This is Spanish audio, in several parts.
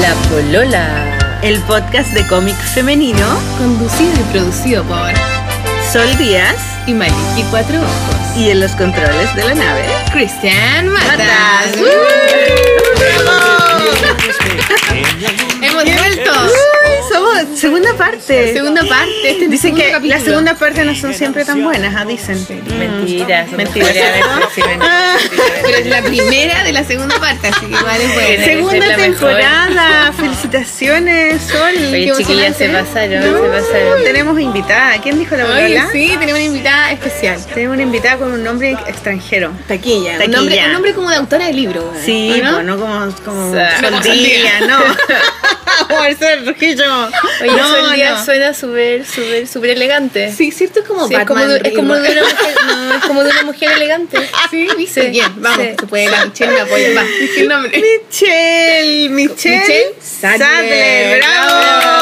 La Polola. El podcast de cómic femenino Conducido y producido por Sol Díaz y Maliki Cuatro Ojos. y en los controles de la nave. Cristian Matas. Segunda parte. Segunda parte. Este es el Dicen que capítulo. las segundas partes no son siempre tan buenas, ¿ah? dicen. Mentiras. Mentiras. Mentiras. Pero es la primera de la segunda parte, así que igual es buena. Segunda temporada. Felicitaciones, Sol. Oye, chiquillas, se pasaron, se pasaron. Tenemos invitada. ¿Quién dijo la palabra? sí, tenemos una invitada especial. Tenemos una invitada con un nombre extranjero. Taquilla. Taquilla. Un nombre, un nombre como de autora de libro. Sí, ¿o ¿no? no como, como Sol Sol no. Marcel Trujillo. Oye, no, Díaz no. suena súper, súper, súper elegante. Sí, cierto, es como Sí, es como, Batman. de, es como de una mujer, no, es como de una mujer elegante. Sí, viste. Sí, Bien, vamos. sí. Se puede, la Michelle me apoya. Va. Michelle, Michelle, Michelle Sadler. Sadler. ¡Bravo! Bravo.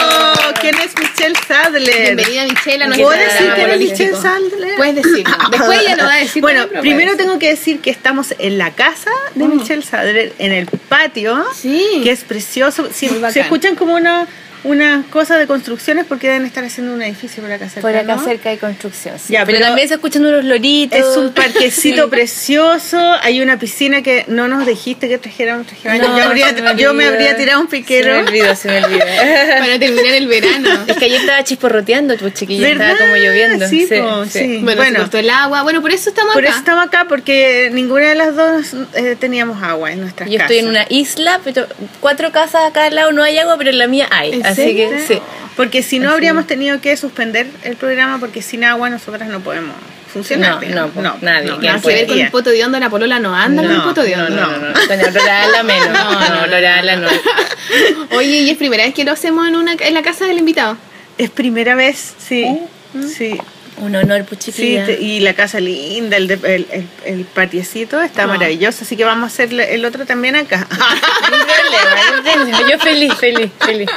¿Quién es Michelle Sadler? Bienvenida Michelle a ¿Puedo ¿Puedo nuestra decir era político. Michelle Sadler? Puedes decirlo. Después ella lo va a decir. Bueno, también, primero tengo que decir que estamos en la casa de Michelle Sadler, en el patio, Sí. que es precioso. Si, se escuchan como una, una cosa de construcciones porque deben estar haciendo un edificio por acá cerca. Por acá ¿no? cerca hay construcción. sí. Ya, pero, pero- también se escuchan unos loritos. Es un parquecito Sí. precioso, hay una piscina que no nos dijiste que trajéramos, trajéramos. No, yo, habría- se me yo me habría tirado un Se piquero. me olvidó, se me olvidó. Para terminar el verano. Es que ayer estaba chisporroteando, pues chiquilla, ¿Verdad? estaba como lloviendo. Sí, po, sí. Bueno, Bueno. se cortó el agua. Bueno, por eso estamos Por acá. eso estamos acá, porque ninguna de las dos eh, teníamos agua en nuestras Yo casas. estoy en una isla, pero cuatro casas acá al lado no hay agua, pero en la mía hay. ¿En Así que sí. Porque si no habríamos tenido que suspender el programa porque sin agua nosotras no podemos funcionar. No, digamos. no, nadie, no, ¿quién no ver con el poto de onda, la polola no anda con el No, poto de no, onda. No, no, no. Con Aurora Ala menos. No, no, Aurora Ala no. Oye, y es primera vez que lo hacemos en, una, en la casa del invitado. Es primera vez, sí. Sí, Un honor, pues sí, chiquilla. te- y la casa linda, el, de- el, el, el patiecito está Ah. maravilloso, así que vamos a hacer el otro también acá. Yo feliz, feliz, feliz.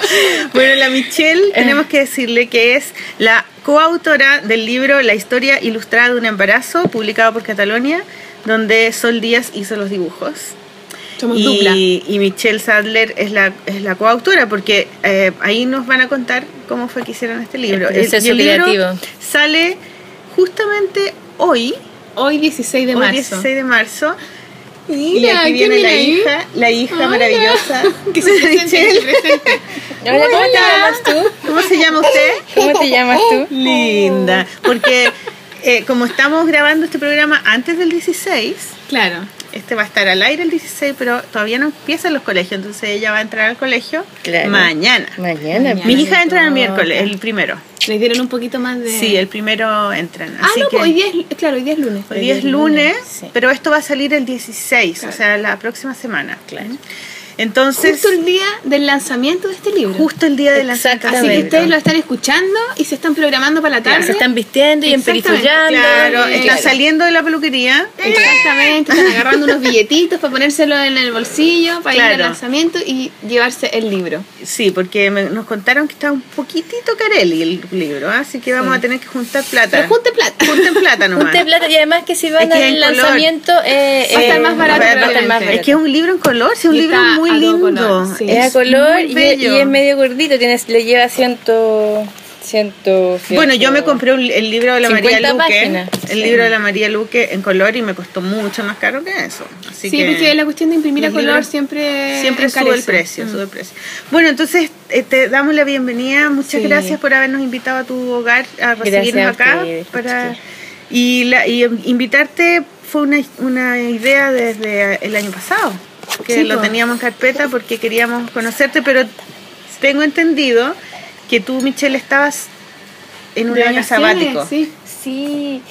Bueno, la Michelle, tenemos que decirle que es la coautora del libro La historia ilustrada de un embarazo, publicado por Catalonia, donde Sol Díaz hizo los dibujos. Somos dupla. Y, y Michelle Sadler es la, es la coautora, porque eh, ahí nos van a contar cómo fue que hicieron este libro. El proceso y el libro creativo. sale justamente hoy, Hoy 16 de hoy marzo. 16 de marzo. y aquí ¿quién viene la ahí? hija, la hija Hola. maravillosa Que se presente, presente. Hola, ¿cómo te llamas tú? ¿Cómo se llama usted? ¿Cómo te llamas tú? Linda. Porque eh, como estamos grabando este programa antes del 16, Claro. Este va a estar al aire el 16, pero todavía no empiezan los colegios, entonces ella va a entrar al colegio Claro. mañana. Mañana. Mañana. Mi hija entra el miércoles, el primero. Les dieron un poquito más de. Sí, el primero entran. Ah, Así no, que pues hoy día es. Claro, hoy día es lunes. hoy día es lunes, sí. pero esto va a salir el 16, Claro. o sea, la próxima semana. Claro. Entonces, Justo el día del lanzamiento de este libro. justo el día de la Exactamente. Así que ustedes lo están escuchando y se están programando para la tarde. Se están vistiendo y emperifollando. Claro, y- está claro. saliendo de la peluquería. Exactamente, están agarrando unos billetitos para ponérselo en el bolsillo, para ir Claro. al lanzamiento y llevarse el libro. Sí, porque me- nos contaron que está un poquitito carelli el libro, ¿ah? así que vamos Sí. a tener que juntar plata. Pero junte plata. Junten plata nomás. Junte plata y además que si van Es que al lanzamiento eh, Va a estar más barato va a estar más probablemente. barato. Es que es un libro en color, sí, un Y libro está muy lindo. color, sí. es a color y, es- bello. y es medio gordito, tienes, le lleva ciento, ciento, Bueno, yo me compré un- el libro de la María 50 Luque, páginas. el Sí. libro de la María Luque en color y me costó mucho más caro que eso. Así sí, que porque la cuestión de imprimir a color libros siempre siempre sube encarece. el precio, Mm. sube el precio. Bueno, entonces eh, te damos la bienvenida, muchas Sí. gracias por habernos invitado a tu hogar a recibirnos acá para y, la, y invitarte fue una, una idea desde el año pasado, que Sí, lo teníamos en carpeta porque queríamos conocerte, pero tengo entendido que tú, Michelle, estabas en un año sabático. Sí. Sí.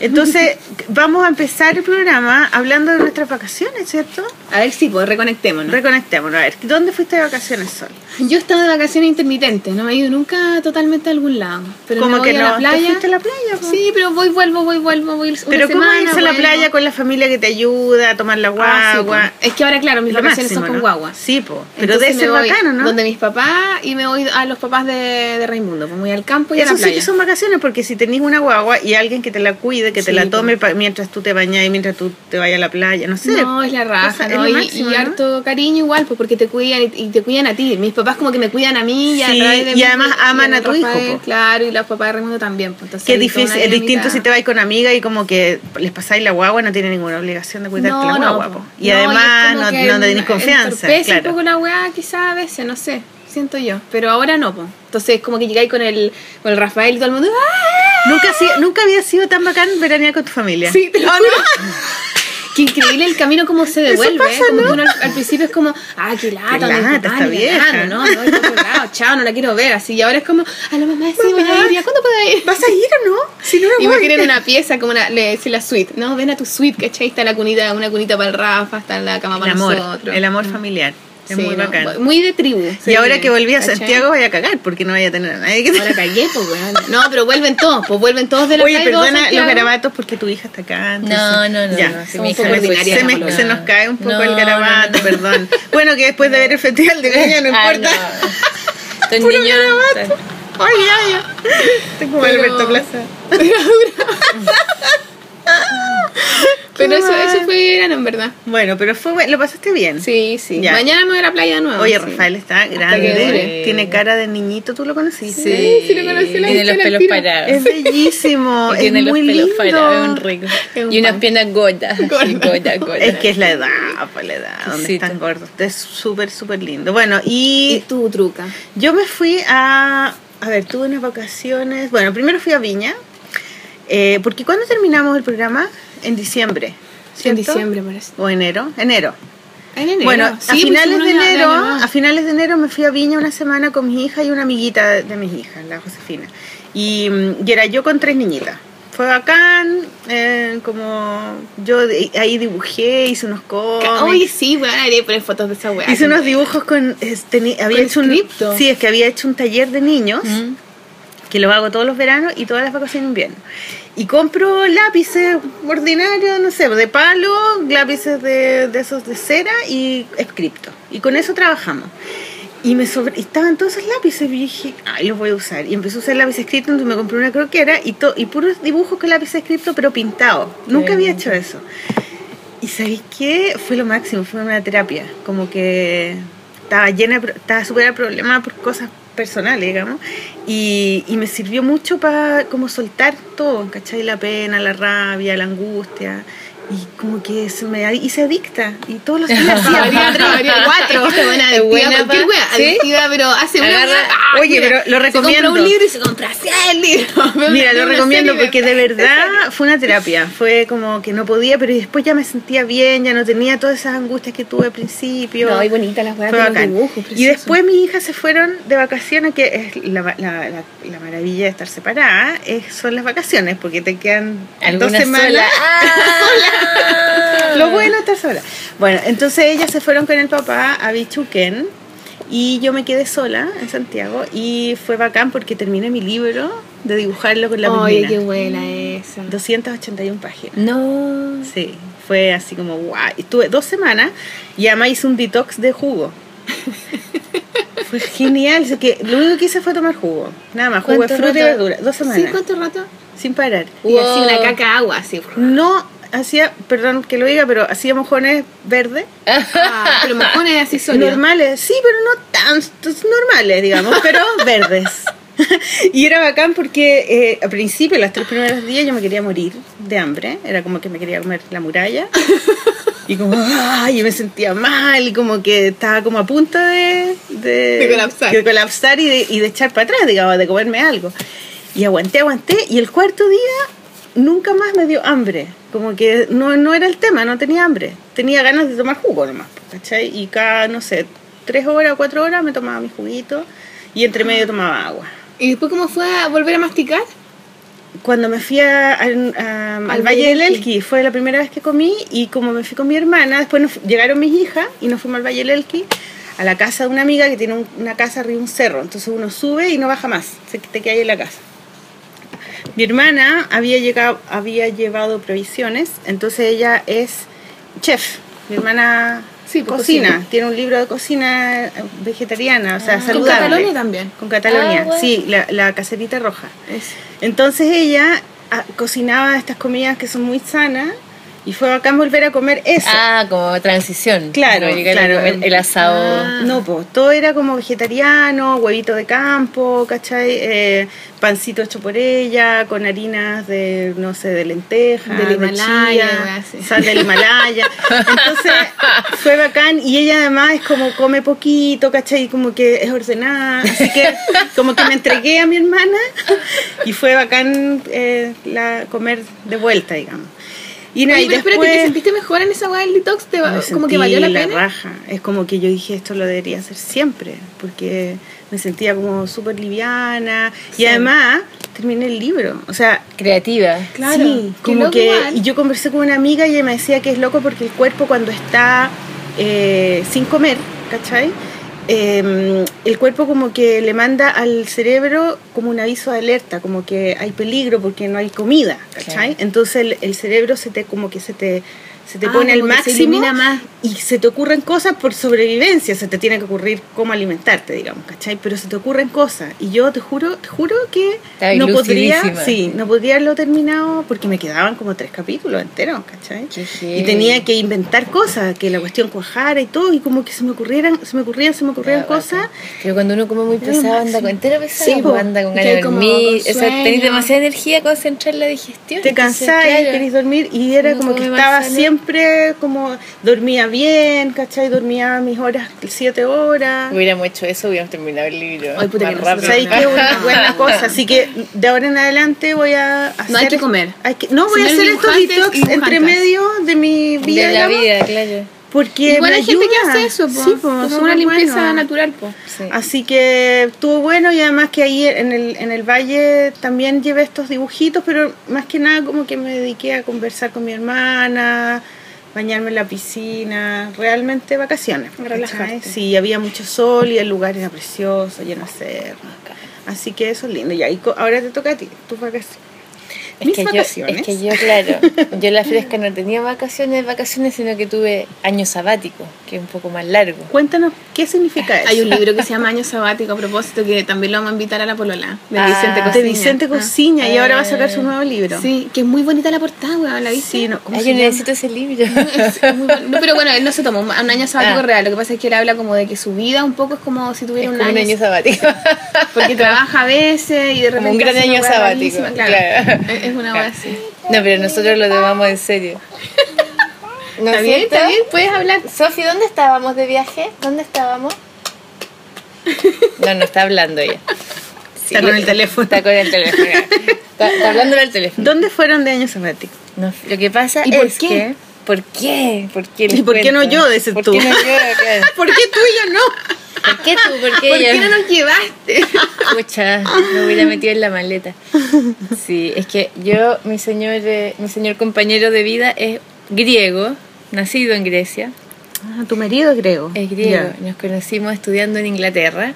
Entonces, vamos a empezar el programa hablando de nuestras vacaciones, ¿cierto? A ver si, pues reconectémonos. Reconectémonos. A ver, ¿dónde fuiste de vacaciones, Sol? Yo he estado de vacaciones intermitentes, no he ido nunca totalmente a algún lado. Pero Como me voy que a no, la ¿te playa. fuiste a la playa, po? Sí, pero voy, vuelvo, voy, vuelvo, voy una Pero ¿cómo semana, irse a la playa con la familia que te ayuda a tomar la Ah, sí, guagua? es que ahora, claro, mis lo vacaciones máximo, son con ¿no? guagua. Sí, po. Pero Entonces debe ser me bacano, ¿no? Donde mis papás y me voy a los papás de, de Raimundo. Pues me voy al campo y a Eso la sí playa. que son vacaciones porque si tenés una guagua y alguien que te la cuide, que te Sí, la tome mientras tú te bañas y mientras tú te vayas a la playa, no sé. No, es la raja, Cosa- es ¿no? Y, máximo, y harto cariño igual, pues porque te cuidan y, y te cuidan a ti. Mis papás como que me cuidan a mí y a Sí, través de y mí, además y aman a tu hijo, Rafael, po. Claro, y los papás de Raimundo también. Pues, entonces Qué difícil, es distinto si te vas con amiga y como que les pasáis la guagua, no tiene ninguna obligación de cuidarte la guagua. po. po. Y No, además es como no, que no tenés en- confianza. Claro. un poco la weá, quizás a veces, no sé, siento yo. Pero ahora no, pues. Entonces, como que llegáis con el, con el Rafael y todo el mundo. ¡ah! ¿Nunca, nunca había sido tan bacán veranear con tu familia. Sí, te lo juro. Qué increíble el camino como se devuelve, pasa, ¿eh? como ¿no? que uno al, al principio es como, ah, qué lata, Qué ¿dónde lata, Ni vieja. no, no, otro lado, chao, no la quiero ver, así, y ahora es como, a la mamá sí, voy a ir, ¿ya cuándo puedo ir? ¿Vas a ir o no? Si no me Y me quieren una pieza, como una, le decía la suite, no, ven a tu suite, ¿cachai? Está la cunita, una cunita para el Rafa, está la cama El para amor, nosotros. el amor familiar. Es Sí, muy no, bacán. Muy de tribu. Y ahora que volví a ¿cachai? Santiago voy a cagar porque no vaya a tener a nadie que Ahora cagué, pues, weón. No, pero vuelven todos, pues vuelven todos de la Oye, perdona los garabatos porque tu hija está acá. entonces- No, no, no. Ya. no, poco me se, me- por se nos cae un poco No, el garabato, perdón. Bueno, que después de ver el festival de Viña no Ah, importa. no. Estos niños. Ay, ay, ay. Estoy como Pero- Alberto Plaza. Pero eso, eso fue verano, en verdad. Bueno, pero fue bueno, lo pasaste bien. Sí, sí. Ya. Mañana me voy a la playa de nuevo. Oye, sí. Rafael está grande. Tiene cara de niñito, ¿tú lo conociste? Sí, sí lo conocí, la tiene los pelos parados. Es bellísimo. Y es tiene los muy pelos lindo. parados, es un rico. Es un Y unas piernas gordas. Gordas. Es que es la edad, pues la edad, donde Sí, están tú. gordos. Es súper, súper lindo. Bueno, Y y tú, truca. yo me fui a. A ver, tuve unas vacaciones. Bueno, primero fui a Viña. Eh, porque ¿cuándo terminamos el programa? En diciembre. En ¿cierto? diciembre, parece. O enero. Enero. En enero. Bueno, Sí, a pues, finales de enero, a finales de enero me fui a Viña una semana con mi hija y una amiguita de, de mis hijas, la Josefina. Y, mm, y era yo con tres niñitas. Fue bacán, eh, como yo de- ahí dibujé, hice unos cómics. Oye, sí, weón, haré poner fotos de esa weá. Hice unos dibujos con... es, teni- había ¿Con hecho un? Sí, es que había hecho un taller de niños, Mm. Que lo hago todos los veranos y todas las vacaciones de invierno. Y compro lápices ordinarios, no sé, de palo, lápices de, de esos de cera y escripto. Y con eso trabajamos. Y me sobre, y estaban todos esos lápices y dije, ay, los voy a usar. Y empecé a usar lápiz escrito, entonces me compré una croquera y, to, y puros dibujos con lápiz escrito, pero pintado. Nunca había hecho eso. Y ¿sabéis qué? Fue lo máximo, fue una terapia. Como que estaba llena, estaba súper problemada por cosas personales, digamos. Y, y me sirvió mucho para como soltar todo, ¿cachai? La pena, la rabia, la angustia. Y como que se me hice adicta. Y todos los días hacía Habría tres, habría cuatro. Esta buena adictiva, buena, cualquier wea, ¿Sí? adictiva, pero hace una ah, Oye, mira, pero lo Se recomiendo. compra un libro y se compra cien libros. Ve Mira, lo recomiendo porque de verdad fue una terapia. Fue como que no podía, pero después ya me sentía bien, ya no tenía todas esas angustias que tuve al principio. No, y bonita las weas de los dibujos, y después mis hijas se fueron de vacaciones, que es la, la, la, la maravilla de estar separada, es, son las vacaciones, porque te quedan dos Algunas semanas. sola. Ah. Lo bueno es estar sola. Bueno, entonces ellas se fueron con el papá a Bichuquén y yo me quedé sola en Santiago y fue bacán porque terminé mi libro de dibujarlo con la Oye, qué buena esa. 281 páginas. No. Sí, fue así como guau. Estuve dos semanas y además hice un detox de jugo. fue genial. que lo único que hice fue tomar jugo. Nada más, jugo de ¿Cuánto fruta y verdura. Dos ¿Sí? semanas. ¿Cuánto rato? sin parar. Y así Wow. una caca agua, así. No hacía, perdón que lo diga, pero hacía mojones verdes. Ah, pero mojones así sólidos. Normales, sí, pero no tantos normales, digamos, pero verdes. y era bacán porque eh, al principio, los tres primeros días, yo me quería morir de hambre. Era como que me quería comer la muralla. Y como, ay, yo me sentía mal y como que estaba como a punto de... De, De colapsar. de colapsar y de, y de echar para atrás, digamos, de comerme algo. Y aguanté, aguanté. Y el cuarto día nunca más me dio hambre. Como que no, no era el tema, no tenía hambre. Tenía ganas de tomar jugo nomás, ¿cachai? Y cada, no sé, tres horas o cuatro horas me tomaba mi juguito y entre medio tomaba agua. ¿Y después cómo fue a volver a masticar? Cuando me fui a- a- a- al Valle del Elqui, fue la primera vez que comí y como me fui con mi hermana, después nos llegaron mis hijas y nos fuimos al Valle del Elqui a la casa de una amiga que tiene un- una casa arriba de un cerro. Entonces uno sube y no baja más, se te queda ahí en la casa. Mi hermana había, llegado, había llevado provisiones, entonces ella es chef. Mi hermana Sí, cocina, cocina. tiene un libro de cocina eh, vegetariana, o sea, Ah. Con saludable. Catalonia también. Con Catalonia, Ah, bueno. sí, la, la caserita roja. Es- Entonces ella ah, cocinaba estas comidas que son muy sanas y fue bacán volver a comer eso. Ah, como transición. Claro, Como claro. El asado. Ah. No, pues todo era como vegetariano, huevito de campo, ¿cachai? Eh, pancito hecho por ella, con harinas de, no sé, de lenteja, Del de Himalaya, chía, sal del Himalaya. Entonces fue bacán y ella además es como come poquito, ¿cachai? Como que es ordenada, así que como que me entregué a mi hermana y fue bacán eh, la, comer de vuelta, digamos. Y, nada, Oye, y pero espérate, después- ¿te sentiste mejor en esa weá del detox? ¿Te va- como que valió la la pena? raja. Es como que yo dije, esto lo debería hacer siempre, porque me sentía como súper liviana. Y Sí. además, terminé el libro. O sea, Creativa. Claro, sí, como que... igual. Y yo conversé con una amiga y ella me decía que es loco porque el cuerpo cuando está eh, sin comer, ¿cachai? Eh, el cuerpo como que le manda al cerebro como un aviso de alerta, como que hay peligro porque no hay comida, ¿cachai? Claro. Entonces el, el cerebro se te como que se te se te Ah, pone al máximo más. y se te ocurren cosas por sobrevivencia, se te tiene que ocurrir cómo alimentarte, digamos, ¿cachai? Pero se te ocurren cosas y yo te juro, te juro que no podría, sí, no podría haberlo terminado porque me quedaban como tres capítulos enteros, ¿cachai? Y tenía que inventar cosas, que la cuestión cuajara y todo, y como que se me ocurrieran, se me ocurrían, se me ocurrían cosas. Pero cuando uno come muy pesado, anda con entero pesado, Sí, pues, po. anda con ganas de dormir. O sea, tenés demasiada energía concentrar la digestión. Te cansáis, claro. querés dormir, y era como que estaba sano. Siempre como, dormía bien, ¿cachai? Dormía mis horas, siete horas. Hubiéramos hecho eso, hubiéramos terminado el libro. Ay, puta, más que rápido. nosotros ¿Sabes qué? Una buena cosa. Así que de ahora en adelante voy a hacer. No hay que comer. hay que- no, voy a hacer estos detox entre medio de mi vida. De la digamos, vida, claro. Porque Igual me hay gente que ayuda. hace eso, po. Sí, po, como una limpieza bueno. natural, po. Sí. Así que estuvo bueno y además que ahí en el, en el valle también llevé estos dibujitos, pero más que nada como que me dediqué a conversar con mi hermana, bañarme en la piscina, realmente vacaciones. Sí, había mucho sol y el lugar era precioso, lleno de cerros. Así que eso es lindo. Y ahí ahora te toca a ti, tus vacaciones. Es Mis que, yo, vacaciones. es que yo, claro, yo la fresca no tenía vacaciones, vacaciones, sino que tuve año sabático, que es un poco más largo. Cuéntanos, ¿qué significa eso? Hay un libro que se llama Año Sabático a propósito que también lo vamos a invitar a la Polola, de Ah, Vicente Cosiña. de Vicente Ah. Cosiña y ahora va a sacar su Ah. nuevo libro. Sí, que es muy bonita la portada, weón, ¿la viste? Sí, no, ¿cómo Ay, yo necesito ese libro. Es muy. No, pero bueno, él no se tomó un año sabático Ah. real. Lo que pasa es que él habla como de que su vida un poco es como si Es tuviera como un un año, año sabático. porque trabaja a veces y de repente Como un gran año sabático, Claro, claro. Es una weá así. No, pero nosotros lo tomamos en serio. ¿No ¿Está es bien? ¿Está bien? ¿Puedes hablar? Sofi, ¿dónde estábamos de viaje? ¿Dónde estábamos? No, no está hablando ella. Sí, Está con el teléfono. Está con el teléfono. Está, está hablando al teléfono. ¿Dónde fueron de año sabático? No, lo que pasa ¿Y por es qué? que... ¿Por qué? ¿Por qué? ¿Y por qué no yo? Dices ¿Por tú. qué no yo? ¿Por qué tú y yo no? ¿Por qué tú? ¿Por qué ¿Por qué no nos llevaste? Pucha, me hubiera metido en la maleta. Sí, es que yo, mi señor, eh, mi señor compañero de vida es griego, nacido en Grecia, Ah, tu marido es griego. es griego. Ya. Nos conocimos estudiando en Inglaterra.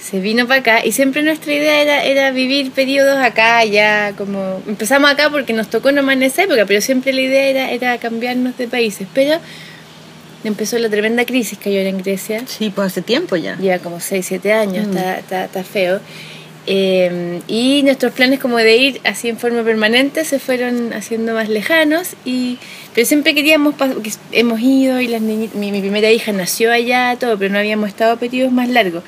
Se vino para acá y siempre nuestra idea era, era vivir periodos acá, ya como... Empezamos acá porque nos tocó nomás en esa época, pero siempre la idea era, era cambiarnos de países. Pero empezó la tremenda crisis que hay ahora en Grecia. Sí, pues hace tiempo ya. Lleva como 6, 7 años, Mm. está, está, está feo. Eh, y nuestros planes como de ir así en forma permanente se fueron haciendo más lejanos, y, pero siempre queríamos, hemos ido y las mi, mi primera hija nació allá, todo, pero no habíamos estado periodos más largos.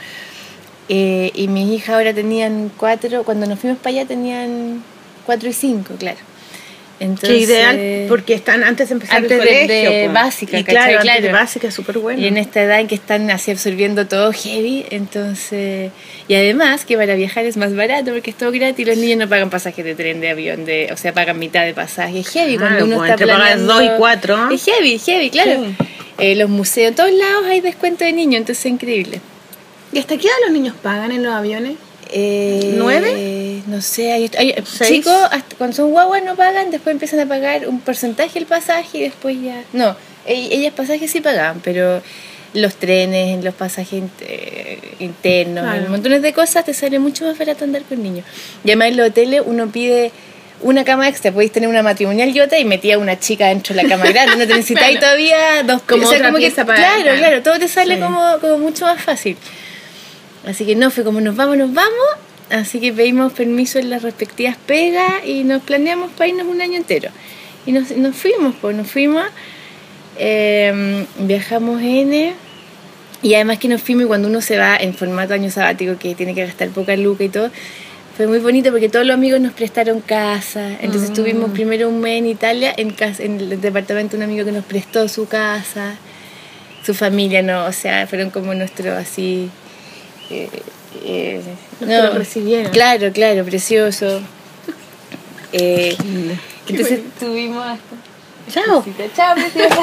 Eh, y mis hijas ahora tenían cuatro, cuando nos fuimos para allá tenían cuatro y cinco, claro. Entonces, Qué ideal, porque están antes de empezar Antes el de- colegio. de pues. básica, y claro, antes de Claro. básica es súper bueno. Y en esta edad en que están así absorbiendo todo heavy, entonces... Y además que para viajar es más barato porque es todo gratis, los niños no pagan pasajes de tren, de avión, de, o sea, pagan mitad de pasaje. Es heavy Claro, cuando uno pues, está planeando... dos y cuatro. Es heavy, heavy, claro. Sí. Eh, los museos, en todos lados hay descuento de niños, entonces es increíble. ¿Y hasta qué edad los niños pagan en los aviones? Eh, ¿Nueve? No sé, hay, chicos, hasta cuando son guaguas no pagan, después empiezan a pagar un porcentaje del pasaje y después ya... No, ellas pasajes sí pagaban, pero los trenes, en los pasajes eh, internos, Claro. montones de cosas, te sale mucho más barato andar con niños. Y además en los hoteles uno pide una cama extra, podéis tener una matrimonial yota y metía una chica dentro de la cama grande, no te necesitáis todavía dos Como o sea, otra como que- para- Claro, claro. claro, todo te sale Sí. como, como mucho más fácil. Así que no, fue como nos vamos, nos vamos. Así que pedimos permiso en las respectivas pegas y nos planeamos para irnos un año entero. Y nos, nos fuimos, pues nos fuimos. eh, viajamos N. Y además que nos fuimos y cuando uno se va en formato año sabático, que tiene que gastar poca luca y todo, fue muy bonito porque todos los amigos nos prestaron casa. Entonces estuvimos primero un mes en Italia, en, casa, en el departamento de un amigo que nos prestó su casa, su familia, ¿no? O sea, fueron como nuestro así... eh, eh, Los que lo recibieron. Claro, claro, precioso. Eh, entonces tuvimos hasta... Chao. Chao, preciosa.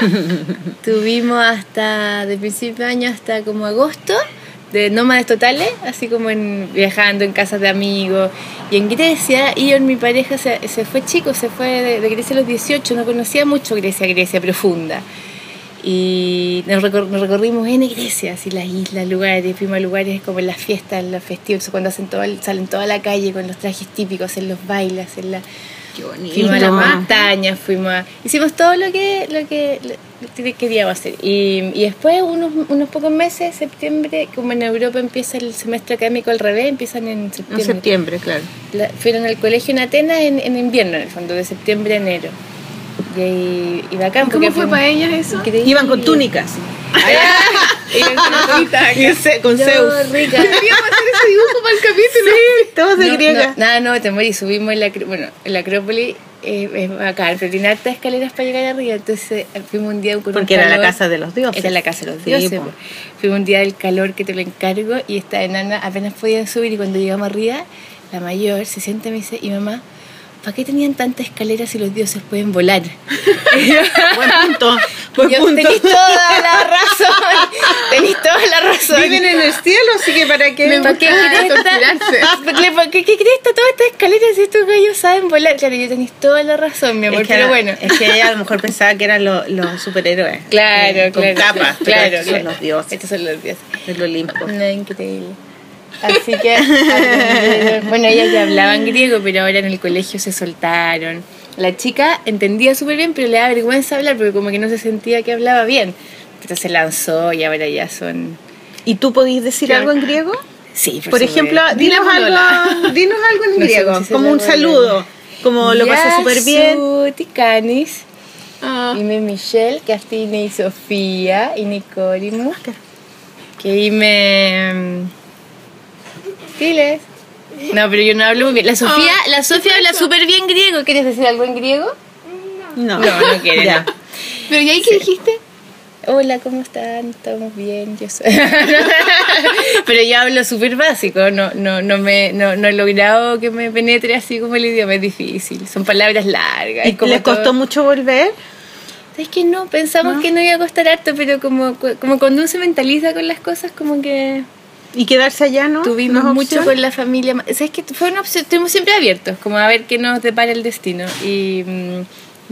Tuvimos hasta, de principio de año hasta como agosto, de nómadas totales, así como en, viajando en casas de amigos. Y en Grecia, y mi pareja se, se fue chico, se fue de, de Grecia a los 18, no conocía mucho Grecia, Grecia profunda. Y nos, recor- nos recorrimos en Grecia, así las islas, lugares, fuimos a lugares como en las fiestas, en los festivos, cuando hacen todo, el- salen toda la calle con los trajes típicos, en los bailes, en la, Qué bonito. Fuimos a las montañas, fuimos a... Hicimos todo lo que, lo que, lo que queríamos hacer. Y, y después, unos, unos pocos meses, septiembre, como en Europa empieza el semestre académico al revés, empiezan en En septiembre. septiembre, claro. La- fueron al colegio en Atenas en, en invierno, en el fondo, de septiembre a enero. Y, ahí- y bacán, ¿Cómo fue para ellas eso? increíble. Iban con túnicas. Iban con con Yo, Zeus. rica. Deberíamos hacer ese dibujo para el capítulo. Todos de No, griega. no, nada, no, te morí. Subimos en la, bueno, en la Acrópolis, eh, es bacán, pero tiene hartas escaleras para llegar arriba. Entonces eh, fuimos un día con un Porque era la casa de los dioses. Era la casa de los Sí, dioses. Fuimos un día del calor que te lo encargo y esta enana apenas podían subir y cuando llegamos arriba, la mayor se sienta y me dice, y mamá, ¿para qué tenían tantas escaleras si los dioses pueden volar? Buen punto. Buen punto. toda la razón, toda la razón. Viven en el cielo, así que para qué. ¿Para qué torturarse. ¿Para qué, todas estas escaleras si estos gallos saben volar? Claro, yo tenéis toda la razón, mi amor, Es que, pero bueno. es que ella a lo mejor pensaba que eran los, los superhéroes. Claro, Eh, con claro. capas. pero claro, estos claro. son los dioses Estos son los dioses. del Olimpo. No, increíble. Así que, aprendieron. bueno, ellas ya hablaban griego, pero ahora en el colegio se soltaron. La chica entendía súper bien, pero le da vergüenza hablar porque como que no se sentía que hablaba bien. Entonces se lanzó y ahora ya son... ¿Y tú podís decir Claro. algo en griego? Sí, Por ejemplo, Dile dinos hola. algo, dinos algo en No sé griego, si se como lo un voy a saludo, como lo pasé súper bien. Tikanis, Ah, Είμαι Michelle, que αυτή είναι η Σοφία, είναι η κόρη μου. Que είμαι... no, pero yo no hablo muy bien. La Sofía, la Sofía habla súper bien griego. ¿Quieres decir algo en griego? No, No, no quiere, Ya. no. Pero ¿y ahí qué dijiste? Hola, ¿cómo están? Estamos bien, yo soy. Pero yo hablo súper básico, no, no, no, me, no, no he logrado que me penetre así como el idioma, es difícil. Son palabras largas. ¿Y es como les costó todo- mucho volver? Es que no, pensamos que no iba a costar harto, pero como, como cuando uno se mentaliza con las cosas, como que ¿Y quedarse allá, no? tuvimos ¿No es mucho opción? con la familia. ¿Sabes que Fue una opción, estuvimos siempre abiertos, como a ver qué nos depara el destino. Y mm,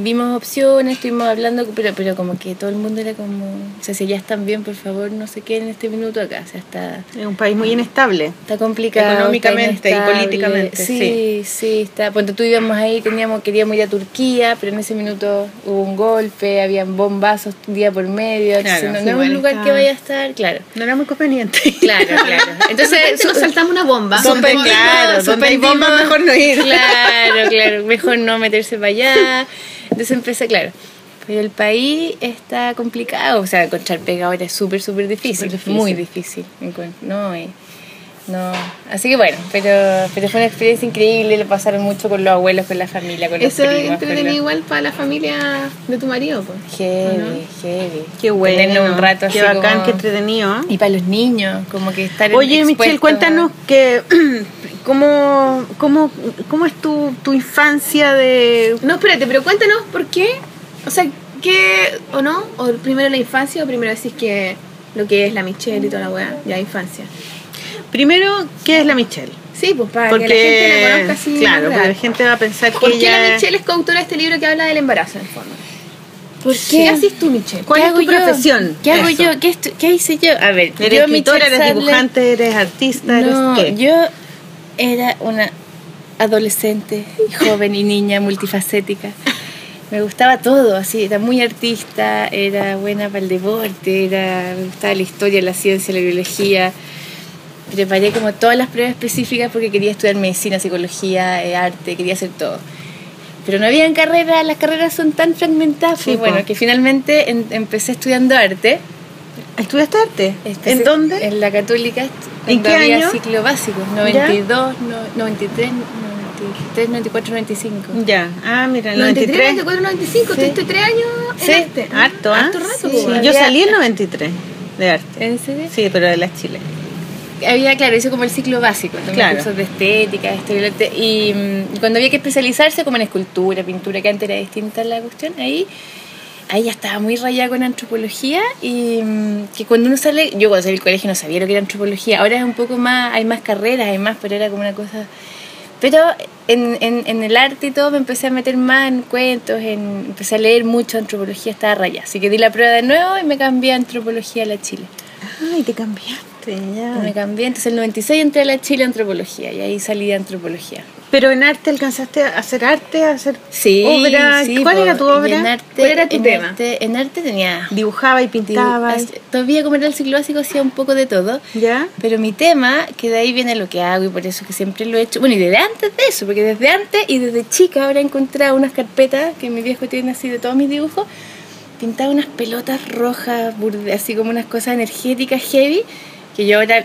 vimos opciones, estuvimos hablando, pero, pero como que todo el mundo era como, o sea, si ya están bien, por favor, no se queden en este minuto acá. O sea, está, Es un país muy inestable. está complicado. Económicamente está y políticamente, Sí, sí, está. Cuando tú íbamos ahí, teníamos, queríamos ir a Turquía, pero en ese minuto hubo un golpe, habían bombazos día por medio. entonces Claro, no, sí, no es un lugar está- que vaya a estar, claro. No era muy conveniente. Claro, claro. Entonces, nos saltamos una bomba. Donde- suspendimos- claro, donde hay suspendimos- bombas, mejor no ir. Claro, claro, mejor no meterse para allá. Entonces empecé, claro. Pero el país está complicado, o sea, encontrar pega ahora es súper, súper difícil, muy difícil. No, eh, no. Así que bueno, pero, pero fue una experiencia increíble, lo pasaron mucho con los abuelos, con la familia, con los Eso es primos. entretenido los- igual para la familia de tu marido, pues. Heavy, heavy. Qué bueno. Tenerlo un rato Qué así bacán, como- qué entretenido. ¿eh? Y para los niños, como que estar Oye, Michelle, cuéntanos que cómo, cómo, cómo es tu, tu infancia de... No, espérate, pero cuéntanos por qué. O sea, ¿qué o no? ¿O primero la infancia o primero decís que lo que es la Michelle y toda la weá? Ya, infancia. Primero, ¿qué es la Michelle? Sí, pues para Porque, que la gente la conozca así. claro, porque la gente va a pensar que ¿Por qué ella... la Michelle es coautora de este libro que habla del embarazo, en fondo? ¿Por ¿Qué qué? haces tú, Michelle? ¿Cuál ¿Qué es tu yo? profesión? ¿Qué hago Eso. yo? ¿Qué, estu- ¿Qué hice yo? A ver, ¿Eres yo, escritora, Michelle eres Sadler- dibujante, eres artista, No, eres qué? yo era una adolescente, y joven y niña multifacética. Me gustaba todo, así, era muy artista, era buena para el deporte, era, me gustaba la historia, la ciencia, la biología. Preparé como todas las pruebas específicas porque quería estudiar medicina, psicología, eh, arte, quería hacer todo. Pero no habían carreras, las carreras son tan fragmentadas, Sí, pues bueno, que finalmente en- empecé estudiando arte. ¿Estudiaste arte? ¿En dónde? En la Católica. ¿En qué había año? ciclo básico, 92, no, 93, 93, 94, 95. Ya, ah, mira, el 93, 93. 94, 95. Sí. Estuviste tres años en Sí. arte. Harto, ¿ah? Harto rato, Sí. pues, yo salí en 93 de arte. ¿En serio? Sí, pero de la Chile. Había, claro, hice como el ciclo básico, tomé Claro. cursos de estética, arte, y mm, cuando había que especializarse como en escultura, pintura, que antes era distinta la cuestión, ahí, ahí ya estaba muy rayada con antropología y mm, que cuando uno sale, yo cuando salí del colegio no sabía lo que era antropología, ahora es un poco más, hay más carreras, hay más, pero era como una cosa... Pero en, en, en el arte y todo me empecé a meter más en cuentos, en, empecé a leer mucho antropología, estaba rayada. Así que di la prueba de nuevo y me cambié a antropología a la Chile. Ay, te cambiaste, ya. Me cambié, entonces en el 96 entré a la Chile Antropología y ahí salí de Antropología. Pero en arte alcanzaste a hacer arte, a hacer Sí, obra. sí, ¿Cuál era tu obra? En arte, ¿Cuál era tu en tema? arte- en arte tenía... Dibujaba y pintaba. dibu- Todavía como era el ciclo básico hacía un poco de todo. ¿Ya? Pero mi tema, que de ahí viene lo que hago y por eso que siempre lo he hecho. Bueno, y desde antes de eso, porque desde antes y desde chica ahora he encontrado unas carpetas que mi viejo tiene así de todos mis dibujos. Pintaba unas pelotas rojas, así como unas cosas energéticas heavy, que yo ahora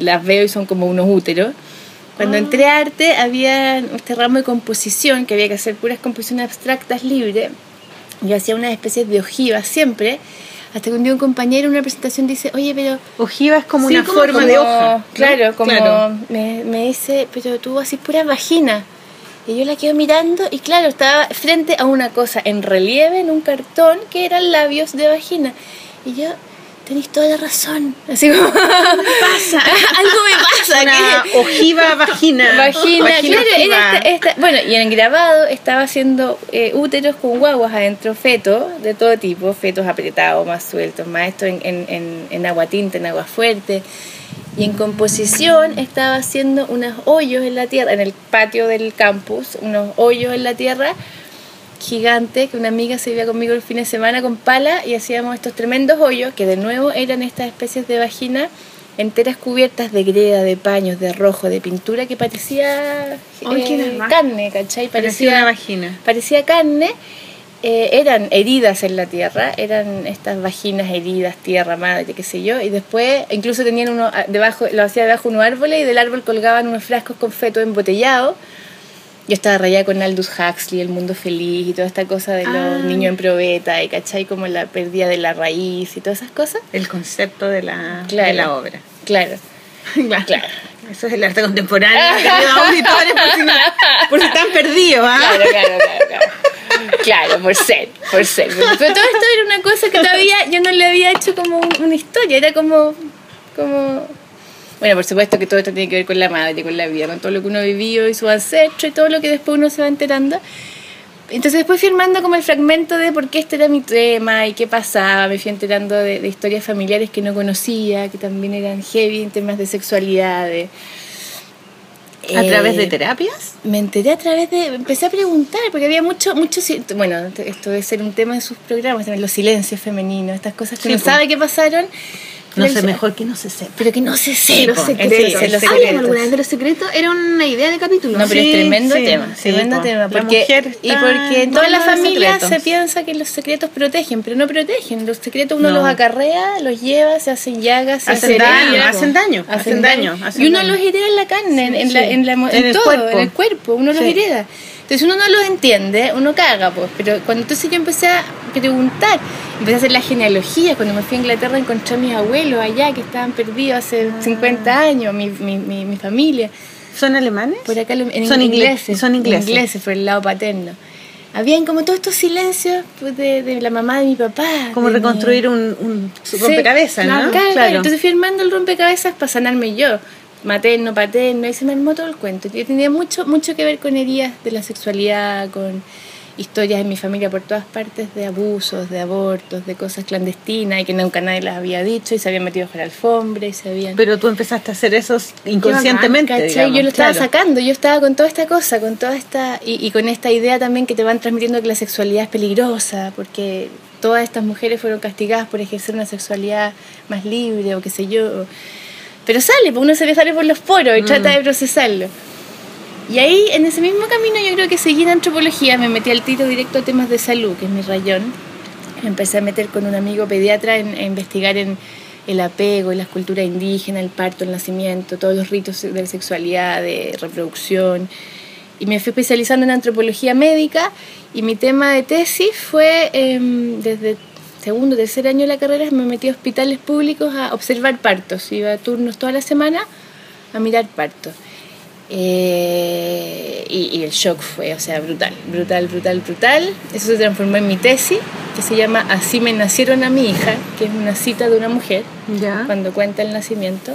las veo y son como unos úteros. Cuando entré a arte había este ramo de composición, que había que hacer puras composiciones abstractas libres. Yo hacía unas especies de ojivas siempre, hasta que un día un compañero en una presentación dice, oye, pero Ojiva es como Sí, una como- forma de como- hoja. ¿no? Claro, como Claro. Me, me dice, pero tú así pura vagina. Y yo la quedo mirando y claro, estaba frente a una cosa en relieve en un cartón que eran labios de vagina. Y yo, tenéis toda la razón. Así como, ¿qué pasa? Algo me pasa. Una ojiva vagina. Vagina, Vagina claro, ojiva. era esta- esta- bueno, y en el grabado estaba haciendo eh, úteros con guaguas adentro, fetos de todo tipo, fetos apretados, más sueltos, más esto en, en, en, en agua tinta, en agua fuerte. Y en composición estaba haciendo unos hoyos en la tierra, en el patio del campus, unos hoyos en la tierra gigantes, que una amiga se iba conmigo el fin de semana con pala y hacíamos estos tremendos hoyos, que de nuevo eran estas especies de vagina enteras cubiertas de greda, de paños, de rojo, de pintura que parecía eh, carne, ¿cachai? Parecía una vagina. parecía carne, eh, eran heridas en la tierra, eran estas vaginas heridas, tierra, madre, qué sé yo, y después incluso tenían uno ah, debajo, lo hacía debajo de unos árboles y del árbol colgaban unos frascos con feto embotellado. Yo estaba rayada con Aldous Huxley, El Mundo Feliz y toda esta cosa de los Ah. niños en probeta y cachai como la pérdida de la raíz y todas esas cosas. El concepto de la, Claro. de la obra. Claro, Claro. claro. Eso es el arte contemporáneo. auditores, por si, no- por si están perdidos. ¿ah? Claro, claro, claro, claro. Claro, por ser, por ser. Pero, todo esto era una cosa que todavía yo no le había hecho como un- una historia, era como, como... Bueno, por supuesto que todo esto tiene que ver con la madre, con la vida, con todo lo que uno vivió y su ancestro y todo lo que después uno se va enterando. Entonces después fui armando como el fragmento de por qué este era mi tema y qué pasaba, me fui enterando de, de historias familiares que no conocía, que también eran heavy en temas de sexualidad, de... ¿A través de eh, terapias? me enteré a través de. Empecé a preguntar, porque había mucho. mucho bueno, esto debe ser un tema en sus programas, los silencios femeninos, estas cosas que Sí, po. sabe que pasaron. No sé, mejor que no se sepa. Pero que no se sepa. Los secretos. los secretos. alguna vez de los secretos. Era una idea de capítulo. No, pero es tremendo tema, tremendo tema. La Porque, y porque en todos los familias se piensa que los secretos protegen, pero no protegen. Los secretos uno No. los acarrea, los lleva, se hacen llagas, se Hacen daño, hacen daño, hacen daño, y uno los hereda en la carne, en, la, la, todo, en el cuerpo, uno los hereda. Entonces uno no los entiende, uno caga, pues. Pero cuando entonces yo empecé a preguntar, empecé a hacer la genealogía, cuando me fui a Inglaterra encontré a mis abuelos allá que estaban perdidos hace Ah. 50 años, mi, mi, mi, mi familia. ¿Son alemanes? Por acá lo- en Son ingle- ingleses. son ingleses. Ingleses, por el lado paterno. Habían como todos estos silencios pues, de, de la mamá de mi papá. Como mi- reconstruir un, un rompecabezas, ¿no? Claro, claro. Entonces fui armando el rompecabezas para sanarme yo. Materno, paterno, y se me armó todo el cuento. Yo tenía mucho, mucho que ver con heridas de la sexualidad, con... historias en mi familia por todas partes de abusos, de abortos, de cosas clandestinas y que nunca nadie las había dicho y se habían metido bajo la alfombra y se habían... Pero tú empezaste a hacer eso inconscientemente. digamos, yo lo estaba sacando, yo estaba con toda esta cosa, con toda esta... Y, y con esta idea también que te van transmitiendo que la sexualidad es peligrosa, porque todas estas mujeres fueron castigadas por ejercer una sexualidad más libre o qué sé yo. Pero sale, pues uno se le sale por los poros y trata de procesarlo. Y ahí, en ese mismo camino, yo creo que seguí en antropología, me metí al tiro directo a temas de salud, que es mi rayón. Me empecé a meter con un amigo pediatra en, a investigar en el apego, en las culturas indígenas, el parto, el nacimiento, todos los ritos de sexualidad, de reproducción. Y me fui especializando en antropología médica y mi tema de tesis fue em, desde segundo, tercer año de la carrera, me metí a hospitales públicos a observar partos. Iba a turnos toda la semana a mirar partos. Eh, y, y el shock fue, o sea, brutal, brutal, brutal, brutal. Eso se transformó en mi tesis, que se llama Así me nacieron a mi hija, que es una cita de una mujer Ya. cuando cuenta el nacimiento.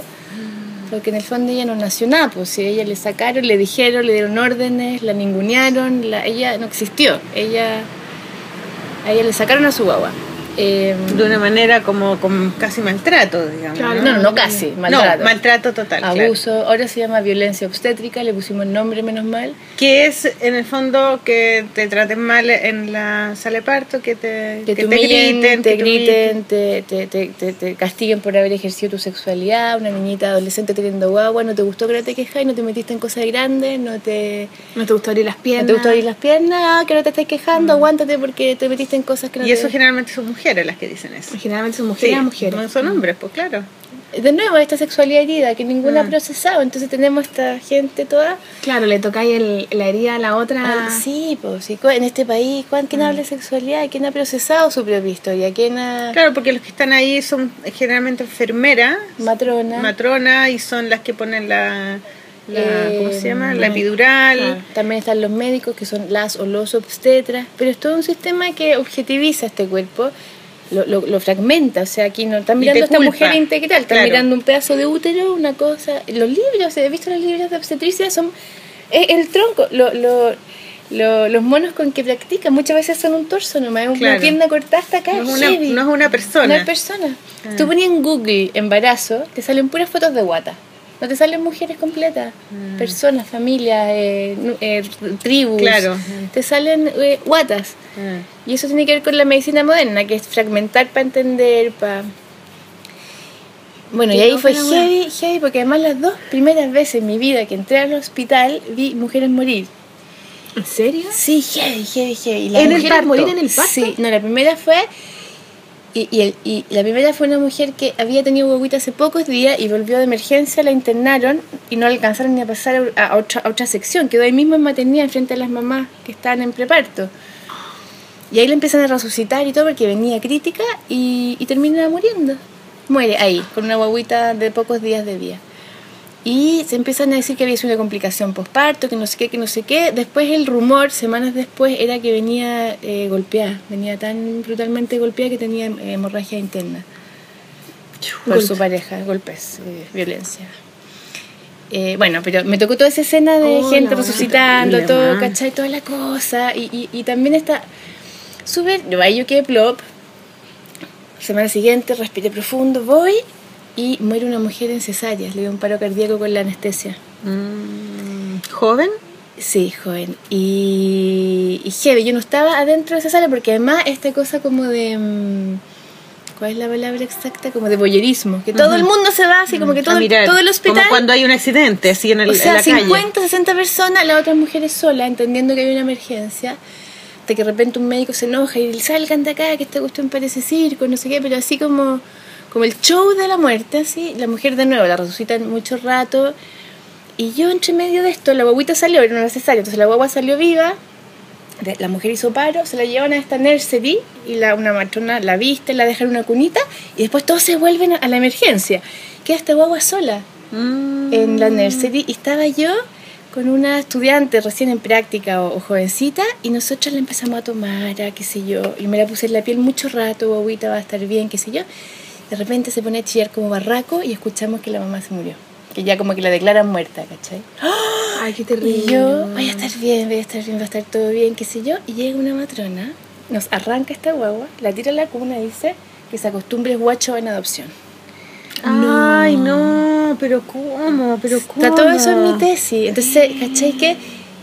Porque en el fondo ella no nació nada, pues si ella le sacaron, le dijeron, le dieron órdenes, la ningunearon, la, ella no existió. Ella, a ella le sacaron a su guagua. Eh, De una manera como, como casi maltrato, digamos. Claro, no, no, no casi, maltrato. No, maltrato total. claro. abuso, ahora se llama violencia obstétrica, le pusimos nombre menos mal. Que es en el fondo que te traten mal en la sala de parto, que te, Que, que te, humillen, griten, te que te griten, te, te, te, te- te castiguen por haber ejercido tu sexualidad, una niñita adolescente teniendo guagua, no te gustó que no te quejáis, no te metiste en cosas grandes, no te, No te gustó abrir las no piernas. te gustó abrir las piernas, que no te estés quejando, aguántate porque te metiste en cosas que no Y eso te... generalmente son mujeres las que dicen eso. Generalmente son mujeres Sí, a mujeres. No son hombres, pues claro. De nuevo, esta sexualidad herida que ninguna ha Mm. procesado, entonces tenemos esta gente toda... Claro, le tocáis el, la herida a la otra. Ah, sí, pues sí, en este país, ¿cuán- ¿quién habla de sexualidad? ¿Quién ha procesado su propia historia? ¿Quién ha... Claro, porque los que están ahí son generalmente enfermeras, Matrona. matronas, y son las que ponen la, la Eh, ¿cómo se llama? La eh, epidural. También están los médicos que son las o los obstetras, pero es todo un sistema que objetiviza este cuerpo, lo, lo, lo fragmenta, o sea, aquí no están Y mirando a esta culpa, mujer integral, claro. mirando un pedazo de útero, una cosa. Los libros, he visto los libros de obstetricia, son es el tronco, lo, lo, lo- los monos con que practican muchas veces son un torso nomás, es Claro. una pierna cortada hasta acá, No es una, heavy. no es una persona. No es persona. Ah. Tú ponías en Google embarazo, te salen puras fotos de guata. No te salen mujeres completas, personas, familias, eh, eh, tribus. Claro. Te salen eh, guatas. Ah. Y eso tiene que ver con la medicina moderna, que es fragmentar para entender, para... Bueno, y ahí loca fue heavy, heavy, porque además las dos primeras veces en mi vida que entré al hospital vi mujeres morir. ¿En serio? Sí, heavy, heavy, heavy. Las ¿En el mujeres parto? morir en el parto? Sí, no, la primera fue. Y, la primera fue una mujer que había tenido huevita hace pocos días y volvió de emergencia, la internaron y no alcanzaron ni a pasar a, otra, sección. Quedó ahí mismo en maternidad frente a las mamás que estaban en preparto. Y ahí la empiezan a resucitar y todo porque venía crítica y, y termina muriendo. Muere ahí, con una guaguita de pocos días de vida. Y se empiezan a decir que había sido una complicación postparto, que no sé qué, que no sé qué. Después el rumor, semanas después, era que venía eh, golpeada. Venía tan brutalmente golpeada que tenía eh, hemorragia interna. Por Golpe. su pareja, golpes, eh, violencia. Eh, bueno, pero me tocó toda esa escena de Oh, gente resucitando, todo. ¿cachai? Toda la cosa. Y, y, y también está súper. Yo ahí yo quedé plop. Semana siguiente, respiré profundo, voy y muere una mujer en cesárea. Le dio un paro cardíaco con la anestesia. Mm, ¿Joven? Sí, joven. Y, y heavy, yo no estaba adentro de esa sala porque además esta cosa como de... mm, ¿Cuál es la palabra exacta? Como de boyerismo. Que todo el mundo se va así, como que A todo, el- mirar, todo el hospital... Como cuando hay un accidente, así en, el, o en sea, la calle. 50, 60 personas, las otras mujeres solas, entendiendo que hay una emergencia. De que de repente un médico se enoja y salgan de acá, que esta cuestión parece circo, no sé qué, pero así como, como el show de la muerte, así. La mujer de nuevo la resucitan mucho rato. Y yo entre medio de esto, la guaguita salió, era necesario, entonces la guagua salió viva, la mujer hizo paro, se la llevan a esta nursery y la, una matrona la viste, la deja en una cunita y después todos se vuelven a, a la emergencia. Queda esta guagua sola Mm. en la nursery y estaba yo con una estudiante recién en práctica o, o jovencita y nosotros la empezamos a tomar, a qué sé yo, y me la puse en la piel mucho rato, guaguita va a estar bien, qué sé yo. De repente se pone a chillar como barraco y escuchamos que la mamá se murió, que ya como que la declaran muerta, ¿cachai? Ay, qué terrible. Y yo, voy a estar bien, voy a estar bien, va a estar todo bien, qué sé yo. Y llega una matrona, nos arranca esta guagua, la tira a la cuna y dice que se acostumbre es guacho en adopción. Ay, no, pero ¿cómo? Pero ¿cómo? Está todo eso en mi tesis. Entonces, ¿cachai? Que,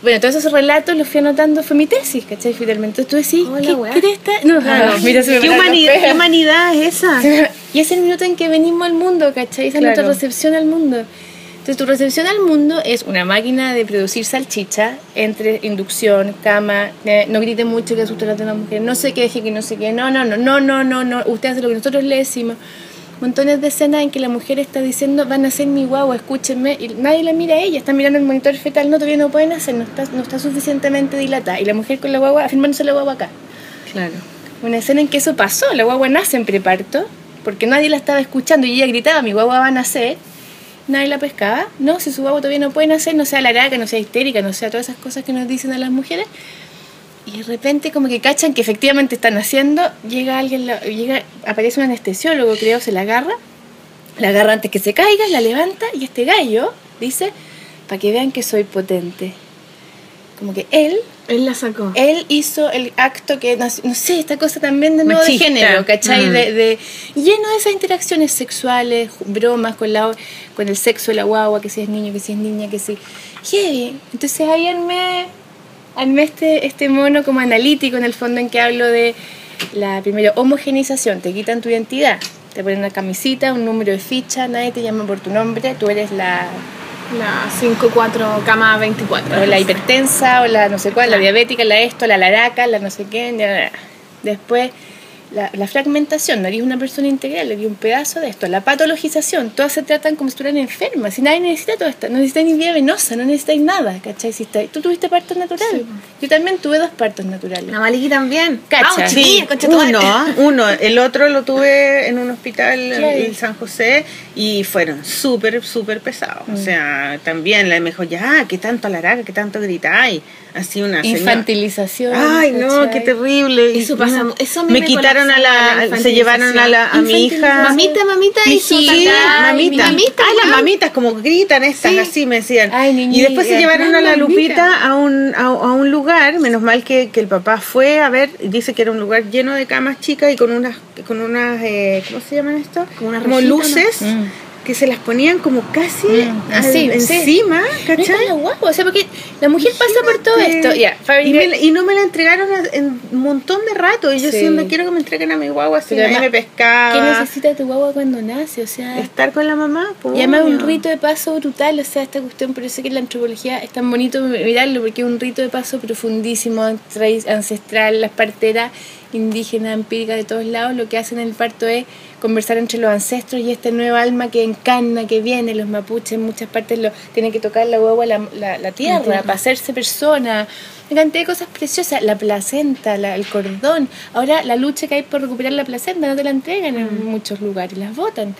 bueno, todos esos relatos los fui anotando, fue mi tesis, ¿cachai? Finalmente. Entonces tú decís, Hola, ¿qué cresta? No, Claro. no, mira, se me ¿Qué, humanidad, pelos. ¿Qué humanidad es esa? Y es el minuto en que venimos al mundo, ¿cachai? Esa es Claro. nuestra recepción al mundo. Entonces, tu recepción al mundo es una máquina de producir salchicha entre inducción, cama, eh, no grite mucho que asusta a demás mujeres, no sé qué, deje que no sé qué, no, no, no, no, no, no, no, usted hace lo que nosotros le decimos. Montones de escenas en que la mujer está diciendo, van a ser mi guagua, escúchenme, y nadie la mira a ella, está mirando el monitor fetal, no, todavía no pueden hacer, no está, no está suficientemente dilatada. Y la mujer con la guagua, afirmándose la guagua acá. Claro. Una escena en que eso pasó, la guagua nace en preparto, porque nadie la estaba escuchando y ella gritaba, mi guagua va a nacer, nadie la pescaba, no, si su guagua todavía no puede nacer, no sea laraca, no sea histérica, no sea todas esas cosas que nos dicen a las mujeres, y de repente como que cachan que efectivamente están naciendo, llega alguien, llega, aparece un anestesiólogo, creo, se la agarra, la agarra antes que se caiga, la levanta, y este gallo dice, para que vean que soy potente. Como que él Él la sacó. él hizo el acto que, no, no sé, esta cosa también de nuevo de género, ¿cachai? Mm. De, de- lleno de esas interacciones sexuales, bromas con, la, con el sexo de la guagua, que si es niño, que si es niña, que si... Heavy. Entonces ahí armé, armé este, este mono como analítico en el fondo en que hablo de la primero homogenización, te quitan tu identidad. Te ponen una camisita, un número de ficha, nadie te llama por tu nombre, tú eres la, La 5-4, cama 24. o la hipertensa, o la no sé cuál, la diabética, la esto, la laraca, la no sé qué. la, la. Después, la, la fragmentación, no eres una persona integral, eres un pedazo de esto. La patologización, todas se tratan como si estuvieran enfermas. Si nadie necesita todo esto, no necesitáis ni vía venosa, no necesitáis nada, ¿cachai? Si estáis- tú tuviste partos naturales. Sí. Yo también tuve dos partos naturales. La Maliki también. Cacha. Vamos, Sí, uno, uno. El otro lo tuve en un hospital en San José y fueron súper, súper pesados. Mm. O sea, también la me dijo, ya, ¿qué tanto alaraca, qué tanto gritáis? Así una señora. Infantilización. Ay, no, qué terrible. Y Eso pasa, eso a mí me me quitaron a la, la se llevaron a la a mi hija. Mamita, mamita, y su Sí, mamita. mi mamita, Ay, las mamitas como gritan estas, Sí. así me decían. Ay, y niñita. después se llevaron a la. Lupita a un, a, a un lugar, menos mal que, que el papá fue a ver, y dice que era un lugar lleno de camas chicas y con unas, con unas eh, ¿cómo se llaman esto? Como unas como luces ¿no? Mm. Que se las ponían como casi Mm, al- así, sí. encima, ¿cachai? guagua, o sea, porque la mujer pasa por todo esto. Fabi, y, me la- y no me la entregaron en un montón de rato. Y yo Sí. siempre quiero que me entreguen a mi guagua si Pero nadie me pescaba. ¿Qué necesita tu guagua cuando nace? O sea, Estar con la mamá. y además un rito de paso brutal, o sea, esta cuestión, por eso que la antropología es tan bonito mirarlo, porque es un rito de paso profundísimo, tra- ancestral, las parteras indígenas, empíricas de todos lados, lo que hacen en el parto es conversar entre los ancestros y este nuevo alma que encarna, que viene, los mapuches en muchas partes lo tienen que tocar la guagua la, la, la tierra, para hacerse persona, una cantidad de cosas preciosas, la placenta, la- el cordón, ahora la lucha que hay por recuperar la placenta, no te la entregan en muchos lugares, las botan.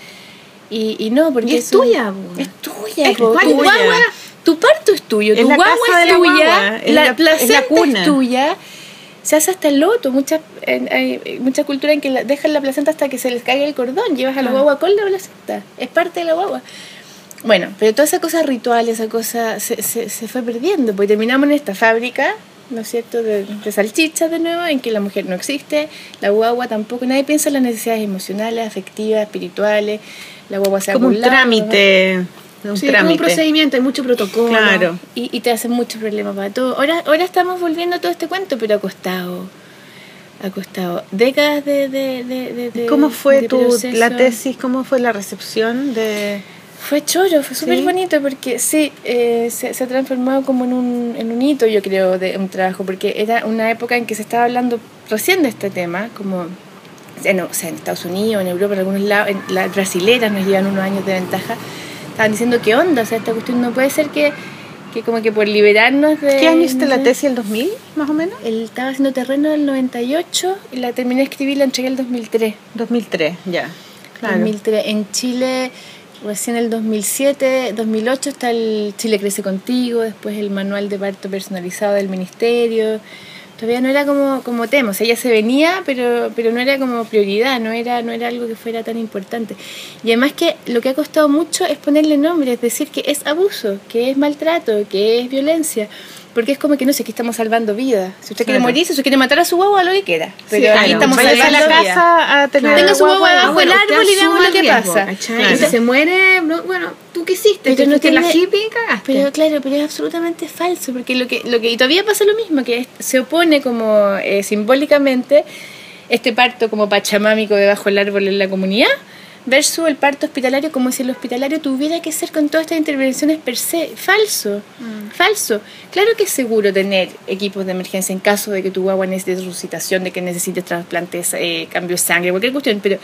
Y, y no, porque Y es tuya. Es tuya, Es po. tuya. Tu guagua, tu parto es tuyo, Es tu la guagua casa de es la tuya, la, la- es la placenta es, tuya. Se hace hasta el loto, muchas hay mucha cultura en que la- dejan la placenta hasta que se les caiga el cordón, llevas a la guagua con la placenta, es parte de la guagua. Bueno, pero toda esa cosa ritual, esa cosa se, se, se fue perdiendo, porque terminamos en esta fábrica, ¿no es cierto?, de, de salchichas de nuevo, en que la mujer no existe, la guagua tampoco, nadie piensa en las necesidades emocionales, afectivas, espirituales, la guagua se Como un trámite. Un Sí, es un procedimiento, hay mucho protocolo. Claro. y, y te hacen muchos problemas para todo. Ahora, ahora estamos volviendo a todo este cuento, pero ha costado, ha costado décadas de... de, de, de- ¿Cómo fue tu, proceso. la tesis? ¿Cómo fue la recepción de...? Fue choro, fue súper ¿Sí? bonito porque sí, eh, se, se ha transformado como en un, en un hito, yo creo, de un trabajo, porque era una época en que se estaba hablando recién de este tema, como en, o sea, en Estados Unidos, en Europa, en algunos lados, en las brasileras nos llevan unos años de ventaja, estaban diciendo qué onda, o sea, esta cuestión no puede ser que, que como que por liberarnos de... ¿Qué año hiciste la tesis? ¿El 2000, más o menos? Él estaba haciendo terreno del 98 y la terminé de escribir y la entregué el 2003. 2003, ya. Claro. 2003. En Chile, recién el 2007, 2008 está el Chile Crece Contigo, después el manual de parto personalizado del ministerio, todavía no era como, como tema, o sea, ella se venía, pero, pero no era como prioridad, no era, no era algo que fuera tan importante. Y además que lo que ha costado mucho es ponerle nombre, es decir, que es abuso, que es maltrato, que es violencia. Porque es como que no sé, que estamos salvando vidas. Si usted quiere Claro. morir, si usted quiere matar a su guagua, lo que quiera. Pero claro. ahí estamos Vaya a salvando la vidas. casa a tener Tenga su guagua guagua y- abajo el usted árbol y veamos lo que riesgo, pasa. Y si se muere, no, bueno, ¿tú qué hiciste? Pero no la tiene- hippie cagaste. Pero claro, pero es absolutamente falso, porque lo que, lo que y todavía pasa lo mismo, que se opone como eh, simbólicamente este parto como pachamámico debajo del árbol en la comunidad versus el parto hospitalario como si el hospitalario tuviera que ser con todas estas intervenciones per se. Falso, falso. Claro que es seguro tener equipos de emergencia en caso de que tu guagua necesite resucitación, de que necesites trasplantes, eh, cambio de sangre, cualquier cuestión, pero...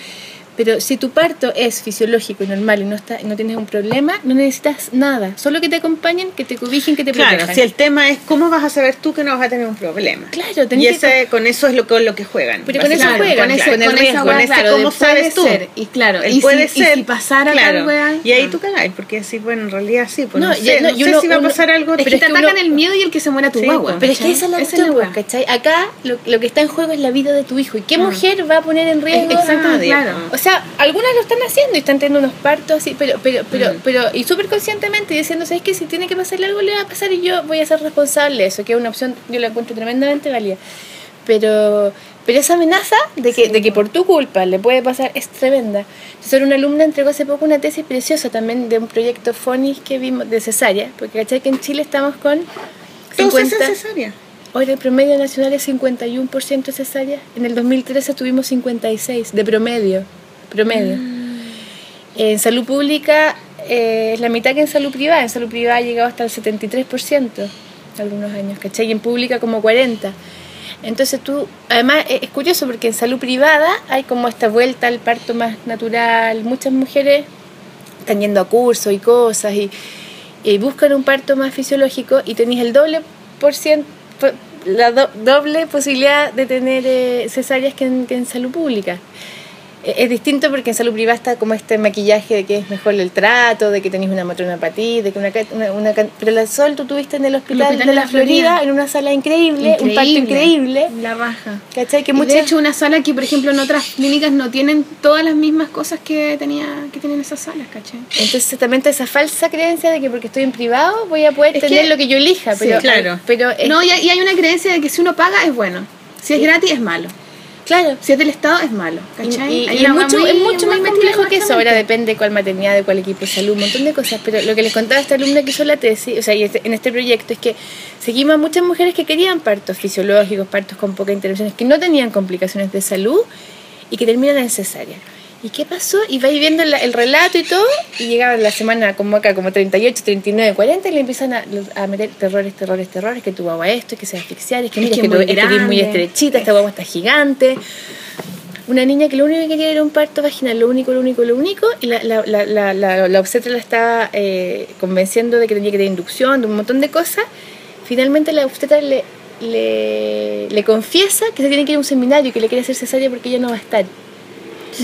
Pero si tu parto es fisiológico y normal y no está, no tienes un problema, no necesitas nada. Solo que te acompañen, que te cobijen, que te Claro, protejan. si el tema es cómo vas a saber tú que no vas a tener un problema. Claro, Y tenés que- ese, con eso es lo, con lo que juegan. Pero con eso básicamente. juegan, con, ese, claro, con, con el riesgo, con ese claro, cómo sabes tú. ser. Y claro, y, puede si, ser, y si pasara claro, tal. Y ahí tú cagáis, porque así, bueno, en realidad sí, pues no, No, sé, no, no y sé uno- si va a pasar algo. Es que te que atacan el miedo y el que se muera tu guagua. pues. Pero es que esa es la cuestión, ¿cachai? Acá lo, lo que está en juego es la vida de tu hijo. ¿Y qué mujer va a poner en riesgo? Exactamente, nadie, claro. O sea, algunas lo están haciendo y están teniendo unos partos así, pero, pero, pero, Mm. pero, y súper conscientemente diciendo, ¿sabes qué? Si tiene que pasarle algo, le va a pasar y yo voy a ser responsable de eso, que es una opción, yo la encuentro tremendamente válida. Pero, pero esa amenaza de que, de que por tu culpa le puede pasar es tremenda. Entonces, una alumna entregó hace poco una tesis preciosa también de un proyecto FONIS que vimos de cesárea, porque ¿cachai? Que en Chile estamos con Todos 50... hacen cesárea. Hoy el promedio nacional es 51% cesárea. En el 2013 tuvimos 56 de promedio. Promedio. En salud pública eh, es la mitad que en salud privada. En salud privada ha llegado hasta el 73% algunos años, ¿cachai? Y en pública como 40%. Entonces tú, además eh, es curioso porque en salud privada hay como esta vuelta al parto más natural. Muchas mujeres están yendo a cursos y cosas y, buscan un parto más fisiológico y tenéis el doble por ciento, la do- doble posibilidad de tener eh, cesáreas que en, que en salud pública. Es distinto porque en salud privada está como este maquillaje de que es mejor el trato, de que tenéis una matrona para ti, de que una, una, una pero la Sol tú tuviste en el hospital, hospital de de la Florida, Florida. en una sala increíble, un parto increíble, La raja. ¿cachai? Que muchas de hecho, una sala que, por ejemplo, en otras clínicas no tienen todas las mismas cosas que tenía que tienen esas salas, ¿cachai? Entonces también está esa falsa creencia de que porque estoy en privado voy a poder Es tener que- lo que yo elija. Sí, Pero, claro. pero es- No, y hay, y hay una creencia de que si uno paga es bueno. Si es gratis es malo. Claro. Si es del Estado es malo, Y, ¿cachai? y- Hay y es mucho, muy- es mucho más complejo que eso. Ahora depende de cuál maternidad, de cuál equipo de salud, un montón de cosas. Pero lo que les contaba a esta alumna que hizo la tesis, o sea, y este- en este proyecto, es que seguimos a muchas mujeres que querían partos fisiológicos, partos con pocas intervenciones, que no tenían complicaciones de salud y que terminan en cesárea. ¿Y qué pasó? Y vais viendo el relato y todo, y llegaban la semana como acá, como 38, 39, 40, y le empiezan a, a meter terrores, terrores, terrores, que tu guagua esto, que se va a asfixiar, es que mira, que es que, es muy que muy grande. estrechita, esta guagua está gigante. Una niña que lo único que quería era un parto vaginal, lo único, lo único, lo único, y la, la, la, la, la, la obstetra la estaba eh, convenciendo de que tenía que tener inducción, de un montón de cosas. Finalmente la obstetra le, le, le confiesa que se tiene que ir a un seminario y que le quiere hacer cesárea porque ella no va a estar.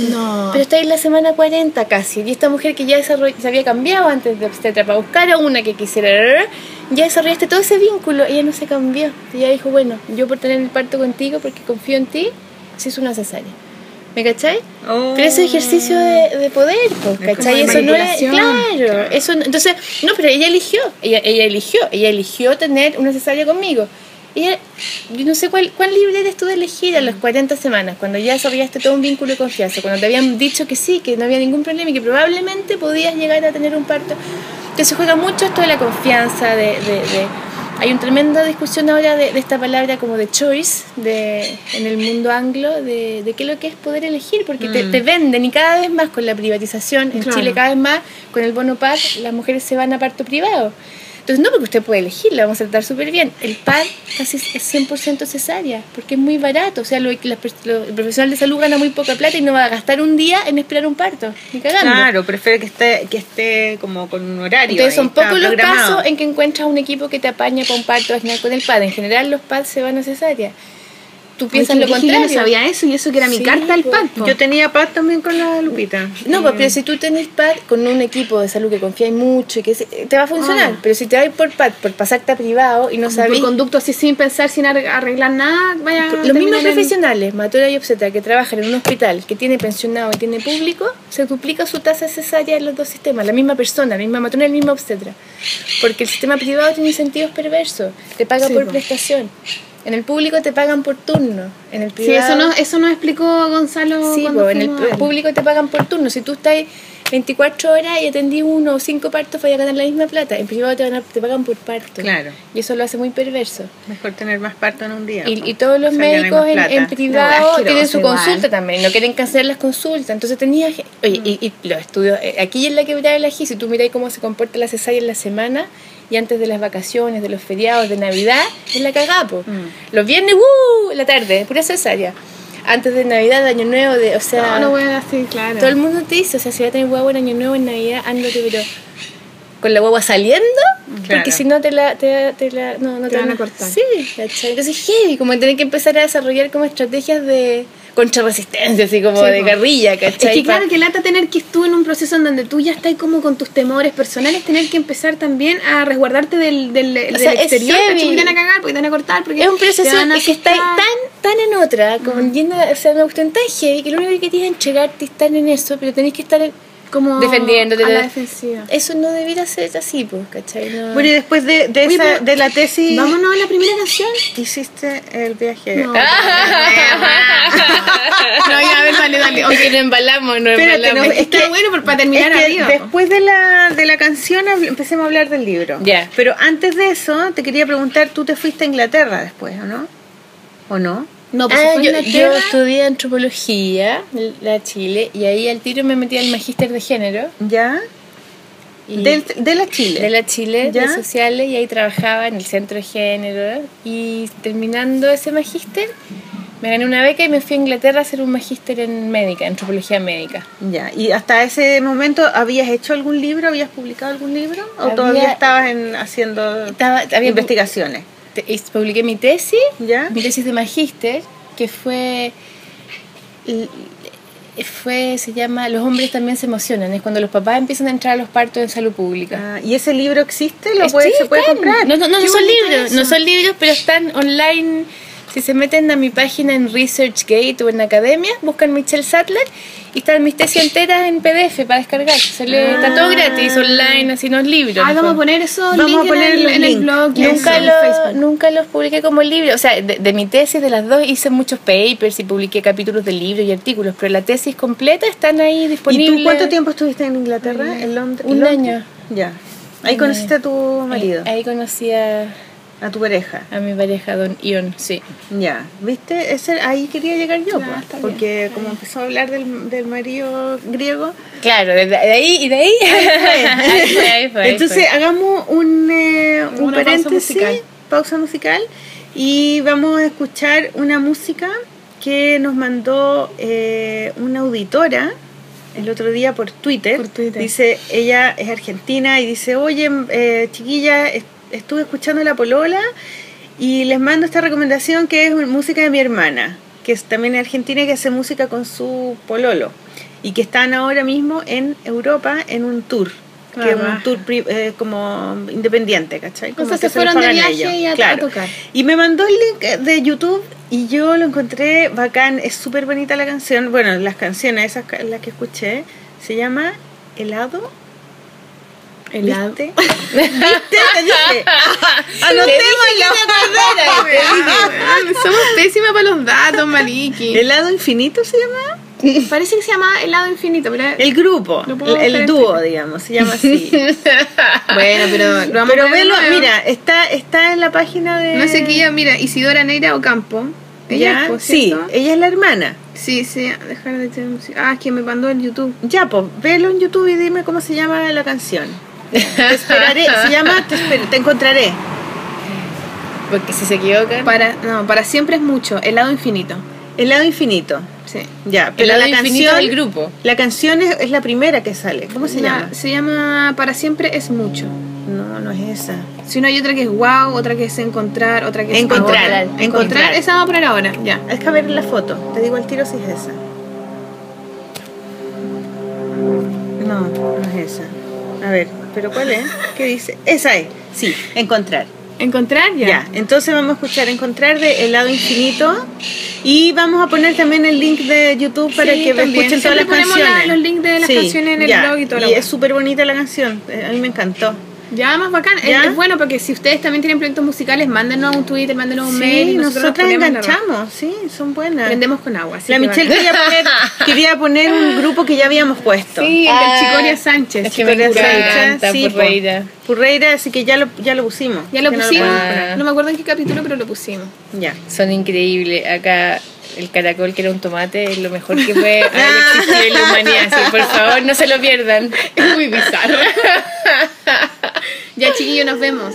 No. Pero está en la semana 40 casi. Y esta mujer que ya desarroll- se había cambiado antes de obstetra para buscar a una que quisiera, ya desarrollaste todo ese vínculo. Ella no se cambió. Ella dijo, bueno, yo por tener el parto contigo, porque confío en ti, se hizo una cesárea. ¿Me cachai? Oh. Pero ese ejercicio de, de poder, pues, Es ¿cachai? de Eso no es. Claro, Claro. eso no- entonces, no, pero ella eligió, ella, ella eligió, ella eligió tener una cesárea conmigo. Ella, yo no sé cuál, cuán libre eres tú de elegir a las 40 semanas, cuando ya desarrollaste todo un vínculo de confianza, cuando te habían dicho que sí, que no había ningún problema y que probablemente podías llegar a tener un parto. Que se juega mucho esto de la confianza, de, de, de- hay una tremenda discusión ahora de, de esta palabra como de choice de, en el mundo anglo, de, de qué es lo que es poder elegir, porque te, Mm. te venden y cada vez más con la privatización, en Claro. Chile cada vez más, con el bono PAD, las mujeres se van a parto privado. Entonces, no porque usted puede elegir, la vamos a tratar súper bien. El PAD casi es 100% cesárea, porque es muy barato. O sea, lo- lo- el profesional de salud gana muy poca plata y no va a gastar un día en esperar un parto, ni cagando. Claro, prefiere que esté, que esté como con un horario. Entonces son pocos los casos en que encuentras un equipo que te apaña un parto vaginal con el PAD. En general los PAD se van a cesárea. Tú piensas Ay, lo dije, Yo contrario. no sabía eso y eso que era mi Sí, carta al po. Yo tenía paz también con la Lupita. No, pues, pero si tú tenés PAD con un equipo de salud que confías mucho y que se- te va a funcionar, Ah. pero si te vas por PAD, por pasarte a privado y no sabes... por conducto así sin pensar, sin ar- arreglar nada, vaya. Los mismos en- profesionales, matora y obstetra, que trabajan en un hospital que tiene pensionado y tiene público, se duplica su tasa cesárea en los dos sistemas, la misma persona, la misma matrona y la misma obstetra. Porque el sistema privado tiene incentivos perversos, te paga Sí, por po. prestación. En el público te pagan por turno, en el Sí, privado... eso, no, eso nos explicó Gonzalo. Sí, cuando po, en el público te pagan por turno. Si tú estás 24 horas y atendí uno o cinco partos, vas a ganar la misma plata. En privado te, van a- te pagan por parto. Claro. Y eso lo hace muy perverso. Mejor tener más parto en un día. Y, po. y todos los O sea, ganar médicos en, privado asqueroso tienen su igual. consulta también, no quieren cancelar las consultas. Entonces tenía. ge- Oye, y, y los estudios. eh, Aquí en la quebrada de la GI, si tú miras cómo se comporta la cesárea en la semana y antes de las vacaciones, de los feriados, de Navidad, es la cagapo. Mm. Los viernes, ¡uh! La tarde, pura cesárea. Antes de Navidad, de Año Nuevo, de, o sea. No, no voy a así, claro. Todo el mundo te dice, o sea, si vas a tener guagua en Año Nuevo, en Navidad, ándate, pero con la guagua saliendo, Claro. porque si no te la, te, te la, no, no Te van a cortar. Sí, ¿cachai? Entonces heavy, como tener que empezar a desarrollar como estrategias de contrarresistencia, así como Sí, de guerrilla, Es ¿cachai? que claro, que lata tener que tú en un proceso en donde tú ya estás como con tus temores personales, tener que empezar también a resguardarte del, del, del sea, es exterior, heavy. ¿cachai? porque te van a cagar, porque te van a cortar, porque es un proceso te van a es que está tan, tan en otra, como lleno de- o sea, me gustan tan heavy que lo único que tienes es entregarte y estar en eso, pero tenés que estar en- como defendiéndote. a la de- defensiva. Eso no debiera ser así, pues, ¿cachai? No. Bueno, y después de, de, Oye, esa, pero- de la tesis, Vámonos a la primera canción. hiciste el viaje. No, no, ya, a ver, dale, dale. Es que embalamos, nos Espérate, embalamos. no, es Está que- bueno por- para terminar es que arriba, po. Después de la, de la canción empecemos a hablar del libro. Ya. Pero antes de eso, te quería preguntar, ¿tú te fuiste a Inglaterra después o no? ¿O no? No, pues Ah, yo, en yo estudié antropología, la Chile, y ahí al tiro me metí al magíster de género. ¿Ya? Y Del- de la Chile. de la Chile, ¿Ya? de sociales, y ahí trabajaba en el centro de género. Y terminando ese magíster, me gané una beca y me fui a Inglaterra a hacer un magíster en médica, antropología médica. Ya. ¿Y hasta ese momento habías hecho algún libro? ¿Habías publicado algún libro? ¿O Había- todavía estabas en, haciendo Estaba, había investigaciones? Te- publiqué mi tesis, ¿Ya? mi tesis de magíster, que fue, fue, se llama Los hombres también se emocionan, es cuando los papás empiezan a entrar a los partos en salud pública. Ah, ¿Y ese libro existe? ¿Lo puede, sí, ¿Se puede están. comprar? No, no, no, no son libros, eso. no son libros, pero están online. Si se meten a mi página en ResearchGate o en Academia, buscan Michelle Sattler y están mis tesis enteras en PDF para descargar. Se le- Está todo gratis, online, así no es libro. Ah, vamos a poner eso Vamos a poner en, el, los en el links. blog y Nunca, en lo- Facebook. nunca los publiqué como libro. O sea, de, de mi tesis, de las dos, hice muchos papers y publiqué capítulos de libros y artículos, pero la tesis completa están ahí ¿Y disponibles. tú cuánto tiempo estuviste en Inglaterra? ¿En Londres? Un Londres? año. Ya. Ahí conociste a tu marido, Ahí, ahí conocí a, a tu pareja. a mi pareja, Don Ion, sí. Ya, ¿viste? Ese, ahí quería llegar yo, pues, bien, porque como empezó a hablar del, del marido griego, Claro, de, de ahí y de ahí. Ahí fue, ahí fue, ahí entonces fue. hagamos un, eh, un Una pausa paréntesis, musical. pausa musical, y vamos a escuchar una música que nos mandó eh, una auditora el otro día por Twitter. Por Twitter. Dice, ella es argentina y dice, oye, eh, chiquilla, estuve escuchando la polola y les mando esta recomendación que es música de mi hermana, que es también argentina que hace música con su pololo y que están ahora mismo en Europa en un tour. Que es Ah, un tour pri- eh, como independiente, ¿cachai? Como Entonces que se fueron de viaje y a- a tocar. Y me mandó el link de YouTube y yo lo encontré bacán. Es súper bonita la canción. Bueno, las canciones, esas las que escuché, se llama Helado. Helado. ¿Viste? ¿Viste? Te dije. Anotémoslo. Somos pésimas para los datos, Maliki. ¿Helado infinito se llama? Parece que se llama helado infinito, pero El grupo, el, en dúo, digamos, se llama así. bueno, pero lo Pero velo, mira, está, está en la página de. No sé qué ella, mira, Isidora Neira Ocampo. Ella Ya, es, pues, sí, ella es la hermana. Sí, sí, dejar de tener música. Ah, es que me mandó el YouTube. Ya, pues, velo en YouTube y dime cómo se llama la canción. Te esperaré, se llama Te, esper- te encontraré. Porque si se equivocan. Para, no, para siempre es mucho. Helado infinito. Helado infinito. Sí. Ya, El pero lado la infinito canción. del grupo. La canción es, es la primera que sale. ¿Cómo se La- llama? Se llama Para siempre es mucho. No, no es esa. Si no hay otra que es wow, otra que es encontrar, otra que es Encontrar, ahora. encontrar. Encontrar, esa vamos a poner ahora, ya. Es que a ver la foto. Te digo el tiro si es esa. No, no es esa. A ver, ¿pero cuál es? ¿Qué dice? Esa es. Sí, encontrar. Encontrar, ya. Ya, entonces vamos a escuchar Encontrar de Helado Infinito y vamos a poner también el link de YouTube para Sí, que también. escuchen todas las canciones. la- los links de las canciones en el ya. blog y toda la Y es súper bonita la canción, eh, a mí me encantó. Ya, más bacán. Es- ¿Ya? Es, bueno porque si ustedes también tienen proyectos musicales, mándenos un Twitter, mándenos un Sí, mail. nosotras enganchamos, sí, son buenas. Prendemos con agua. La que Michelle quería poner, quería poner un grupo que ya habíamos puesto. Sí, el Ah, del Chicoria Sánchez. es que me Chicoria Sánchez, sí. Purreira. Purreira, así que ya lo, ya lo pusimos. Ya lo Que no pusimos. podemos Ah. No me acuerdo en qué capítulo, pero lo pusimos. Ya. Son increíbles. Acá el caracol que era un tomate es lo mejor que puede haber existido en la humanidad. Así, por favor, no se lo pierdan. Es muy bizarro. ya, chiquillos, nos vemos.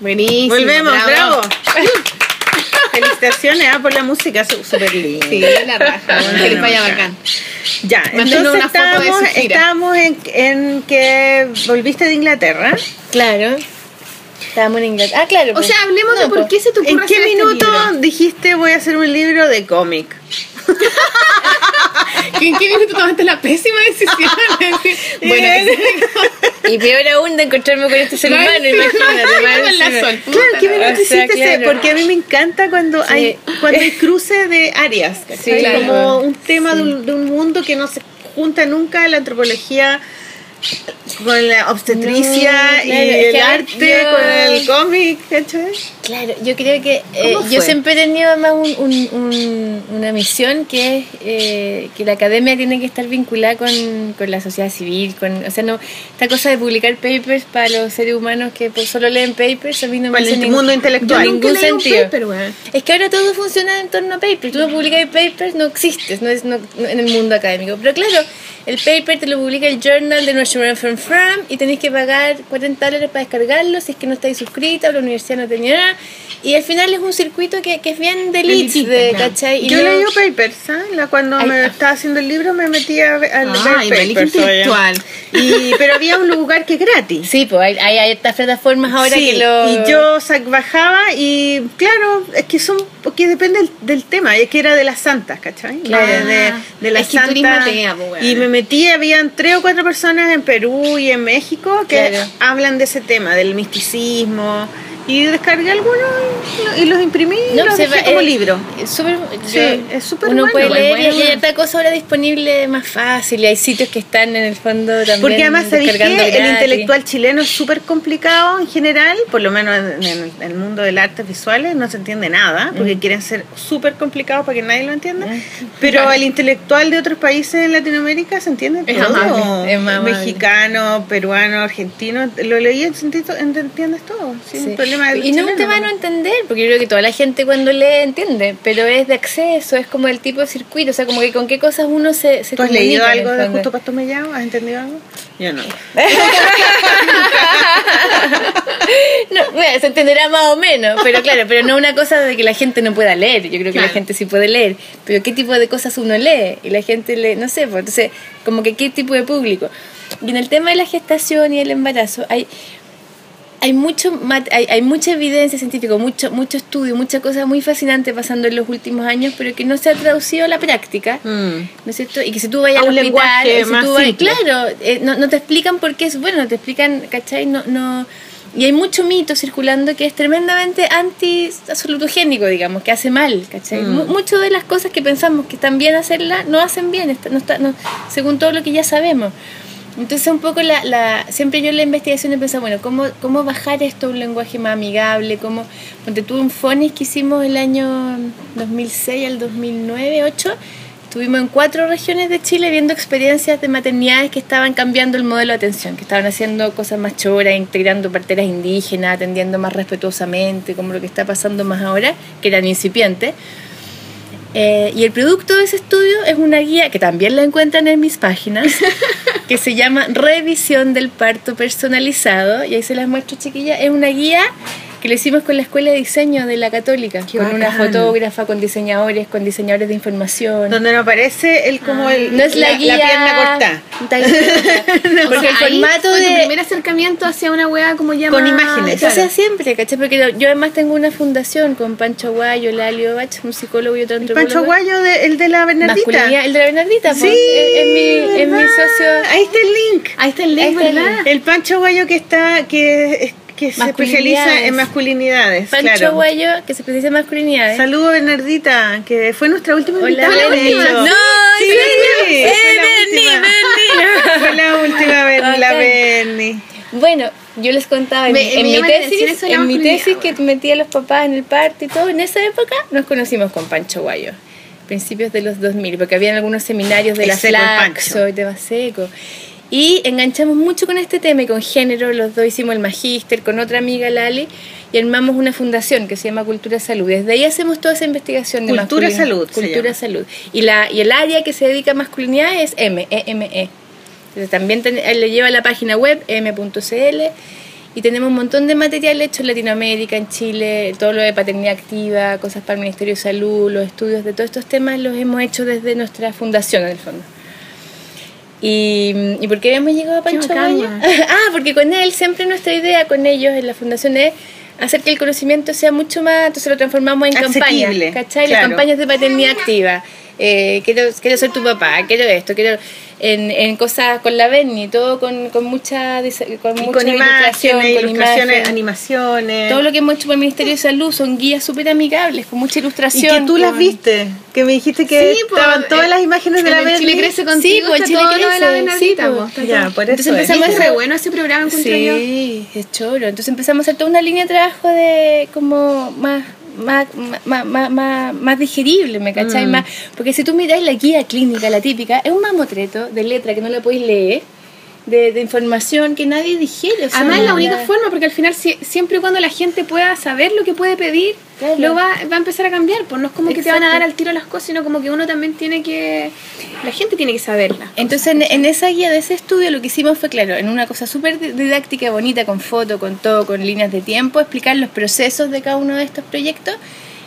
Buenísimo. volvemos, bravo. Felicitaciones ah, por la música, súper linda. Sí, la raja. Bueno, que les vaya bacán. Ya, entonces estábamos, estábamos en, en que volviste de Inglaterra. Claro. Estábamos en Inglaterra. Ah, claro. O pues. sea, hablemos de por pues. qué se te ocurre ¿En qué hacer este minuto libro. dijiste voy a hacer un libro de cómic? ¿En qué minuto tomaste la pésima decisión? bueno, Y peor aún de encontrarme con este ser humano, imagínate. Claro, ¿qué minuto hiciste. Porque a mí me encanta cuando Sí. hay cuando hay cruce de áreas. ¿cachai? Sí, claro. Como un tema de, un, de un mundo que no se junta nunca la antropología con la obstetricia No, y claro, es el arte yo- con el cómic, ¿cachai? Claro, yo creo que eh, ¿Cómo yo siempre he tenido además un, un- un- una misión que es eh, que la academia tiene que estar vinculada con, con la sociedad civil, con, o sea, no esta cosa de publicar papers para los seres humanos que pues, solo leen papers, a mí no me Para el hace ningún- mundo intelectual. ningún Nunca leí un sentido. paper, weón. Es que ahora todo funciona en torno a papers. Tú no publicas papers, no existes no es, no- no- en el mundo académico. Pero claro, el paper te lo publica el Journal de National Firm Firm y tenéis que pagar 40 dólares para descargarlo si es que no estáis suscrita o la universidad no tenía nada. Y al final es un circuito que, que es bien de elite, Elitista, de, claro. ¿cachai? Y Yo leí papers, ¿sabes? La- Cuando Ay, me ah. estaba haciendo el libro me metí a, ver- a leer Ay, papers. Intelectual. Y, pero había un lugar que es gratis. Sí, pues hay, hay, hay estas plataformas ahora Sí, que lo... y yo bajaba y claro, es que son, porque depende del, del tema, es que era de las santas, ¿cachai? Claro. De, de, de las tú eres santas. weona. y me metí, habían tres o cuatro personas en Perú y en México que Claro. hablan de ese tema, del misticismo. Y descargué algunos y, lo- y los imprimí y No, los se dejé va- como libro. es súper- Sí, yo- es súper Uno bueno, puede leer y- bueno. y hay otra cosa ahora disponible más fácil y hay sitios que están en el fondo también Porque además, ¿sabéis que descargando El intelectual chileno es súper complicado en general, por lo menos en, en el mundo del artes visuales, no se entiende nada, porque Mm. quieren ser súper complicados para que nadie lo entienda. Pero el intelectual de otros países en Latinoamérica se entiende Es todo. amable, es. Mexicano, peruano, argentino, lo leí en sentido, entiendes todo, sin Sí. problema. Del Y no es un tema de no entender, porque yo creo que toda la gente cuando lee entiende, pero es de acceso, es como el tipo de circuito, o sea, como que con qué cosas uno se, se ¿Tú has leído algo de. Justo Pastor Mellado? ¿Has entendido algo? Yo no. No, bueno, se entenderá más o menos, pero claro, pero no una cosa de que la gente no pueda leer. Yo creo que la Claro. gente sí puede leer, pero ¿qué tipo de cosas uno lee? Y la gente lee, no sé, pues entonces, como que qué tipo de público. Y en el tema de la gestación y el embarazo, hay hay mucho hay, hay mucha evidencia científica, mucho mucho estudio, mucha cosa muy fascinante pasando en los últimos años, pero que no se ha traducido a la práctica. Mm. ¿No es cierto? Y que si tú vayas A al hospital, si tú simple. claro, eh, no, no te explican por qué es bueno, te explican, ¿cachai? No, no, y hay mucho mito circulando que es tremendamente anti-absolutogénico, digamos, que hace mal, ¿cachai? Mm. Mu- Muchas de las cosas que pensamos que están bien hacerlas, no hacen bien, está- no está, no- según todo lo que ya sabemos. Entonces un poco la, la siempre yo en la investigación he pensado, bueno, ¿cómo, cómo bajar esto a un lenguaje más amigable? ¿Cómo, ponte tú un Fonis que hicimos el año 2006 al 2009, 8, estuvimos en cuatro regiones de Chile viendo experiencias de maternidades que estaban cambiando el modelo de atención, que estaban haciendo cosas más choras, integrando parteras indígenas, atendiendo más respetuosamente, como lo que está pasando más ahora, que eran incipientes. Eh, y el producto de ese estudio es una guía que también la encuentran en mis páginas, que se llama Revisión del Parto Personalizado. Y ahí se las muestro, chiquillas. Es una guía que le hicimos con la Escuela de Diseño de la Católica, Qué con una bacán. fotógrafa, con diseñadores, con diseñadores de información. Donde no aparece el como el, no es la, guía. pierna cortada. Tal- Porque O el sea, ahí formato fue tu de. primer acercamiento hacia una wea como ya Con imágenes. Eso Claro. sea siempre, ¿cachai? Porque yo además tengo una fundación con Pancho Aguayo, Lalio Bach, un psicólogo y otro antropólogo. Pancho Guayo, de- el de la Bernardita. El de la Bernardita, pues, Sí, es, mi, mi socio. Ahí está el link. Ahí está el link, está el ¿verdad? link. El Pancho Guayo que está, que, que se especializa en masculinidades. Pancho claro. Guayo, que se especializa en masculinidades. Saludos Bernardita, que fue nuestra última Hola, invitada. Berni. hecho. No, Sí, sí, Berni, última. Berni. Fue la última Berni, la. Berni. Bueno, yo les contaba en, Me- mi- en me tesis, en mi que metí a los papás en el parto y todo, en esa época nos conocimos con Pancho Guayo, principios de los 2000, porque habían algunos seminarios de la Flaxo y de Baseco. Y enganchamos mucho con este tema y con género, los dos hicimos el magíster con otra amiga Lali y armamos una fundación que se llama Cultura Salud. Desde ahí hacemos toda esa investigación de Cultura Salud Cultura. Salud. Y, la, y el área que se dedica a masculinidad es M, EME. Entonces, también ten- él le lleva a la página web m.cl y tenemos un montón de material hecho en Latinoamérica, en Chile, todo lo de paternidad activa, cosas para el Ministerio de Salud, los estudios de todos estos temas los hemos hecho desde nuestra fundación en el fondo. ¿Y, ¿y por qué hemos llegado a Pancho ah, porque con él siempre nuestra idea con ellos en la fundación es hacer que el conocimiento sea mucho más, entonces lo transformamos en Asequible, campañas, ¿cachai? claro. Las campañas de paternidad activa, eh, quiero, quiero ser tu papá, quiero esto, quiero en, en cosas con la Benny, todo con, con mucha, con Y mucha con con ilustraciones, imagen. animaciones. Todo lo que hemos hecho por el Ministerio de Salud son guías súper amigables, con mucha y ilustración. que tú las viste, que me dijiste que Sí, po, estaban todas eh, las imágenes de la Berni. Chile crece contigo, Sí, pues, Chile todo lo de la crece, Bernardita, sí, po, pues. Ya, por eso Entonces es. empezamos ¿Viste a hacer- bueno ese programa yo? Sí, es choro. Entonces empezamos a hacer toda una línea de trabajo de como más más, más, más, más, más digerible, ¿me cachai? Mm. Más, porque si tú miras la guía clínica, la típica, es un mamotreto de letra que no la podéis leer, de, de información que nadie digiere. o sea, Además es la no- única forma, porque al final si- siempre y cuando la gente pueda saber lo que puede pedir, Claro. lo va, va a empezar a cambiar. Pues no es como que te van a dar al tiro las cosas, sino como que uno también tiene que... La gente tiene que saberla. Entonces, en, en esa guía de ese estudio, lo que hicimos fue, claro, en una cosa súper di- didáctica, bonita, con foto, con todo, con líneas de tiempo, explicar los procesos de cada uno de estos proyectos,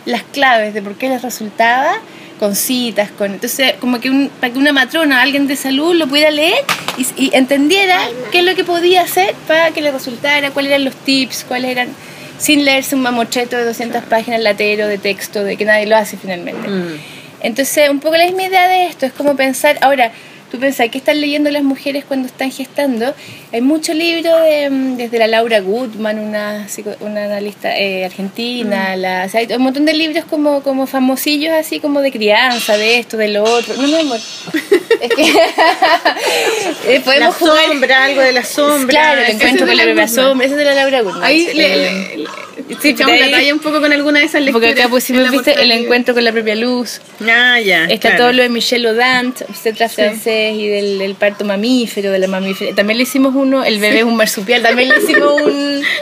las claves de por qué les resultaba, con citas, con. Entonces, como que un, para que una matrona, alguien de salud, lo pudiera leer y, y entendiera qué es lo que podía hacer para que le resultara, cuáles eran los tips, cuáles eran. Sin leerse un mamotreto de 200 páginas latero de texto, de que nadie lo hace finalmente. Mm. Entonces, un poco la misma idea de esto es como pensar, ahora, tú pensás, ¿qué están leyendo las mujeres cuando están gestando? Hay muchos libros de, mm, desde la Laura Goodman, una, una analista eh, argentina, la, o sea, hay un montón de libros como, como famosillos, así como de crianza, de esto, de lo otro. No, mi amor. es que eh, La podemos jugar. sombra, algo de la sombra. Claro, el encuentro con la propia sombra, ese es de la Laura Goodman. Ahí le, Eh, le- le- sí, echamos la talla un poco con alguna de esas lecturas. Porque acá pusimos, la viste, el encuentro con la propia luz. Ah, ya. Está claro. todo lo de Michel Audant, obstetra francés y del, del parto mamífero, de la mamífera. También le hicimos uno, el bebé es un marsupial, también le hicimos un...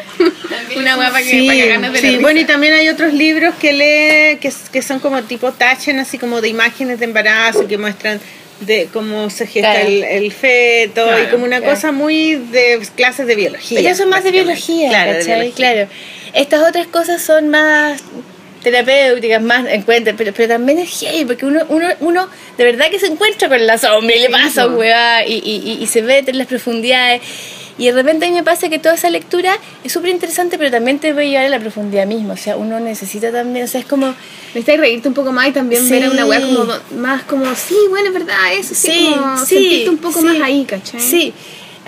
Una para que, Sí, para que ganas de sí. risa. bueno, y también hay otros libros que lee que, que son como tipo tachen, así como de imágenes de embarazo que muestran de cómo se gesta Claro. el, el feto y como una claro. cosa muy de clases de biología. Ellas son más de biología, claro, de ¿cachai? biología. Claro. Estas otras cosas son más terapéuticas, más encuentros, pero, pero también es gay, porque uno, uno, uno de verdad que se encuentra con la sombra y le pasa, po. weá, y, y, y- y se ve en las profundidades. Y de repente a mí me pasa que toda esa lectura es súper interesante, pero también te va a llevar a la profundidad misma. O sea, uno necesita también, o sea, es como... Necesitas reírte un poco más y también Sí. ver a una weá como más como, sí, bueno, es verdad, eso, sí, Sí, como sí, sentirte un poco más ahí, ¿cachai? Sí,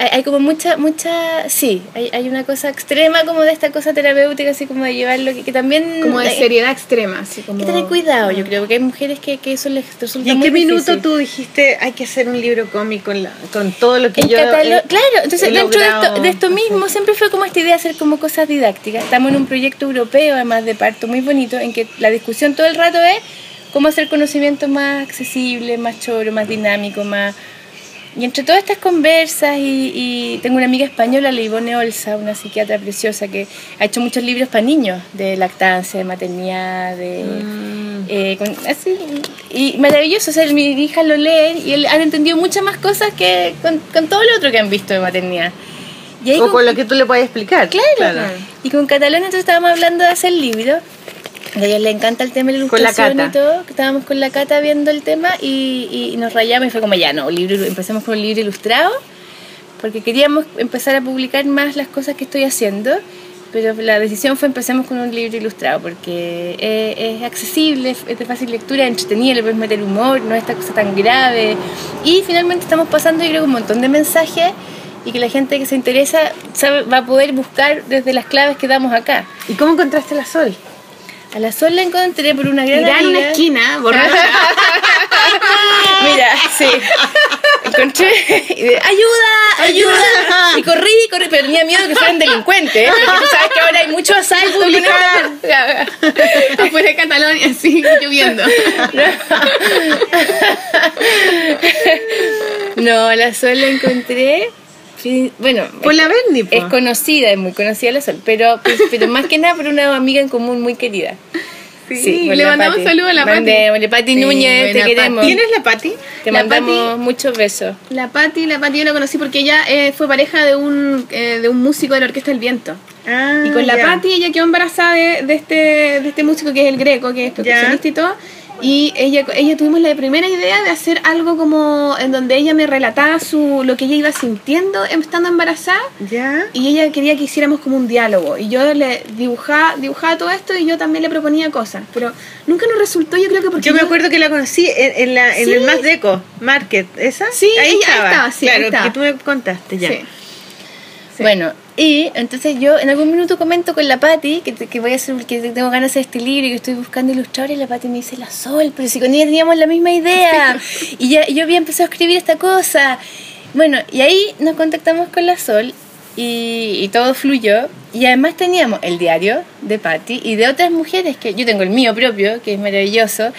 hay, hay como mucha, mucha, sí, hay, hay una cosa extrema como de esta cosa terapéutica, así como de llevarlo, que, que también... Como de hay- seriedad extrema, así Hay como... que tener cuidado, yo creo, porque hay mujeres que, que eso les resulta ¿Y en muy qué minuto tú dijiste hay que hacer un libro cómico con, la- con todo lo que El yo he- claro, entonces he dentro de esto, de esto mismo siempre fue como esta idea de hacer como cosas didácticas. Estamos en un proyecto europeo, además de parto, muy bonito, en que la discusión todo el rato es cómo hacer conocimiento más accesible, más choro, más dinámico, más... Y entre todas estas conversas, y, y tengo una amiga española, Leivone Olsa, una psiquiatra preciosa, que ha hecho muchos libros para niños, de lactancia, de maternidad, de... Mm. eh, con- así, y maravilloso, o sea, mi hija lo lee y él- han entendido muchas más cosas que con, con todo lo otro que han visto de maternidad. Y ahí O con- con lo que tú le puedes explicar. Claro. Y con Catalán entonces estábamos hablando de hacer libros. A ella le encanta el tema de la la ilustración Cata. y todo. Estábamos con la Cata viendo el tema y, y nos rayamos y fue como ya no, libro, empecemos con un libro ilustrado porque queríamos empezar a publicar más las cosas que estoy haciendo. Pero la decisión fue empecemos con un libro ilustrado porque es, es accesible, es es de fácil lectura, es entretenido, le puedes meter humor, no es esta cosa tan grave. Y finalmente estamos pasando, yo creo, un montón de mensajes y que la gente que se interesa sabe- va a poder buscar desde las claves que damos acá. ¿Y cómo encontraste la sol? A la Sol la encontré por una gran Tirada en una amiga. esquina, borracha. Mira, sí. Encontré. y de, ¡Ayuda! ¡Ayuda! Y corrí, corrí, pero tenía miedo que fueran delincuentes. Porque tú sabes que ahora hay mucho asalto. con esta- Afuera de Cataluña, así, lloviendo. No, a la Sol la encontré. Sí, Bueno, Por la Berni, es conocida, es muy conocida la Sol, pero, pero más que nada por una amiga en común muy querida. Sí, le mandamos Pati. saludos a la Pati. Mandémosle, Pati Sí, Núñez, te queremos. ¿Quién es la Pati? Te La mandamos Pati- muchos besos. La Pati, la Pati yo la conocí porque ella eh, fue pareja de un, eh, de un músico de la Orquesta del Viento. Ah, Y con la ya. Pati ella quedó embarazada de, de este, de este músico que es el greco, que es percusionista y todo. Y ella, ella tuvimos la primera idea de hacer algo como en donde ella me relataba su, lo que ella iba sintiendo estando embarazada. ¿Ya? Y ella quería que hiciéramos como un diálogo. Y yo le dibujaba, dibujaba todo esto y yo también le proponía cosas. Pero nunca nos resultó, yo creo que porque. Yo me acuerdo que la conocí en, en la, en Sí. el Más Deco Market, ¿esa? Sí, ella- ahí estaba, sí, claro, ahí estaba. que tú me contaste ya. Sí. Sí. Bueno, y entonces yo en algún minuto comento con la Patti que, que voy a hacer, que tengo ganas de hacer este libro y que estoy buscando ilustradores y la Patti me dice, la Sol, pero si con ella teníamos la misma idea. y ya yo había empezado a escribir esta cosa. Bueno, y ahí nos contactamos con la Sol y, y todo fluyó. Y además teníamos el diario de Patti y de otras mujeres, que yo tengo el mío propio, que es maravilloso.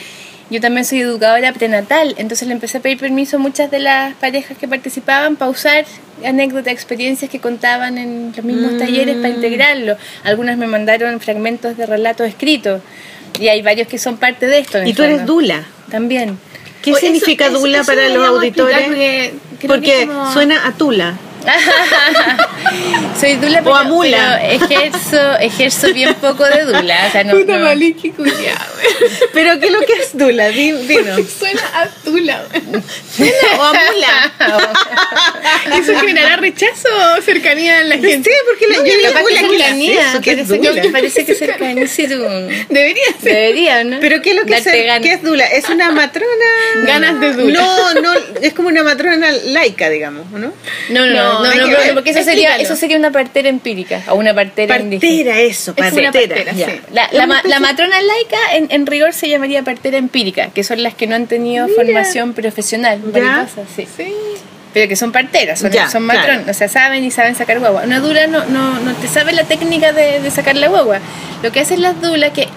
Yo también soy educadora prenatal, entonces le empecé a pedir permiso a muchas de las parejas que participaban para usar anécdotas, experiencias que contaban en los mismos talleres para integrarlo. Algunas me mandaron fragmentos de relatos escritos y hay varios que son parte de esto. Y tú eres. Dula. También. ¿Qué O significa eso- Dula eso para los auditores? Porque, como- suena a Tula. Soy Dula, O pero, a mula. pero ejerzo, ejerzo bien poco de Dula. O sea, no, Puta no- culiao, Pero ¿qué es lo que es Dula? Di- Dinos. Suena a tula. o a mula. ¿Eso generará rechazo o cercanía en la Sí, gente? porque la, yo digo que Dula, ¿qué es cercanía, eso? ¿Qué es parece, Dula? que, parece que cercanía sí, tú- Debería ser. Debería, ¿no? Pero ¿qué es lo que, Darte es, ganas. ¿qué es Dula? ¿Es una matrona? Ganas de Dula. No, no, es como una matrona laica, digamos, ¿no? No, no, No, no, no, porque eso sería, eso sería una partera empírica o una partera, indígena. Partera, eso, partera. La, la, ma- la matrona laica en, en rigor se llamaría partera empírica, que son las que no han tenido formación profesional. Sí. Pero que son parteras, son, son matronas, o sea, saben y saben sacar guagua. Una dura no, no, no te sabe la técnica de, de sacar la guagua. Lo que hacen las dulas, que.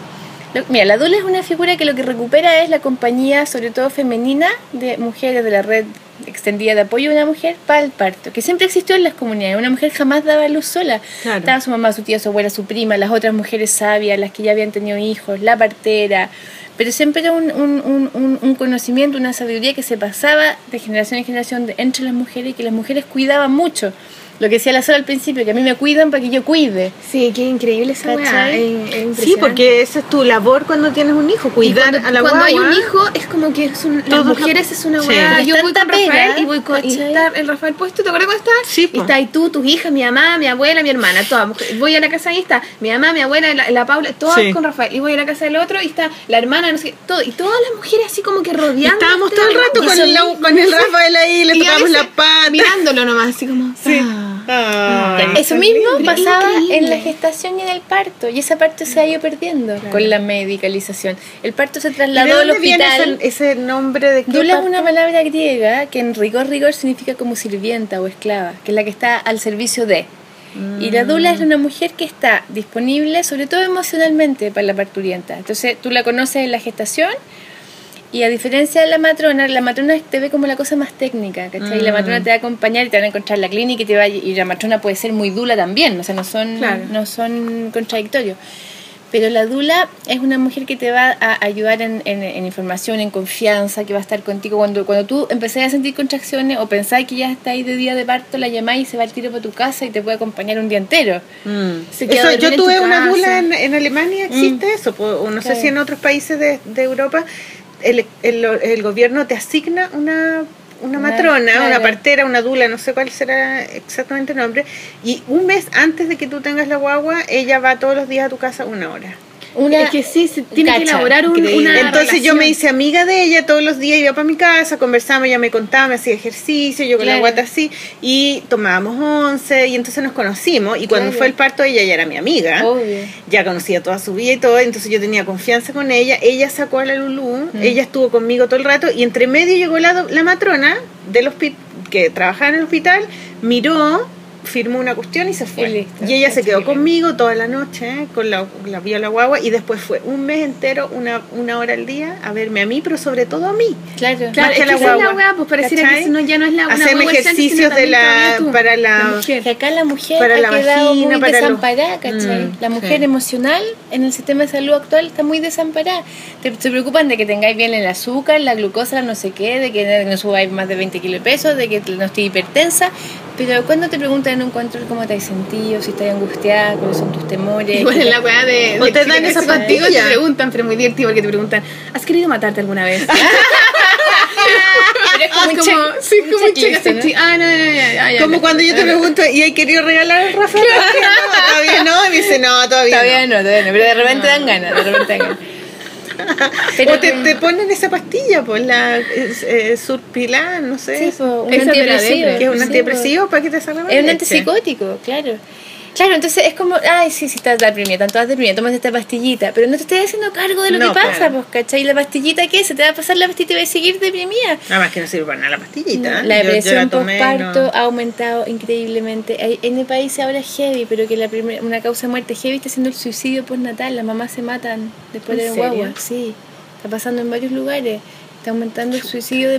Lo- mira, la dula es una figura que lo que recupera es la compañía, sobre todo femenina, de mujeres de la red extendida de apoyo a una mujer para el parto, que siempre existió en las comunidades. Una mujer jamás daba luz sola. Claro. Estaba su mamá, su tía, su abuela, su prima, las otras mujeres sabias, las que ya habían tenido hijos, la partera. Pero siempre era un, un, un- un, un conocimiento, una sabiduría que se pasaba de generación en generación de- entre las mujeres y que las mujeres cuidaban mucho. Lo que decía la Sara al principio, que a mí me cuidan para que yo cuide. Sí, qué increíble esa weá. ¿Cachai? es- es Sí, porque esa es tu labor cuando tienes un hijo, cuidar cuando, a la cuando hay un hijo es como que es un, las mujeres es una Sí. weá. Es Yo voy con Rafael pega, y voy con y el Rafael puesto, ¿te acuerdas cómo está? Sí, y está ahí tú, tus hijas, mi mamá, mi abuela, mi hermana, todas mujeres. Voy a la casa y está mi mamá, mi abuela, la, la Paula, todas Sí. con Rafael. Y voy a la casa del otro y está la hermana, no sé qué, todo. Y todas las mujeres así como que rodeando. estábamos todo el rato con, mismo. con el Rafael ahí, le tocamos la pata. Mirándolo nomás, así como. Sí. ah. Ah. Eso mismo pasaba Increíble. en la gestación y en el parto, y esa parte se ha ido perdiendo con la medicalización. El parto se ¿Y de trasladó al hospital. ese, ese nombre de qué Dula es una palabra griega que en rigor rigor significa como sirvienta o esclava, que es la que está al servicio de. Y la dula es una mujer que está disponible, sobre todo emocionalmente, para la parturienta. Entonces tú la conoces en la gestación y a diferencia de la matrona, la matrona te ve como la cosa más técnica, ¿cachai? Y la matrona te va a acompañar y te va a encontrar en la clínica y, te va a- y la matrona puede ser muy dula también, o sea, no son, Claro. no son contradictorios. Pero la dula es una mujer que te va a ayudar en, en- en información, en confianza, que va a estar contigo. Cuando, cuando tú empecé a sentir contracciones o pensáis que ya está ahí de día de parto, la llamáis y se va al tiro para tu casa y te puede acompañar un día entero. Mm. Eso, yo tuve tu una casa. dula en, en Alemania, existe eso, po- o no sé si en otros países de, de Europa el, el, el gobierno te asigna una, una Una- matrona, claro. una partera, una dula, no sé cuál será exactamente el nombre, y un mes antes de que tú tengas la guagua, ella va todos los días a tu casa una hora. Una, es que sí, se tiene que elaborar un- una. Entonces yo me hice amiga de ella todos los días, iba para mi casa, conversábamos, ella me contaba, me hacía ejercicio, yo con la guata así, y tomábamos once, y entonces nos conocimos, y cuando Claro. fue el parto ella ya era mi amiga Obvio. ya conocía toda su vida y todo, entonces yo tenía confianza con ella. Ella sacó a la Lulú, ella estuvo conmigo todo el rato y entre medio llegó la, la matrona del hospital que trabajaba en el hospital, miró, firmó una cuestión y se fue. Y listo. Y ella se quedó Chile. conmigo toda la noche, ¿eh? con la, la vio la guagua y después fue un mes entero, una, una hora al día, a verme a mí, pero sobre todo a mí. Claro. Claro, Más es que la esa es la guagua, pues pareciera ¿cachai? que no, ya no es la una Hacerme guagua sino ejercicios de la, para la, mujer. Que acá la mujer Para ha la quedado vagina, muy para los- desamparada, ¿cachai? Mm, la mujer sí. emocional en el sistema de salud actual está muy desamparada. Te- se preocupan de que tengáis bien el azúcar, la glucosa, la no sé qué, de que no subáis más de 20 kilos de peso, de que no esté hipertensa, Pero cuando te preguntan en un control cómo te has sentido, si estás angustiada, cuáles son tus temores. Igual en la weá de, O te dan esa contigo te preguntan, pero muy divertido porque te preguntan, ¿has querido matarte alguna vez? Pero es como Ah, un como, check- sí, un como Ah, no, no, no. Como cuando yo te pregunto, ¿y hay querido regalar al Rafa? No, todavía no. Y me dice, no, todavía, Todavía no. no, todavía no, pero de repente dan ganas, de repente dan ganas. Pero o te, que- te ponen esa pastilla, pues la eh, surpilan, no sé. Sí, pues, un antidepresivo. depre, que es un Sí, antidepresivo para que te salga la Es un leche. antipsicótico, claro. Claro, entonces es como, ay, sí, sí, estás deprimida, están todas deprimidas, tomas esta pastillita, pero no te estás haciendo cargo de lo No, que pasa, claro. pues, ¿cachai? ¿La pastillita qué? Se te va a pasar la pastillita y vas a seguir deprimida. Nada más que no sirve para nada la pastillita. La Yo- yo depresión postparto no. ha aumentado increíblemente. Hay- En el país ahora es heavy, pero que la primer- una causa de muerte heavy está siendo el suicidio postnatal. Las mamás se matan después ¿En de serio? guagua. Sí, está pasando en varios lugares. Está aumentando el suicidio de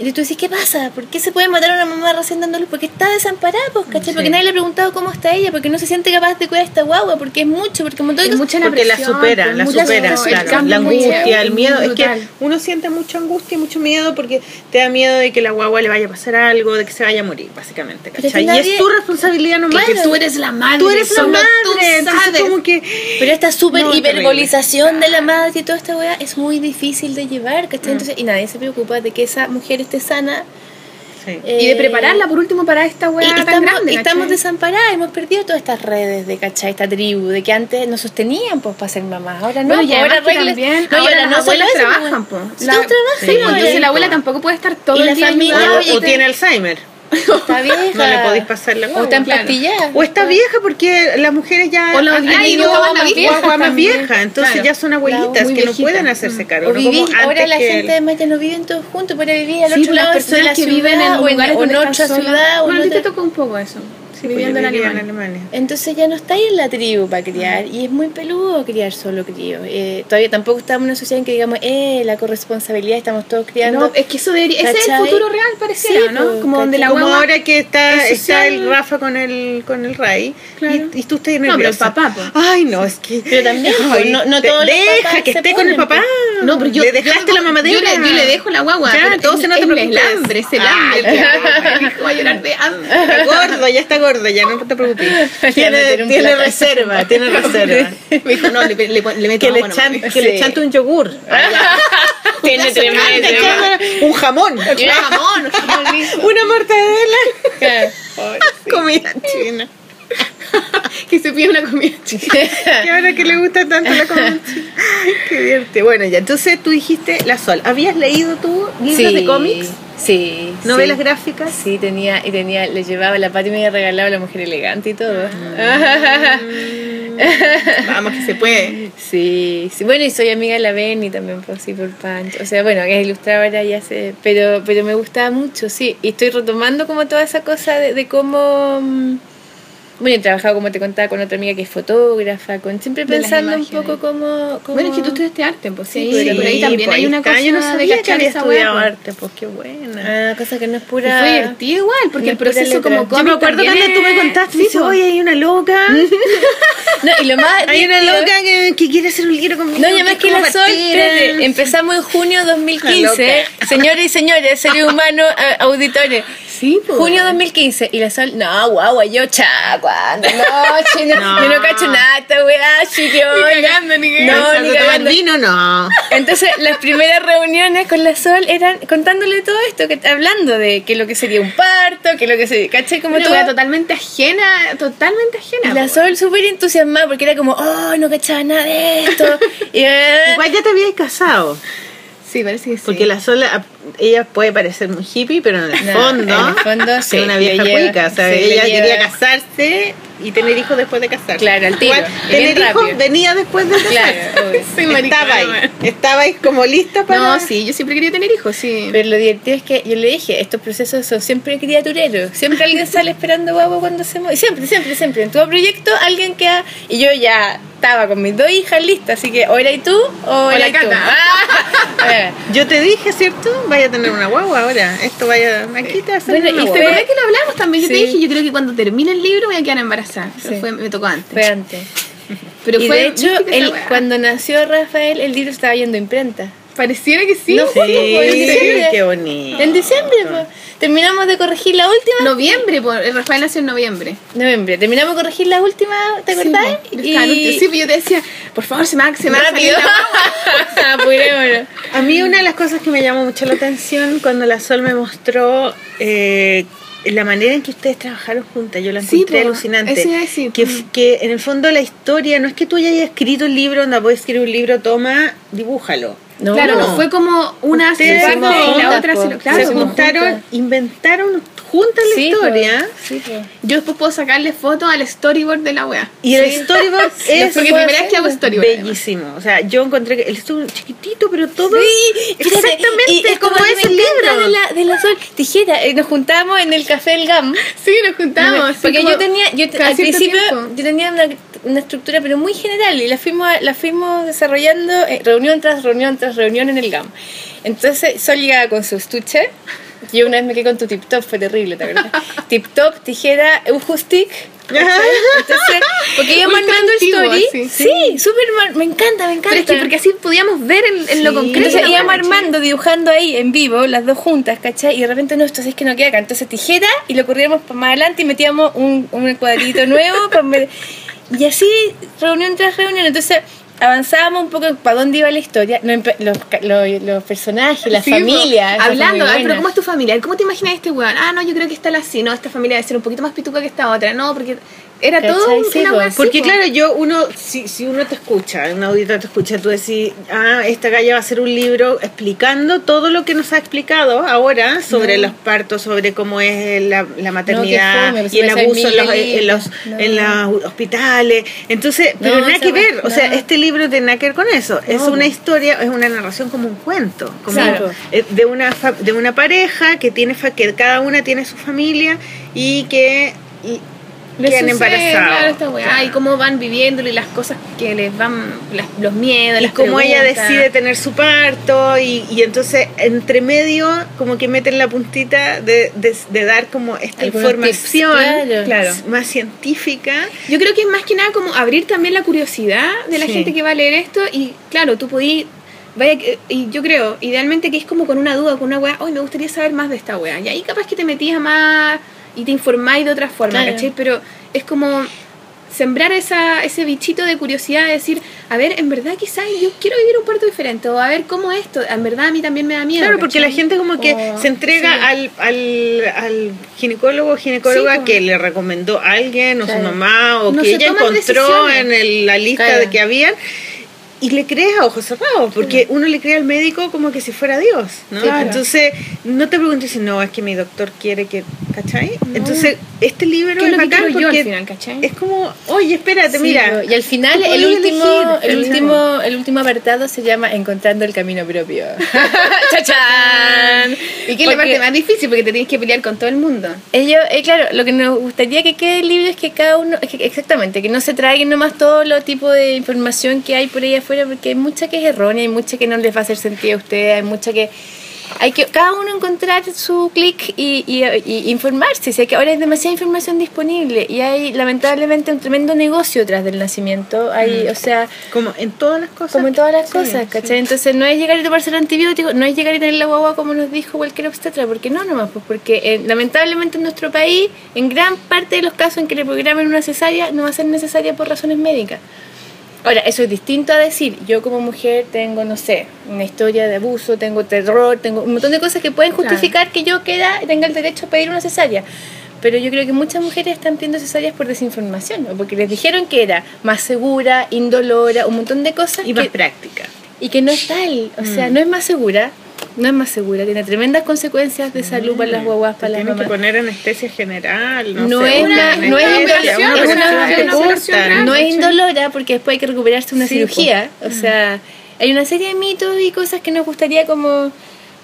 Y tú dices, ¿qué pasa? ¿Por qué se puede matar a una mamá recién dando luz? Porque está desamparada, pues, ¿cachai? Sí. Porque nadie le ha preguntado cómo está ella, porque no se siente capaz de cuidar a esta guagua, porque es mucho, porque un montón de Es cosas- mucha la Porque la supera, pues, la mucha supera, claro. cambio La angustia, el miedo. Es que uno siente mucha angustia y mucho miedo porque te da miedo de que la guagua le vaya a pasar algo, de que se vaya a morir, básicamente. ¿cachai? Y nadie- es tu responsabilidad nomás. Porque tú eres la madre. Tú eres la madre. tú Entonces, sabes. como que. Pero esta super No, hiperbolización de la madre y toda esta weá es muy difícil de llevar, ¿cachai? Entonces, y nadie se preocupa de que esa mujer esté sana. Sí. eh, Y de prepararla por último para esta y weá tan estamos, grande. y estamos desamparadas, hemos perdido todas estas redes de ¿cachai? esta tribu, de que antes nos sostenían pues para ser mamás, ahora no, Bueno, y pues, ahora reglas- también, no, ahora las no solo abuelas trabajan, pues, La- trabajan, Sí, pues, entonces la abuela tampoco puede estar todo Y la el día familia. O, oye, o te- tiene Alzheimer. Está vieja. No le podéis pasar la O está claro. empastillada. O está vieja porque las mujeres ya O los han niños tenido más viejas más vieja, entonces Claro. ya son abuelitas que no pueden hacerse cargo. O no como ahora antes la que gente además ya no viven todos juntos, para vivir al Sí, otro lado las de la personas que viven en lugares o otra ciudad. o Bueno, a ti te tocó un poco eso. Sí, pues, viviendo en yo vivía Alemania. Alemania. Entonces ya no estáis en la tribu para criar y es muy peludo criar solo crío. Eh, todavía tampoco estamos en una sociedad en que digamos, eh, la corresponsabilidad, estamos todos criando. No, es que eso debería, ese es el futuro real, pareciera, Sí, ¿no? pues, Como donde la Como guagua... ahora que está, es está el Rafa con el, con el Ray Claro. y, y tú estás No, pero el nerviosa. papá, pues. Ay, no, es que... Pero también, Ay, no- no te- todos Deja que se esté con el papá. No, pero yo Le dejaste yo- la mamadera. Yo le, yo le dejo la guagua. Ya, pero entonces es- no te es preocupes. el hambre, es el hambre. va a llorar de hambre. Gordo, ya está gordo, ya no te preocupes. Le Tiene, un reserva, tiene reserva. Me dijo, no, le, le, meto Que le, chan- que le chante un yogur. Tiene tremendo. Un jamón. Jamón, jamón. Una mortadela. Comida china. Que se pide una comida chica. Que ahora que le gusta tanto la comida china. Ay, Qué divierte. Bueno, ya, entonces tú dijiste La Sol. ¿Habías leído tú libros de cómics? Sí. ¿Novelas sí. gráficas? Sí, tenía, y tenía, le llevaba, la Pati me había regalado La Mujer Elegante y todo. Vamos, que se puede. Sí, sí, bueno, y soy amiga de la Benny también, pues sí, por Pancho. O sea, bueno, que es ilustradora ya sé, pero, pero me gustaba mucho, sí. Y estoy retomando como toda esa cosa de, de cómo. Bueno, he trabajado, como te contaba, con otra amiga que es fotógrafa, con siempre De pensando un poco como. como Bueno, es que tú estudiaste arte, pues sí, Sí, por ahí también pues, hay una está. cosa Yo no de sabía que había esa estudiado hueá, pues. arte, pues qué buena. Ah, cosa que no es Y pura. Fue divertido igual, porque no el proceso como Yo me acuerdo también cuando tú me es- contaste, Sí, me dice, pues. oye, hay una loca. No, y lo más. Hay una loca que, que quiere hacer un libro conmigo. No, y además que es como la Sol, partera. espérate, empezamos en junio La 2015. Señores y señores, seres humanos, eh, auditores. Sí, pues. Junio 2015. Y la Sol, no, guau, yo, cha, cuando, no, che, no, No. yo no cacho nada, esta weá, chiquillo. Ni cagando, ni No, cagando. ni ¿Tomar cagando. vino? No. Entonces, las primeras reuniones con la Sol eran contándole todo esto, que, hablando de que lo que sería un parto, que lo que sería, ¿cachai? Como todo. totalmente ajena, totalmente ajena. Y la. Sol súper entusiasmada porque era como, oh, no cachaba nada de esto. y, eh, Igual ya te habías casado. Sí, parece que sí. Porque la sola, ella puede parecer muy hippie, pero en el No, fondo, en el fondo, sí, es una vieja lleva- cuica. O sea, sí, le ella lleva- quería casarse y tener hijos después de casarse. Claro, al tiro, Igual, tener hijos rápido. venía después de casarse. Claro, Estaba ahí. Estaba ahí como lista para. No, sí, yo siempre quería tener hijos, sí. Pero lo divertido es que yo le dije, estos procesos son siempre criatureros. Siempre alguien sale esperando guagua cuando se mueve. Siempre, siempre, siempre. En todo proyecto alguien queda... Y yo ya estaba con mis dos hijas listas, así que o eras tú o, la eras tú. Ah, a ver. Yo te dije, ¿cierto? Vaya a tener una guagua ahora. Esto vaya. Aquí te va a hacer Bueno, una y ¿Te guagua. acordás que lo hablamos también? Yo te dije, yo creo que cuando termine el libro voy a quedar embarazada. Sí. fue, me tocó antes. Fue antes. Pero y fue de hecho, weá. cuando nació Rafael, el libro estaba yendo a imprenta. Pareciera que sí. No, Sí, pues, en diciembre. qué bonito. En diciembre, pues. Terminamos de corregir la última. Noviembre, por, el Rafael nació en noviembre. Noviembre. Terminamos de corregir la última, ¿te acordás? Sí, en un- sí, pues yo te decía, por favor, se me va, se me rápido. Apurémonos. A mí una de las cosas que me llamó mucho la atención cuando la Sol me mostró eh, la manera en que ustedes trabajaron juntas, yo la Sí, encontré po, alucinante. decir. Que, que en el fondo la historia no es que tú hayas escrito un libro, donde puedes escribir un libro, toma, dibújalo. No, claro, no. no fue como una parte y la otra po. se lo, se claro, juntaron, inventaron juntas la Sí, historia. Sí. Yo después puedo sacarle fotos al storyboard de la wea. Y el storyboard es porque primera vez que hago storyboard. además. bellísimo. O sea, yo encontré que el storyboard chiquitito, pero todo exactamente y es como, que es el libro. De la, de la sol tijera. Eh, Nos juntamos en el café del GAM. Sí, nos juntamos. porque como yo tenía, yo al principio tiempo. yo tenía una, una estructura pero muy general y la fuimos, la fuimos desarrollando eh, reunión tras reunión tras reunión en el GAM. Entonces Sol llegaba con su estuche. Yo una vez me quedé con tu tip top, fue terrible, ¿te acuerdas? tip top, tijera, un stick. Entonces, porque Ultra armando el story. sí. Sí, súper mal, me encanta, me encanta. Pero es que porque así podíamos ver en, en lo Sí. concreto. Entonces íbamos armando, dibujando ahí en vivo, las dos juntas, ¿cachai? Y de repente, no, esto sí es que no queda acá. Entonces tijera y lo corríamos para más adelante y metíamos un, un cuadrito nuevo. pa' me- y así, reunión tras reunión. Entonces avanzábamos un poco para dónde iba la historia. Los, los, los personajes, la Sí, familia. Hablando, ay, pero. ¿cómo es tu familia? ¿Cómo te imaginas este weón? Ah, no, yo creo que está así. No, esta familia debe ser un poquito más pituca que esta otra. No, porque era ¿Cachai? todo Sí, una Porque po. claro, yo uno, si, si uno te escucha, un auditor te escucha, tú decís, ah, esta galla va a hacer un libro explicando todo lo que nos ha explicado ahora sobre los partos, sobre cómo es la, la maternidad y el ser abuso en los, en los, en los hospitales. Entonces, pero nada que ver, o sea, este libro tiene nada que ver con eso. es una historia, es una narración como un cuento, como Claro. eh, de una de una pareja que tiene que cada una tiene su familia y que y- Les quedan sucede, embarazados. claro, esta weá, y cómo van viviéndolo y las cosas que les van, las- los miedos, y las como ella decide tener su parto y, y entonces entre medio como que meten la puntita de, de, de dar como esta Algunos información tips, claro. Claro. más científica Yo creo que es más que nada como abrir también la curiosidad de la Sí. gente que va a leer esto y claro, tú podís, vaya, y yo creo, idealmente que es como con una duda, con una weá, hoy me gustaría saber más de esta weá, y ahí capaz que te metías más y te informáis de otra forma, Claro. ¿cachai? Pero es como sembrar esa, ese bichito de curiosidad de decir, a ver, en verdad quizás yo quiero vivir un parto diferente, o a ver cómo es esto, en verdad a mí también me da miedo. claro porque la gente como que se entrega sí. al, al, al ginecólogo o ginecóloga Sí, que le recomendó a alguien o su mamá o No que ella encontró decisiones. en el- la lista Claro. de que habían y le crees a ojos cerrados, porque uno le cree al médico como que si fuera Dios, ¿no? Claro. Entonces, no te preguntes si no, es que mi doctor quiere que, ¿cachai? Entonces, este libro ¿Qué es que bacán quiero yo al porque final, cachai? es como, oye, espérate, Sí, mira. y al final el último, elegir, el último, el último apartado se llama Encontrando el camino propio. ¡Chachán! ¿Y qué es la Porque parte más difícil? Porque te tienes que pelear con todo el mundo. Ellos, eh, claro, lo que nos gustaría que quede el libro es que cada uno, es que- exactamente, que no se traigan nomás todo lo tipo de información que hay por ahí afuera, porque hay mucha que es errónea, hay mucha que no les va a hacer sentido a ustedes, hay mucha que hay que cada uno encontrar su clic y, y- y informarse. Si hay que ahora hay demasiada información disponible y hay lamentablemente un tremendo negocio tras del nacimiento. Hay, o sea, Como en todas las cosas. como en todas las Sí, cosas, sí. ¿cachai? Entonces no es llegar y tomarse el antibiótico, no es llegar y tener la guagua como nos dijo cualquier obstetra, porque no nomás, pues porque eh, lamentablemente en nuestro país, en gran parte de los casos en que le programen una cesárea, no va a ser necesaria por razones médicas. Ahora, eso es distinto a decir, yo como mujer tengo, no sé, una historia de abuso, tengo terror, tengo un montón de cosas que pueden Claro. justificar que yo queda, tenga el derecho a pedir una cesárea. Pero yo creo que muchas mujeres están pidiendo cesáreas por desinformación, o porque les dijeron que era más segura, indolora, un montón de cosas Y más que, práctica. y que no es tal, o sea, no es más segura, no es más segura, tiene tremendas consecuencias de salud para las guaguas, Te para las tienen que mamás. poner anestesia general. No, No sé, es una- no es indolora, No es indolora porque después hay que recuperarse una Sí, cirugía, o sea, hay una serie de mitos y cosas que nos gustaría como,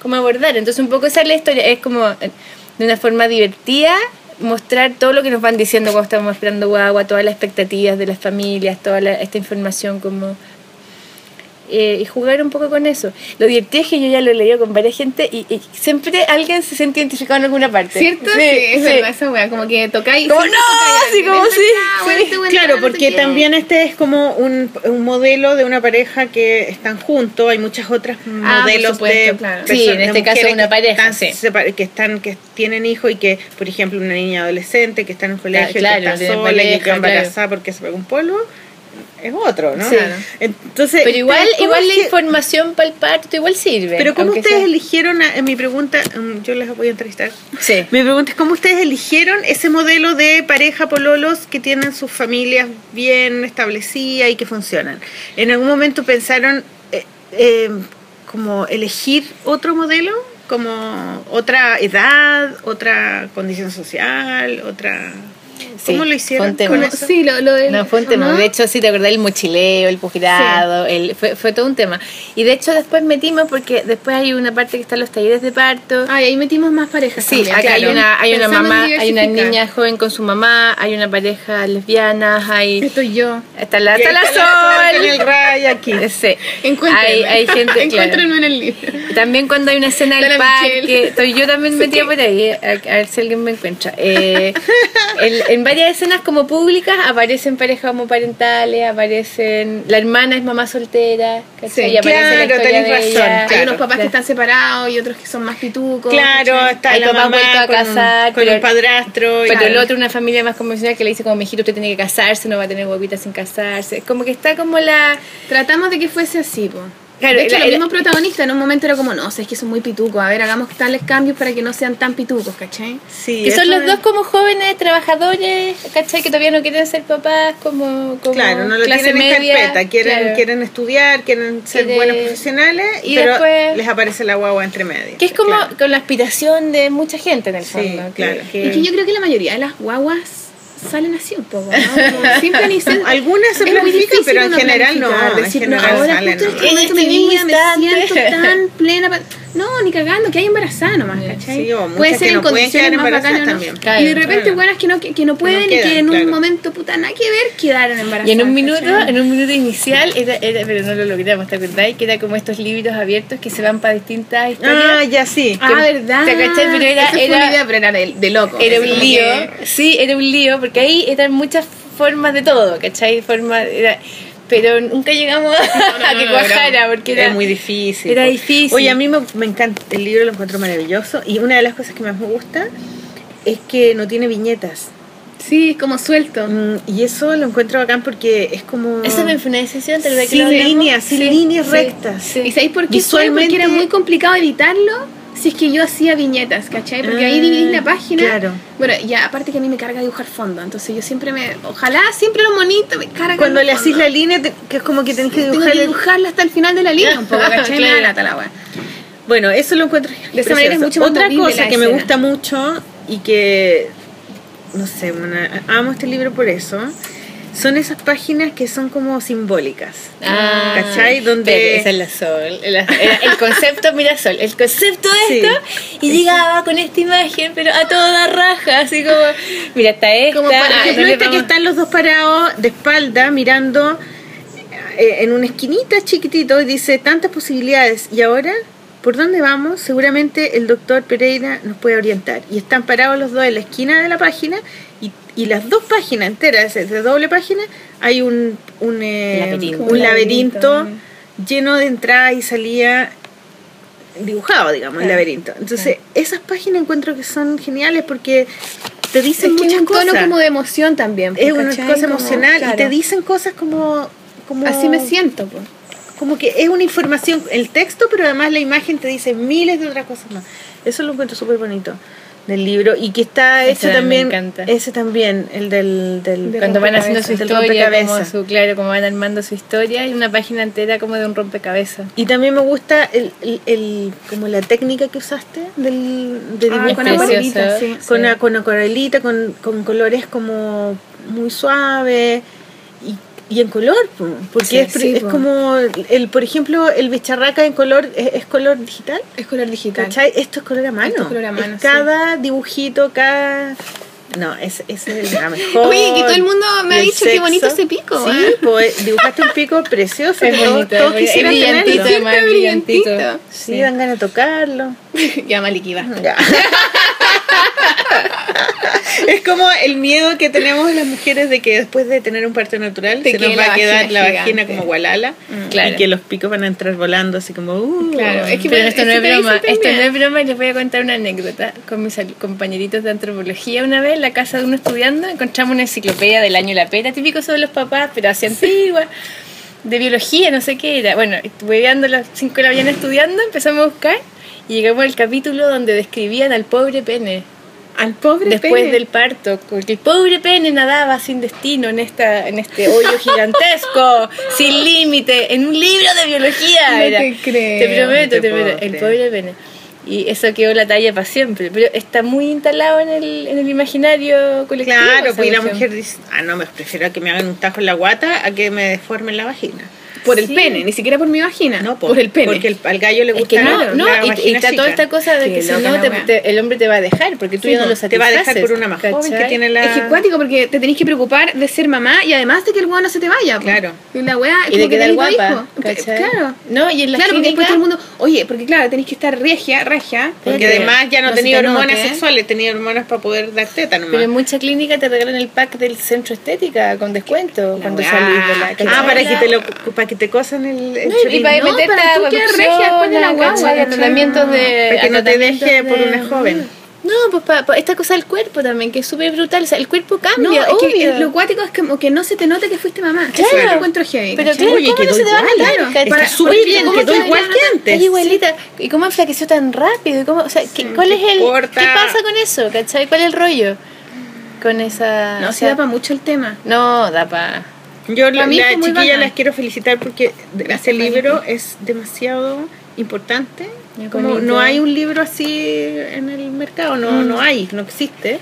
como abordar, entonces un poco esa es la historia, es como eh, de una forma divertida mostrar todo lo que nos van diciendo cuando estamos esperando guagua, todas las expectativas de las familias, toda la- esta información como eh, y jugar un poco con eso. Lo divertido es que yo ya lo he leído con varias gente y, y siempre alguien se siente identificado en alguna parte. ¿Cierto? Sí, es verdad, esa wea, como que tocáis. Como, siempre no, así como, sí, sí. este Claro, porque también este es como un, un modelo de una pareja que están juntos. Hay muchas otras Ah, modelos por supuesto, de claro. Sí, en este caso una que pareja, están sí. que están que tienen hijos y que, por ejemplo, una niña adolescente que está en un colegio claro, que está sola y que claro. embarazada porque se pegó un polvo, es otro, ¿no? Sí. Entonces, Pero igual, ¿cómo igual la información para el parto igual sirve. Pero ¿cómo ustedes sea- eligieron, a- en mi pregunta, mm, yo les voy a entrevistar, Sí. mi pregunta es cómo ustedes eligieron ese modelo de pareja pololos que tienen sus familias bien establecidas y que funcionan. ¿En algún momento pensaron eh, eh, como elegir otro modelo? Como otra edad, otra condición social, otra... ¿Cómo Sí, lo hicieron? fue un tema. con eso? Sí, lo, lo del. No, fue un tema. ¿no? De hecho, sí, te acordás el mochileo, el posgrado, el, fue, fue todo un tema. Y de hecho, después metimos, porque después hay una parte que están los talleres de parto. Ay, ahí metimos más parejas. Sí, también, acá hay claro. una, hay una Pensamos en mamá, hay una niña joven con su mamá, hay una pareja lesbiana, hay. Estoy yo. Está la, Y está la está la Sol el. Ray aquí. Sí. Hay, hay gente. Encuéntrenme en el libro. También cuando hay una escena del parque, estoy yo también metida por ahí, a, a ver si alguien me encuentra. Eh, el- en varias escenas como públicas aparecen parejas homoparentales, aparecen... La hermana es mamá soltera, ¿cachai? Sí, y claro, la tenés razón. Hay unos papás claro. que están separados y otros que son más pitucos. Claro, ¿cachai? está Hay la mamá vueltos a con, casar, con pero- el padrastro. y- Pero el otro, una familia más convencional que le dice como, mijito, usted tiene que casarse, no va a tener huevitas sin casarse. Como que está como la... Tratamos de que fuese así, po. Claro, de hecho, los mismos protagonistas en un momento era como, no, o sea, es que son muy pitucos. A ver, hagamos tales cambios para que no sean tan pitucos, ¿cachai? Sí, Que son los es- dos como jóvenes trabajadores, ¿cachai? Que todavía no quieren ser papás, como, como Claro, no lo clase tienen en carpeta, quieren, claro. quieren estudiar, quieren ser buenos profesionales, y pero después- les aparece la guagua entre medio. Que es como Claro. con la aspiración de mucha gente en el Sí, fondo. que- claro. que- Es que yo creo que la mayoría de las guaguas salen así un poco, ¿no? Sin planificar. Algunas se planifican, pero en general no, decir, no, ahora salen, justo en este momento me instante. siento tan plena. No, ni cagando, que hay embarazada nomás, ¿cachai? Sí, o Puede que ser en no condiciones más embarazadas bacanas, ¿no? también. Claro, y de repente, claro. buenas que no, que, que no pueden y quedan, que en claro. un momento, puta, nada que ver, quedaron embarazadas. Y en un minuto, ¿cachai? en un minuto inicial, era, era, pero no lo logramos, ¿te acordáis? Que era como estos libros abiertos que se van para distintas historias. Ah, ya sí. Ah, verdad. ¿te cachai? Pero era- fue era- una idea, pero era de, de loco. Era un lío, que- sí, era un lío, porque ahí eran muchas formas de todo, ¿cachai? Forma, era, pero nunca llegamos a no, que no, cuajara, porque era, Era muy difícil. Era difícil. Oye, a mí me, me encanta, el libro lo encuentro maravilloso y una de las cosas que más me gusta es que no tiene viñetas. Sí, es como suelto. Mm, y eso lo encuentro bacán porque es como... Esa me fue una decisión, ¿te que Sin líneas, sin líneas rectas. ¿Y sabéis por qué? Visualmente- Porque era muy complicado editarlo si es que yo hacía viñetas, ¿cachai? Porque ahí Ah, dividís la página. claro. Bueno, ya aparte que a mí me carga dibujar fondo, entonces yo siempre me. Ojalá siempre lo bonito me carga. Cuando le hacís la línea, te- que es como que tenés que Tengo dibujar que dibujarla hasta el final de la línea un poco, ¿cachai? Me da lata la wea. Bueno, eso lo encuentro De esa manera es mucho más Otra cosa que me gusta mucho y que, no sé, una- amo este libro por eso, son esas páginas que son como simbólicas. Ah, ¿Cachai? Donde- esa es la sol. el, era el concepto, mira sol. El concepto de Sí. esto. Y llegaba con esta imagen, pero a toda raja. Así como, mira, está esta. Como por ah, ejemplo, le este que están los dos parados de espalda mirando eh, en una esquinita chiquitito y dice tantas posibilidades. ¿Y ahora? ¿Por dónde vamos? Seguramente el doctor Pereira nos puede orientar. Y están parados los dos en la esquina de la página y, y las dos páginas enteras, de doble página, hay un, un, eh, Laberinto. un laberinto laberinto. lleno de entrada y salida dibujado, digamos, el laberinto. Entonces, esas páginas encuentro que son geniales porque te dicen Es que muchas es un tono cosas como de emoción también. es una ¿cachai? cosa Como- emocional y te dicen cosas como, como Así me siento, pues. como que es una información el texto pero además la imagen te dice miles de otras cosas más eso lo encuentro súper bonito del libro y que está Ese también ese también el del, del De Cuando van haciendo su historia, como rompecabezas. su, claro, como van armando su historia, y una página entera como de un rompecabezas. y también me gusta el, el, el- como la técnica que usaste del de Ah, con acuarelita, sí. con, Sí. a- con acuarelita, con, con colores como muy suaves y, en color, po, porque Sí, es, sí, es po. como, el por ejemplo, el bicharraca en color es, es color digital, Es color digital. ¿cachai? Esto es color a mano. Esto es color a mano, Es cada dibujito, cada No, es, es la mejor. Oye, que todo el mundo me ha dicho qué bonito sexo. ese pico, Sí, ¿eh? pues dibujaste un pico precioso. Es bonito, todos es quisieran brillantito, tenerlo. brillantito. brillantito. Sí, dan ganas de tocarlo. ya, Maliki, basta. Ya. es como el miedo que tenemos las mujeres de que después de tener un parto natural Te se nos va a quedar la vagina gigante. como gualala claro. y que los picos van a entrar volando así como uh, Claro, es que Pero esto no es broma, esto no es broma y les voy a contar una anécdota. Con mis compañeritos de antropología una vez en la casa de uno estudiando encontramos una enciclopedia del año La Pera, típico sobre los papás, pero así antigua, de biología, no sé qué era. Bueno, estuve a las 5 de la mañana estudiando, empezamos a buscar y llegamos al capítulo donde describían al pobre pene. Al pobre Después pene. del parto, porque el pobre pene nadaba sin destino en esta en este hoyo gigantesco, sin límite, en un libro de biología. No era. te creo. Te prometo, No te prometo, el pobre pene. Y eso quedó la talla para siempre, pero está muy instalado en el, en el imaginario colectivo. claro pues la mujer dice ah no me prefiero que me hagan un tajo en la guata a que me deformen la vagina Por el Sí. pene, ni siquiera por mi vagina. no por, el pene. porque el- al gallo le Es gusta que no, la, no, la y- está toda esta cosa de que si no te- el hombre te va a dejar porque tú Sí, ya no lo te va a dejar satisfaces, por una más joven que tiene la Es que es porque te tenés que preocupar de ser mamá y además de que el weón no se te vaya. Claro. Y la weá es Y de quedar guapa. Claro. No, y en la Claro, porque después todo el mundo, oye, porque claro, tenés que estar regia, regia. porque además ya no, tenía te hormonas sexuales tenía hormonas para poder dar teta nomás Pero en mucha clínica te regalan el pack del centro estética con descuento cuando salís de la ah para que te lo que te cosan el, el No, y para No, meterte para tú regia después de la guagua, tratamientos de Para que no te deje por de- una joven. No, pues para esta cosa del cuerpo también, que es súper brutal. O sea, el cuerpo No, cambia, es que es- lo cuático es como que no se te note que fuiste mamá. Claro. Eso lo encuentro heavy. Pero ¿cachai? claro, Oye, ¿cómo no se te va a igual, notar? claro. súper bien, ¿cómo quedó se igual notar? que antes. Está igualita. ¿Y cómo enflaqueció tan rápido? ¿Y cómo, o sea, ¿qué- ¿cuál es el qué pasa con eso? ¿Cachai? ¿Cuál es el rollo con esa No, o se sea, da para mucho el tema. No, da para Yo la, la chiquilla bacán. las quiero felicitar porque ese libro es demasiado importante. Como bonito. no hay un libro así en el mercado, no, no hay, no existe.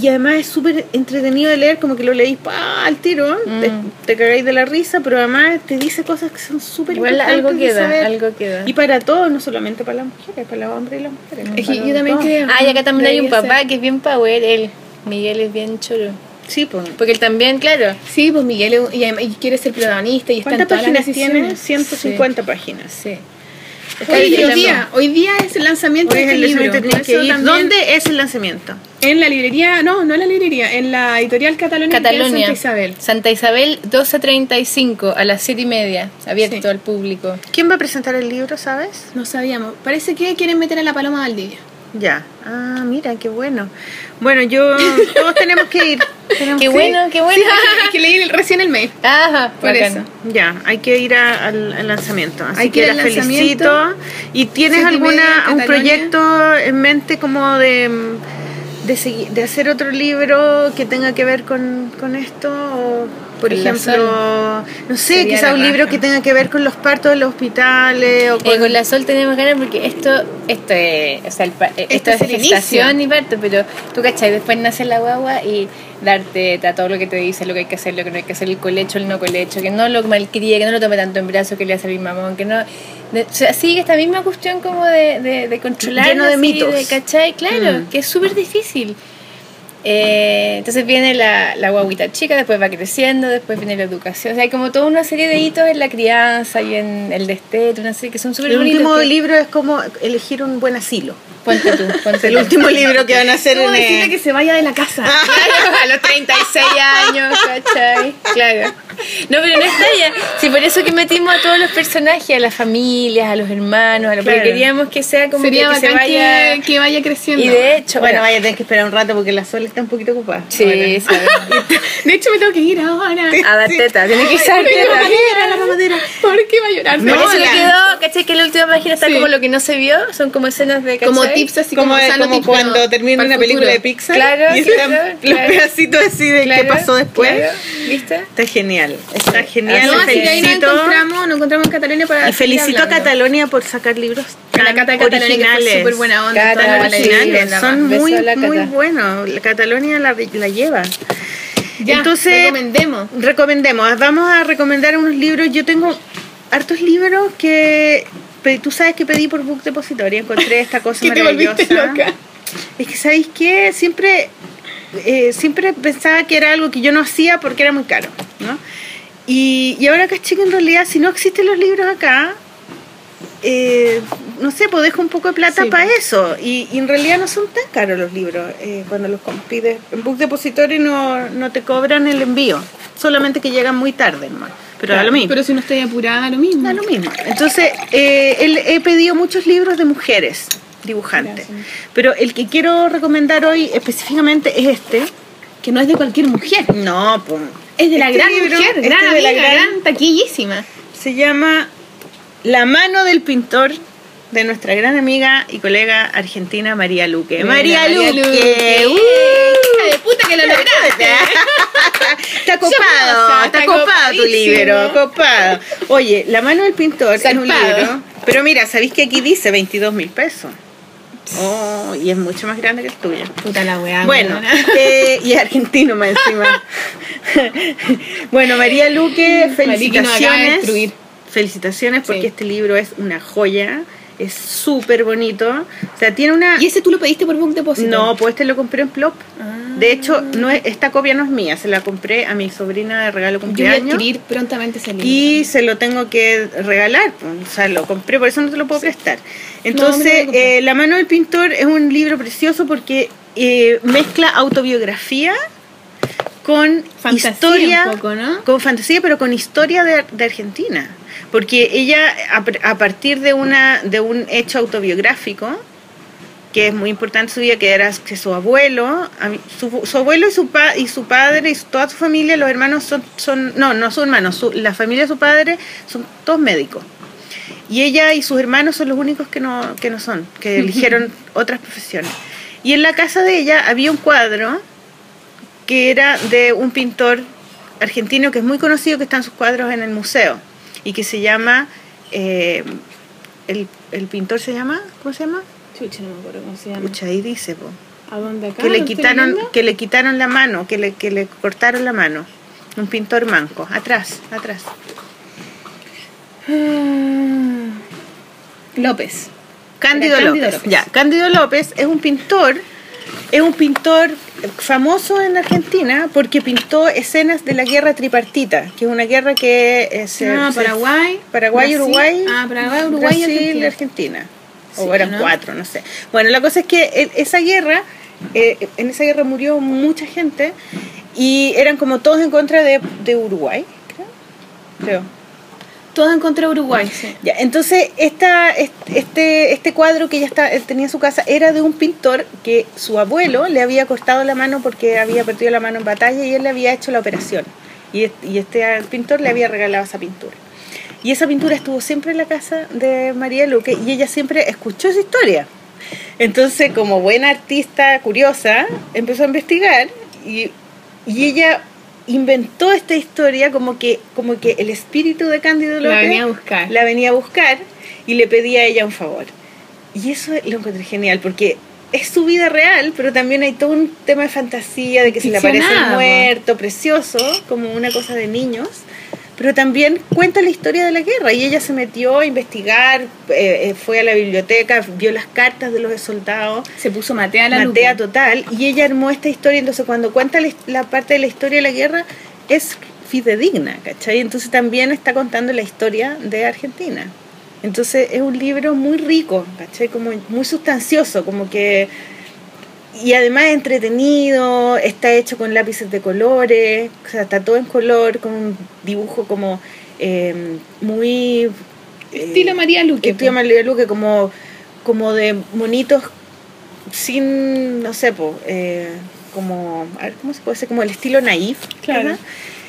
Y además es súper entretenido de leer, como que lo leís pa, al tiro, te, te cagáis de la risa, pero además te dice cosas que son súper importantes algo de queda, saber. algo queda. Y para todos, no solamente para las mujeres, para los hombres y las mujeres. Para yo también creo. Ah, y acá también hay un papá ser. que es bien power, él. Miguel es bien choro. Sí, pues. Porque él también, claro. Sí, pues Miguel es y, además- y quiere ser protagonista y está en ¿Cuántas todas las páginas tiene? decisiones. 150 páginas. Sí. Hoy, hoy día, hoy día es el lanzamiento Hoy de es este el libro. que eso ir. ¿Dónde es el lanzamiento? En la librería, no, no en la librería, en la editorial Catalonia, Catalonia. Santa Isabel. Santa Isabel 12.35 a las 7 y media. Abierto Sí. al público. ¿Quién va a presentar el libro, sabes? No sabíamos. Parece que quieren meter a la Paloma Valdivia. Ya. Ah, mira, qué bueno. Bueno, yo. Todos tenemos que ir. Tenemos Qué que bueno, qué bueno. Es que leí recién el mail. Ajá, Por bacán. eso. Ya, hay que ir a- al, al lanzamiento. Así Hay que que ir la al felicito. ¿Y tienes alguna un proyecto en mente como de. De, seguir- de hacer otro libro que tenga que ver con, con esto o por ejemplo no sé quizá un libro que tenga que ver con los partos de los hospitales o Eh, con, con la Sol tenemos ganas porque esto, esto es, o sea, el eh, esto es es el gestación y parto, pero tú cachai, después nace la guagua y darte a todo lo que te dice, lo que hay que hacer, lo que no hay que hacer, el colecho, el no colecho, que no lo malcríe, que no lo tome tanto en brazos, que le a salir mamón, que no... de- o sea, sigue esta misma cuestión como de, de, de controlar. Lleno de mitos. de, ¿Cachai? Claro, Mm. que es súper difícil. Eh, entonces viene la, la guaguita chica, después va creciendo, después viene la educación. O sea, hay como toda una serie de hitos en la crianza y en el desteto, una serie que son súper el último que- libro es como elegir un buen asilo Ponte tú, ponte el último libro que van a hacer ¿Cómo en decirle que se vaya de la casa? Claro, a los 36 años, ¿cachai? Claro. No, pero no está ya. Sí, por eso que metimos a todos los personajes, a las familias, a los hermanos, a lo porque Claro. queríamos que sea como Sería que, que se vaya. que, que vaya creciendo. Y de hecho, bueno bueno, vaya a tener que esperar un rato porque la Sol está un poquito ocupada sí, Ahora. sabemos. De hecho, me tengo que ir ahora. A dar teta, tiene que teta. mamadera, la mamadera. ¿Por qué va a llorar? No, eso que quedó, ¿cachai? Que la última página está Sí. como lo que no se vio, son como escenas de ¿cachai? como tips así como, como, como tips, cuando pero termina una el película de. Pixar Claro, y sí, están claro, los claro. pedacitos así de qué pasó después claro, ¿Viste? está genial está Sí. genial No, les así que ahí nos felicito encontramos, nos encontramos en Catalonia para y felicito a. Catalonia por sacar libros A la tan Cata originales. súper buena onda. Cata, toda la sí, originales, la son muy, muy buenos. La Catalonia la, la lleva. Ya, Entonces, recomendemos. recomendemos. Vamos a recomendar unos libros. Yo tengo hartos libros que tú sabes que pedí por Book Depository. Encontré esta cosa Que te maravillosa. volviste loca. Es que, ¿sabéis qué? Siempre eh, siempre pensaba que era algo que yo no hacía porque era muy caro, ¿no? Y, y ahora caché que en realidad si no existen los libros acá, eh, no sé, pues dejo un poco de plata Sí, para pues. eso. Y, y en realidad no son tan caros los libros. eh, cuando los pides en Book Depository no, no te cobran el envío. Solamente que llegan muy tarde, hermano. Pero da lo mismo. Pero si no estoy apurada, lo mismo. Da lo mismo. Entonces, eh, el- he pedido muchos libros de mujeres dibujantes. Gracias. Pero el que quiero recomendar hoy específicamente es este. Que no es de cualquier mujer. No, pues. Es de la Este gran libro, mujer, este gran de amiga, la gran- gran taquillísima. Se llama La mano del pintor de nuestra gran amiga y colega argentina María Luque. María, Luque. Luque. ¡Uh! Hija de puta que lo lograste. Está copado, está está copado tu libro, copado. Oye, La mano del pintor es un libro, pero mira, ¿sabéis que aquí dice 22 mil pesos? Oh, y es mucho más grande que el tuyo. Puta la weá. Bueno, eh, y es argentino más encima. bueno, María Luque, felicitaciones. Felicitaciones porque Sí. este libro es una joya, es súper bonito. O sea, tiene una... ¿Y ese tú lo pediste por Book Deposit? No, pues este lo compré en Plop. Ah. De hecho, no es, esta copia no es mía, se la compré a mi sobrina de regalo Yo voy a cumpleaños. adquirir prontamente ese libro. Y se lo tengo que regalar, pues, o sea, lo compré, por eso no te lo puedo prestar. Entonces, eh, La mano del pintor es un libro precioso porque eh, mezcla autobiografía con Fantasía historia, un poco, ¿no? con fantasía, pero con historia de, de Argentina. Porque ella, a, partir de, una, de un hecho autobiográfico, que es muy importante en su vida, que era que su abuelo, su, su abuelo y su, pa- y su padre y su- toda su familia, los hermanos son, son no, no son hermanos, su- la familia de su padre son todos médicos. Y ella y sus hermanos son los únicos que no, que no son, que eligieron otras profesiones. Y en la casa de ella había un cuadro que era de un pintor argentino que es muy conocido, que están sus cuadros en el museo, y que se llama, eh, el, el pintor se llama, ¿cómo se llama? Chucha, no me acuerdo cómo se llama. Pucha, ahí dice, po. ¿A dónde acá? que le ¿Lo estoy quitaron que le quitaron la mano que le que le cortaron la mano un pintor manco atrás atrás Ah. López. Cándido López. López. ya Cándido López es un pintor es un pintor famoso en Argentina porque pintó escenas de la guerra tripartita que es una guerra que eh, se, Ah, Paraguay. Paraguay Brasil. Uruguay Ah, Paraguay, Uruguay y Brasil Argentina. Argentina Sí, o eran ¿no? cuatro no sé bueno la cosa es que el- esa guerra eh, en esa guerra murió mucha gente y eran como todos en contra de, de Uruguay creo creo Todo en contra de Uruguay, sí. ya, entonces esta, este, este cuadro que ella está, él tenía en su casa era de un pintor que su abuelo le había cortado la mano porque había perdido la mano en batalla y él le había hecho la operación. Y, y este pintor le había regalado esa pintura. Y esa pintura estuvo siempre en la casa de María Luque y ella siempre escuchó esa historia. Entonces, como buena artista curiosa, empezó a investigar y, y ella inventó esta historia como que, como que el espíritu de Cándido La López venía a buscar. la venía a buscar y le pedía a ella un favor. Y eso lo encontré genial porque es su vida real, pero también hay todo un tema de fantasía, de que se le aparece el muerto, precioso, como una cosa de niños. Pero también cuenta la historia de la guerra y ella se metió a investigar, eh, eh, fue a la biblioteca, vio las cartas de los soldados, Se puso matea a la matea total y ella armó esta historia entonces cuando cuenta la, la parte de la historia de la guerra es fidedigna ¿cachai? entonces también está contando la historia de Argentina entonces es un libro muy rico ¿cachai? como muy sustancioso como que y además es entretenido está hecho con lápices de colores o sea está todo en color con un dibujo como eh, muy eh, Estilo María Luque. Estilo. María Luque como, como de monitos sin, no sé, po, eh, como, a ver, ¿cómo se puede decir? Como el estilo naif. Claro.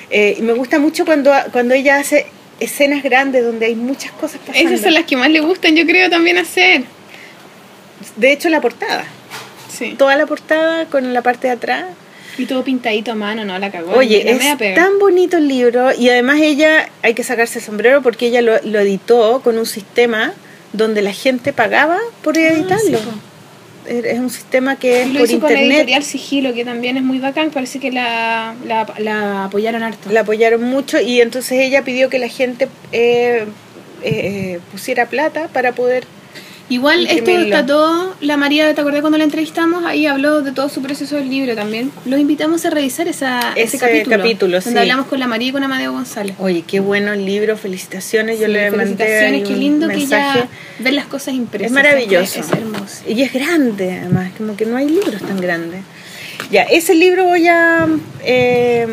Eh, y me gusta mucho cuando, cuando ella hace escenas grandes donde hay muchas cosas pasando. Esas son las que más le gustan, yo creo, también hacer. De hecho, la portada. Sí. Toda la portada con la parte de atrás. Y todo pintadito a mano, ¿no? La cagó. Oye, la es pega. tan bonito el libro y además ella, hay que sacarse el sombrero porque ella lo, lo editó con un sistema donde la gente pagaba por editarlo. Ah, sí, po. Es un sistema que es Y lo por hizo con internet. editorial Sigilo, que también es muy bacán. Parece que la, la, la apoyaron harto. La apoyaron mucho y entonces ella pidió que la gente eh, eh, pusiera plata para poder Igual esto está todo, la María, ¿te acordás cuando la entrevistamos? Ahí habló de todo su proceso del libro también. Los invitamos a revisar esa, ese, Ese capítulo. capítulo, donde sí. hablamos con la María y con Amadeo González. Oye, qué bueno el libro, felicitaciones. Yo Sí, le mandé felicitaciones, qué lindo que ya ver las cosas impresas. Es maravilloso. Es hermoso. Y es grande, además, como que no hay libros tan grandes. Ya, ese libro voy a, eh,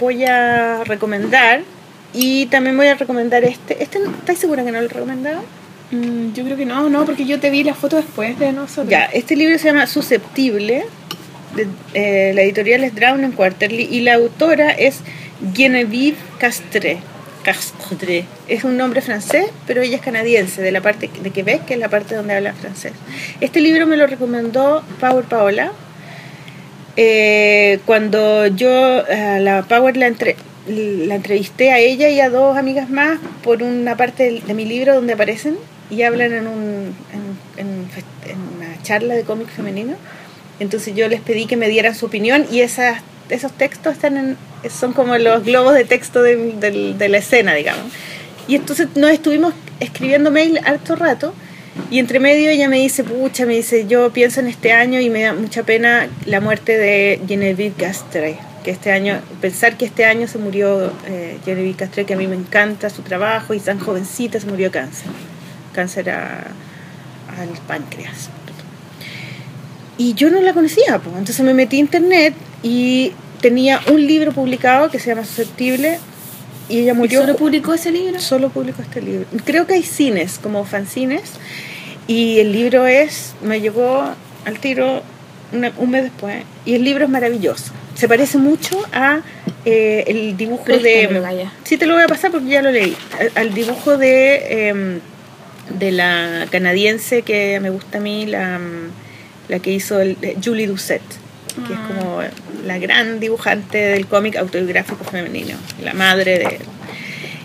voy a recomendar y también voy a recomendar este. este ¿Estáis segura que no lo he recomendado? Mm, yo creo que no, no, porque yo te vi la foto después de nosotros. Ya, este libro se llama Susceptible. de- eh, la editorial es Drown and Quarterly y la autora es Genevieve Castré. Castré. Es un nombre francés, pero ella es canadiense, de la parte de Quebec, que es la parte donde habla francés. Este libro me lo recomendó Power Paola. Eh, cuando yo a la Power la, entre- la entrevisté a ella y a dos amigas más por una parte de mi libro donde aparecen y hablan en, un, una charla de cómic femenino. Entonces yo les pedí que me dieran su opinión y esos textos están en, son como los globos de texto de, de la escena, digamos. Y entonces nos estuvimos escribiendo mail harto rato y entre medio ella me dice, pucha, me dice, yo pienso en este año y me da mucha pena la muerte de Genevieve Castre, que este año, pensar que este año se murió eh, Genevieve Castre, que a mí me encanta su trabajo y tan jovencita se murió de cáncer, cáncer a- al páncreas. Y yo no la conocía, pues. entonces me metí a internet y tenía un libro publicado que se llama Susceptible y ella ¿Y murió solo publicó ese libro? solo publicó este libro. Creo que hay cines, como fanzines, y el libro es, me llegó al tiro una- un mes después, y el libro es maravilloso. Se parece mucho a eh, el dibujo de... Gaya. Sí, te lo voy a pasar porque ya lo leí. Al, al dibujo de, em, de la canadiense que me gusta a mí, la, mm, la que hizo el, eh, Julie Doucet, que es Ah. como la gran dibujante del cómic autobiográfico femenino, la madre de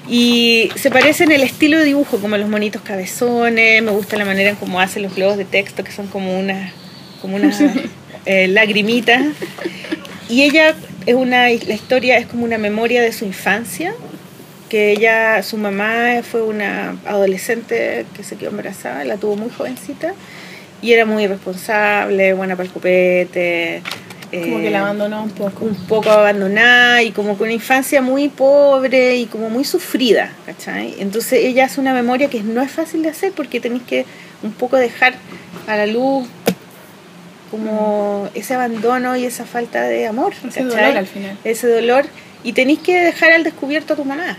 y se parece en el estilo de dibujo, como los monitos cabezones, me gusta la manera en cómo hace los globos de texto, que son como unas como unas eh, lagrimitas. Y ella es una, la historia es como una memoria de su infancia, que ella, su mamá fue una adolescente que se quedó embarazada, la tuvo muy jovencita, y era muy irresponsable, buena para el copete. Como eh, que la abandonó un poco. un poco abandonada y como con una infancia muy pobre y como muy sufrida, ¿cachai? Entonces ella hace una memoria que no es fácil de hacer porque tenéis que un poco dejar a la luz como ese abandono y esa falta de amor, Ese ¿cachai? dolor al final. Ese dolor y tenéis que dejar al descubierto a tu mamá,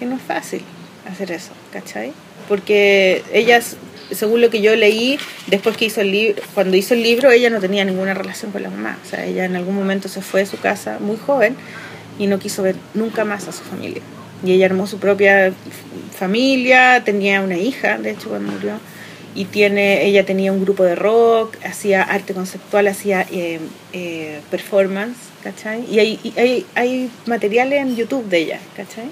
que no es fácil hacer eso, ¿cachai? Porque ellas, según lo que yo leí, después que hizo el libro, cuando hizo el libro, ella no tenía ninguna relación con la mamá. O sea, ella en algún momento se fue de su casa muy joven y no quiso ver nunca más a su familia. Y ella armó su propia familia, tenía una hija, de hecho, cuando murió. Y tiene, ella tenía un grupo de rock, hacía arte conceptual, hacía eh, eh, performance, ¿cachai? Y hay, y hay, hay materiales en YouTube de ella, ¿cachai?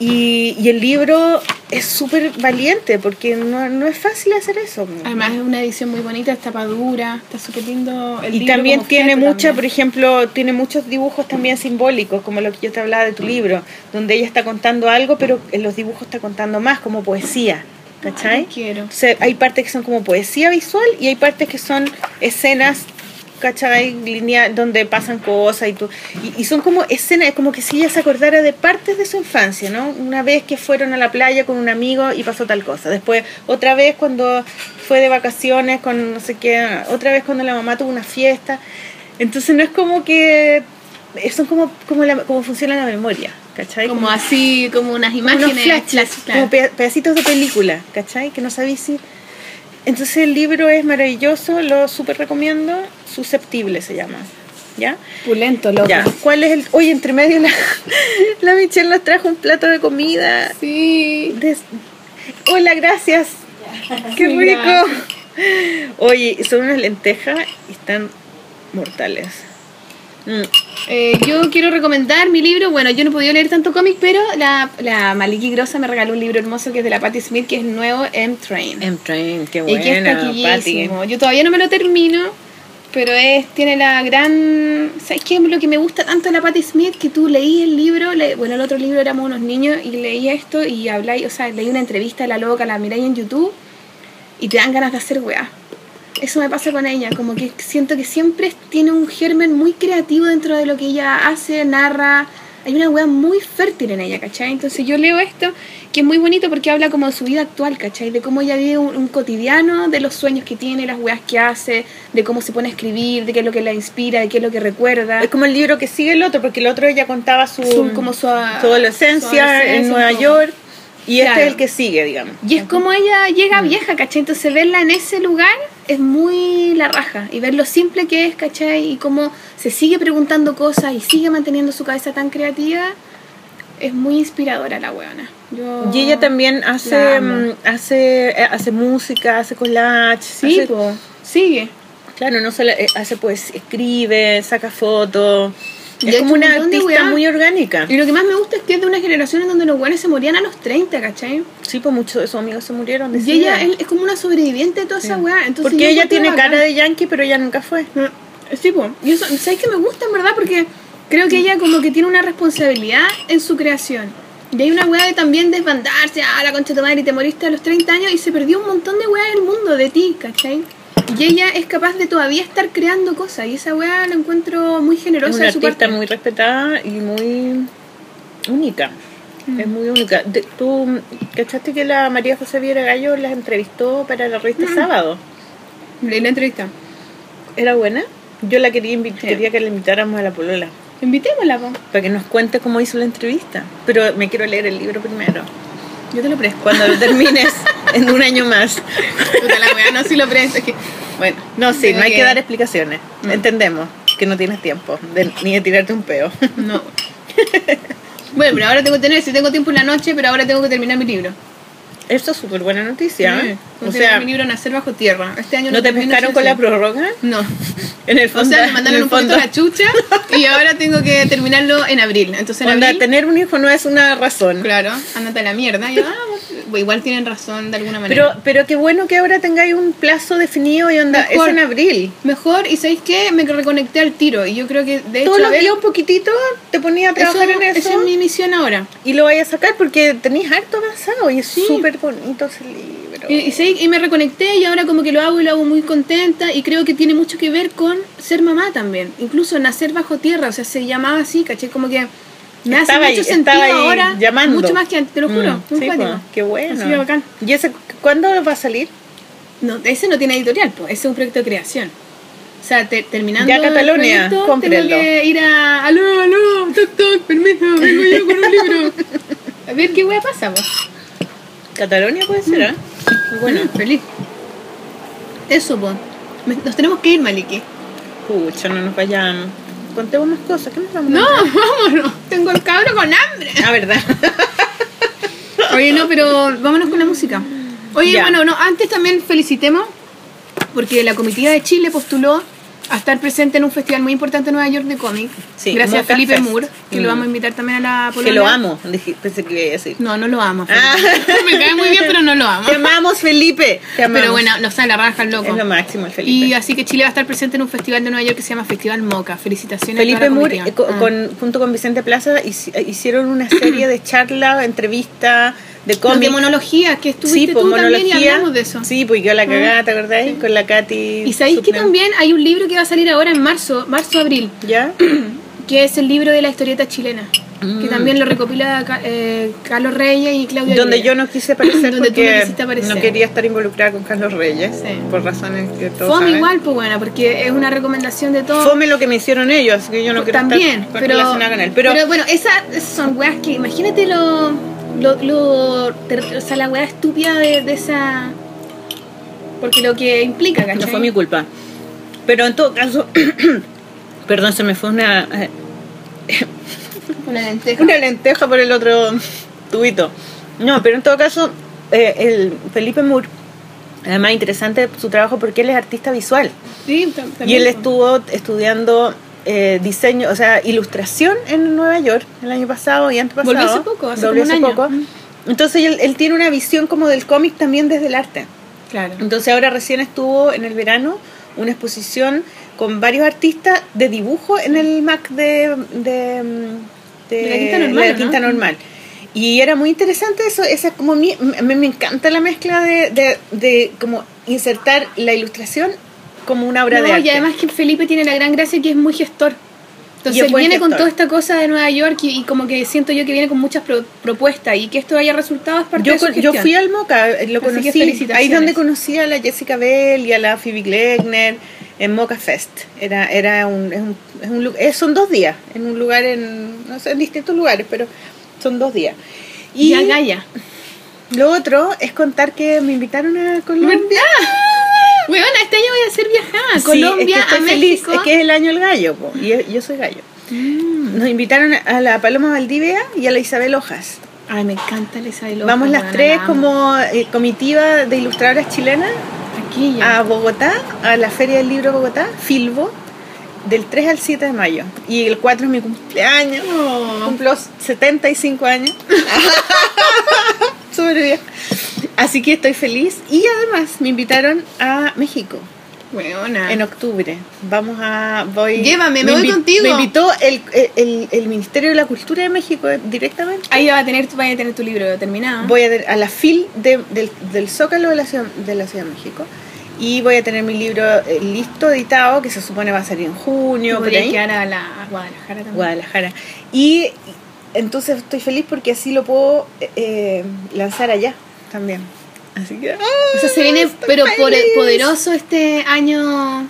Y, y el libro es súper valiente porque no, no es fácil hacer eso. Además es una edición muy bonita, es tapadura, está súper lindo el y libro también tiene mucha, por también. ejemplo, tiene muchos dibujos también simbólicos, como lo que yo te hablaba de tu libro, donde ella está contando algo, pero en los dibujos está contando más, como poesía, ¿cachai? Ay, quiero. Hay partes que son como poesía visual y hay partes que son escenas, ¿cachai? Línea donde pasan cosas y, tú, y, y son como escenas, como que si ella se acordara de partes de su infancia, ¿no? Una vez que fueron a la playa con un amigo y pasó tal cosa. Después, otra vez cuando fue de vacaciones con no sé qué, otra vez cuando la mamá tuvo una fiesta. Entonces no es como que... Son como, como, la, como funciona la memoria, ¿cachai? Como así, como unas unos imágenes. flashes, claro. como peda- pedacitos de película, ¿cachai? Que no sabéis si... Entonces el libro es maravilloso, lo súper recomiendo, Susceptible se llama, ¿ya? Pulento, loco. Ya, ¿cuál es el...? Oye, entre medio la, la Michelle nos trajo un plato de comida. Sí. de- Hola, gracias. Qué Sí, rico. gracias. Oye, son unas lentejas y están mortales. Mm. Eh, yo quiero recomendar mi libro. Bueno, yo no he podido leer tanto cómic, pero la, la Maliki Grossa me regaló un libro hermoso que es de la Patti Smith, que es nuevo, M-Train. M-Train, qué y que está. Yo todavía no me lo termino, pero es tiene la gran... ¿Sabes qué? Lo que me gusta tanto de la Patti Smith, que tú leí el libro, le- bueno, el otro libro éramos unos niños y leí esto y habláis, o sea, leí una entrevista de la loca, la miráis en YouTube y te dan ganas de hacer weá. Eso me pasa con ella, como que siento que siempre tiene un germen muy creativo dentro de lo que ella hace, narra. Hay una weá muy fértil en ella, ¿cachai? Entonces yo leo esto, que es muy bonito porque habla como de su vida actual, ¿cachai? De cómo ella vive un, un cotidiano, de los sueños que tiene, las weas que hace, de cómo se pone a escribir, de qué es lo que la inspira, de qué es lo que recuerda. Es como el libro que sigue el otro, porque el otro ella contaba su, Su- como su, su adolescencia su adolescencia, en Nueva como- York y este Claro. es el que sigue, digamos. Y es como ella llega vieja, ¿cachai? Entonces verla en ese lugar es muy la raja. Y ver lo simple que es, ¿cachai? Y cómo se sigue preguntando cosas y sigue manteniendo su cabeza tan creativa. Es muy inspiradora la weona. Yo Y ella también hace mm, hace eh, hace música, hace collage, Sí, hace- po, sigue. claro, no solo eh, hace pues escribe, saca fotos. Y Es como un una artista weá. muy orgánica. Y lo que más me gusta es que es de una generación en donde los buenos se morían a los 30, ¿cachai? Sí, pues muchos de sus amigos se murieron. Y ella es, es como una sobreviviente de toda esa weá. Entonces Porque ella tiene cara de yankee, pero ella nunca fue. Sí, pues. Y eso, ¿sabes que me gusta en verdad? Porque creo que ella como que tiene una responsabilidad en su creación. Y hay una weá de también desbandarse, ah, la concha de tu madre, y te moriste a los 30 años y se perdió un montón de weá del mundo de ti, ¿cachai? Y ella es capaz de todavía estar creando cosas y esa weá la encuentro muy Es generosa una de su artista parte. muy respetada y muy única. Es muy única. De- ¿Tú cachaste que la María José Viera Gallo las entrevistó para la revista Sábado? Leí la entrevista. ¿Era buena? Yo la quería quería que la invitáramos a la polola. Invitémosla, po. Para que nos cuente cómo hizo la entrevista. Pero me quiero leer el libro primero. Yo te lo presto. Cuando lo termines en un año más. Puta la weá, no si lo presto. Es que, bueno. No, sí, no hay que dar explicaciones. Mm. Entendemos que no tienes tiempo de- ni de tirarte un peo. No. bueno, pero ahora tengo que tener, si tengo tiempo en la noche, pero ahora tengo que terminar mi libro. Eso es súper buena noticia. Sí, ¿eh? tengo O sea, mi libro Nacer bajo tierra. Este año ¿no te pescaron sí o con sí. la prórroga? No. En el O fondo. sea, me mandaron un el poquito fondo. la chucha y ahora tengo que terminarlo en abril. Entonces en Onda, abril, tener un hijo no es una razón. claro, ándate a la mierda. Y yo, ah, pues, igual tienen razón de alguna manera. Pero, pero qué bueno que ahora tengáis un plazo definido y onda, Mejor. es en abril. Mejor, y ¿sabéis qué? Me reconecté al tiro. Y yo creo que, de hecho, Todos los días un poquitito te ponía a trabajar eso, en eso esa es mi misión ahora. y lo vayas a sacar porque tenéis harto avanzado y es Sí. Bonito ese libro. Y, y, sí, y me reconecté y ahora como que lo hago y lo hago muy contenta y creo que tiene mucho que ver con ser mamá también. Incluso nacer bajo tierra, o sea, se llamaba así, caché como que me hace Estaba ahí- mucho sentido estaba ahí ahora, llamando. mucho más que antes, te lo juro, Mm, muy sí, pues, qué bueno. Así de bacán. ¿Y ese cuándo va a salir? No, ese no tiene editorial, pues, ese es un proyecto de creación. O sea, te- terminando Ya, Catalonia, el proyecto, tengo que ir a... Aló, aló, toc, toc, permiso, vengo yo con un libro. A ver qué wea pasa, pues. Catalonia puede ser, ¿eh? Bueno, feliz. Eso, pues. Nos tenemos que ir, Maliki. Pucha, no nos vayamos. Contemos más cosas. ¿Qué nos vamos No, a vámonos. Tengo el cabro con hambre. Ah, verdad. Oye, no, pero vámonos con la música. Oye, Ya. bueno, no, antes también felicitemos porque la comitiva de Chile postuló a estar presente en un festival muy importante en Nueva York de cómic. Sí, gracias a Felipe Fest. Moore, que Mm. lo vamos a invitar también a la que polola. lo amo. Pensé que iba a decir. No, no lo amo. Ah. Me cae muy bien, pero no lo amo. Te amamos, Felipe. Te amamos. Pero bueno, nos sale la raja el loco. Es lo máximo el Felipe. Y así que Chile va a estar presente en un festival de Nueva York que se llama Festival Moca. Felicitaciones a Felipe la Moore, eh, Ah. con, junto con Vicente Plaza, eh, hicieron una serie de charlas, entrevistas, de Los cómics. de monología, que estuviste Sí, pues tú también y hablamos de eso. Sí, pues yo la cagada, Ah, ¿te acordás? sí. Con la Katy. Y sabéis que también hay un libro que va a salir ahora en marzo, marzo-abril, ¿Ya? que es el libro de la historieta chilena, que Mm. también lo recopila eh, Carlos Reyes y Claudia Donde yo no quise aparecer Donde tú no porque quisiste aparecer. no quería estar involucrada con Carlos Reyes, Sí. por razones que todos Fome saben. igual, pues bueno, porque es una recomendación de todo. Fome lo que me hicieron ellos, así que yo no quiero también, estar pero, relacionada con él. Pero, bueno, esas esas son weas que, imagínate lo, lo, lo o sea, la wea estúpida de, de esa... Porque lo que implica, ¿cachai? no fue mi culpa. Pero en todo caso, perdón, se me fue una, Una lenteja. una lenteja por el otro tubito. No, pero en todo caso, eh, el Felipe Moore, además interesante su trabajo porque él es artista visual. Sí, tam- Y también, él estuvo estudiando eh, diseño, o sea, ilustración en Nueva York el año pasado y antepasado. Volvió hace poco, hace Volvió como un hace año. poco. Entonces él, él tiene una visión como del cómic también desde el arte. Claro. Entonces ahora recién estuvo en el verano una exposición con varios artistas de dibujo en el MAC de, de, De la Quinta Normal, la ¿no? Quinta Normal. Y era muy interesante eso, esa es como mi, mí me encanta la mezcla de, de, de como insertar la ilustración como una obra No, de arte. y además que Felipe tiene la gran gracia que es muy gestor. Entonces él viene con toda esta cosa de Nueva York y, y como que siento yo que viene con muchas pro- propuestas y que esto haya resultado es parte yo, de su con- yo gestión. fui al Moca, eh, lo Así conocí, ahí donde conocí a la Jessica Bell y a la Phoebe Glegner en Moca Fest. Era, era un, es un, es un eh, son dos días, en un lugar en, no sé, en distintos lugares, pero son dos días. Y Ya, Gaia. lo otro es contar que me invitaron a Colombia. Weona, este año voy a hacer viajar a Sí, Colombia, es que a estoy feliz, México. es que es el año del gallo, po, y yo- yo soy gallo. Nos invitaron a la Paloma Valdivia y a la Isabel Hojas. Ay, me encanta la Isabel Hojas, Vamos las tres la como eh, comitiva de ilustradoras chilenas Aquí ya. a Bogotá, a la Feria del Libro Bogotá, Filbo, del 3 al 7 de mayo. Y el 4 es mi cumpleaños. Oh. Cumplo 75 años. Súper bien. Así que estoy feliz. Y además me invitaron a México Weona. en octubre. Vamos a. Voy, Llévame, me voy contigo. Me invitó el, el, el Ministerio de la Cultura de México eh, directamente. Ahí va a tener, vaya a tener tu libro terminado. Voy a, a la FIL de- del, del Zócalo de la, ciudad, de la Ciudad de México. Y voy a tener mi libro eh, listo, editado, que se supone va a salir en junio, Podría ahí. quedar a, la, a Guadalajara también. Guadalajara. Y entonces estoy feliz porque así lo puedo eh, lanzar allá también. Así que. O sea, se viene, pero feliz. poderoso este año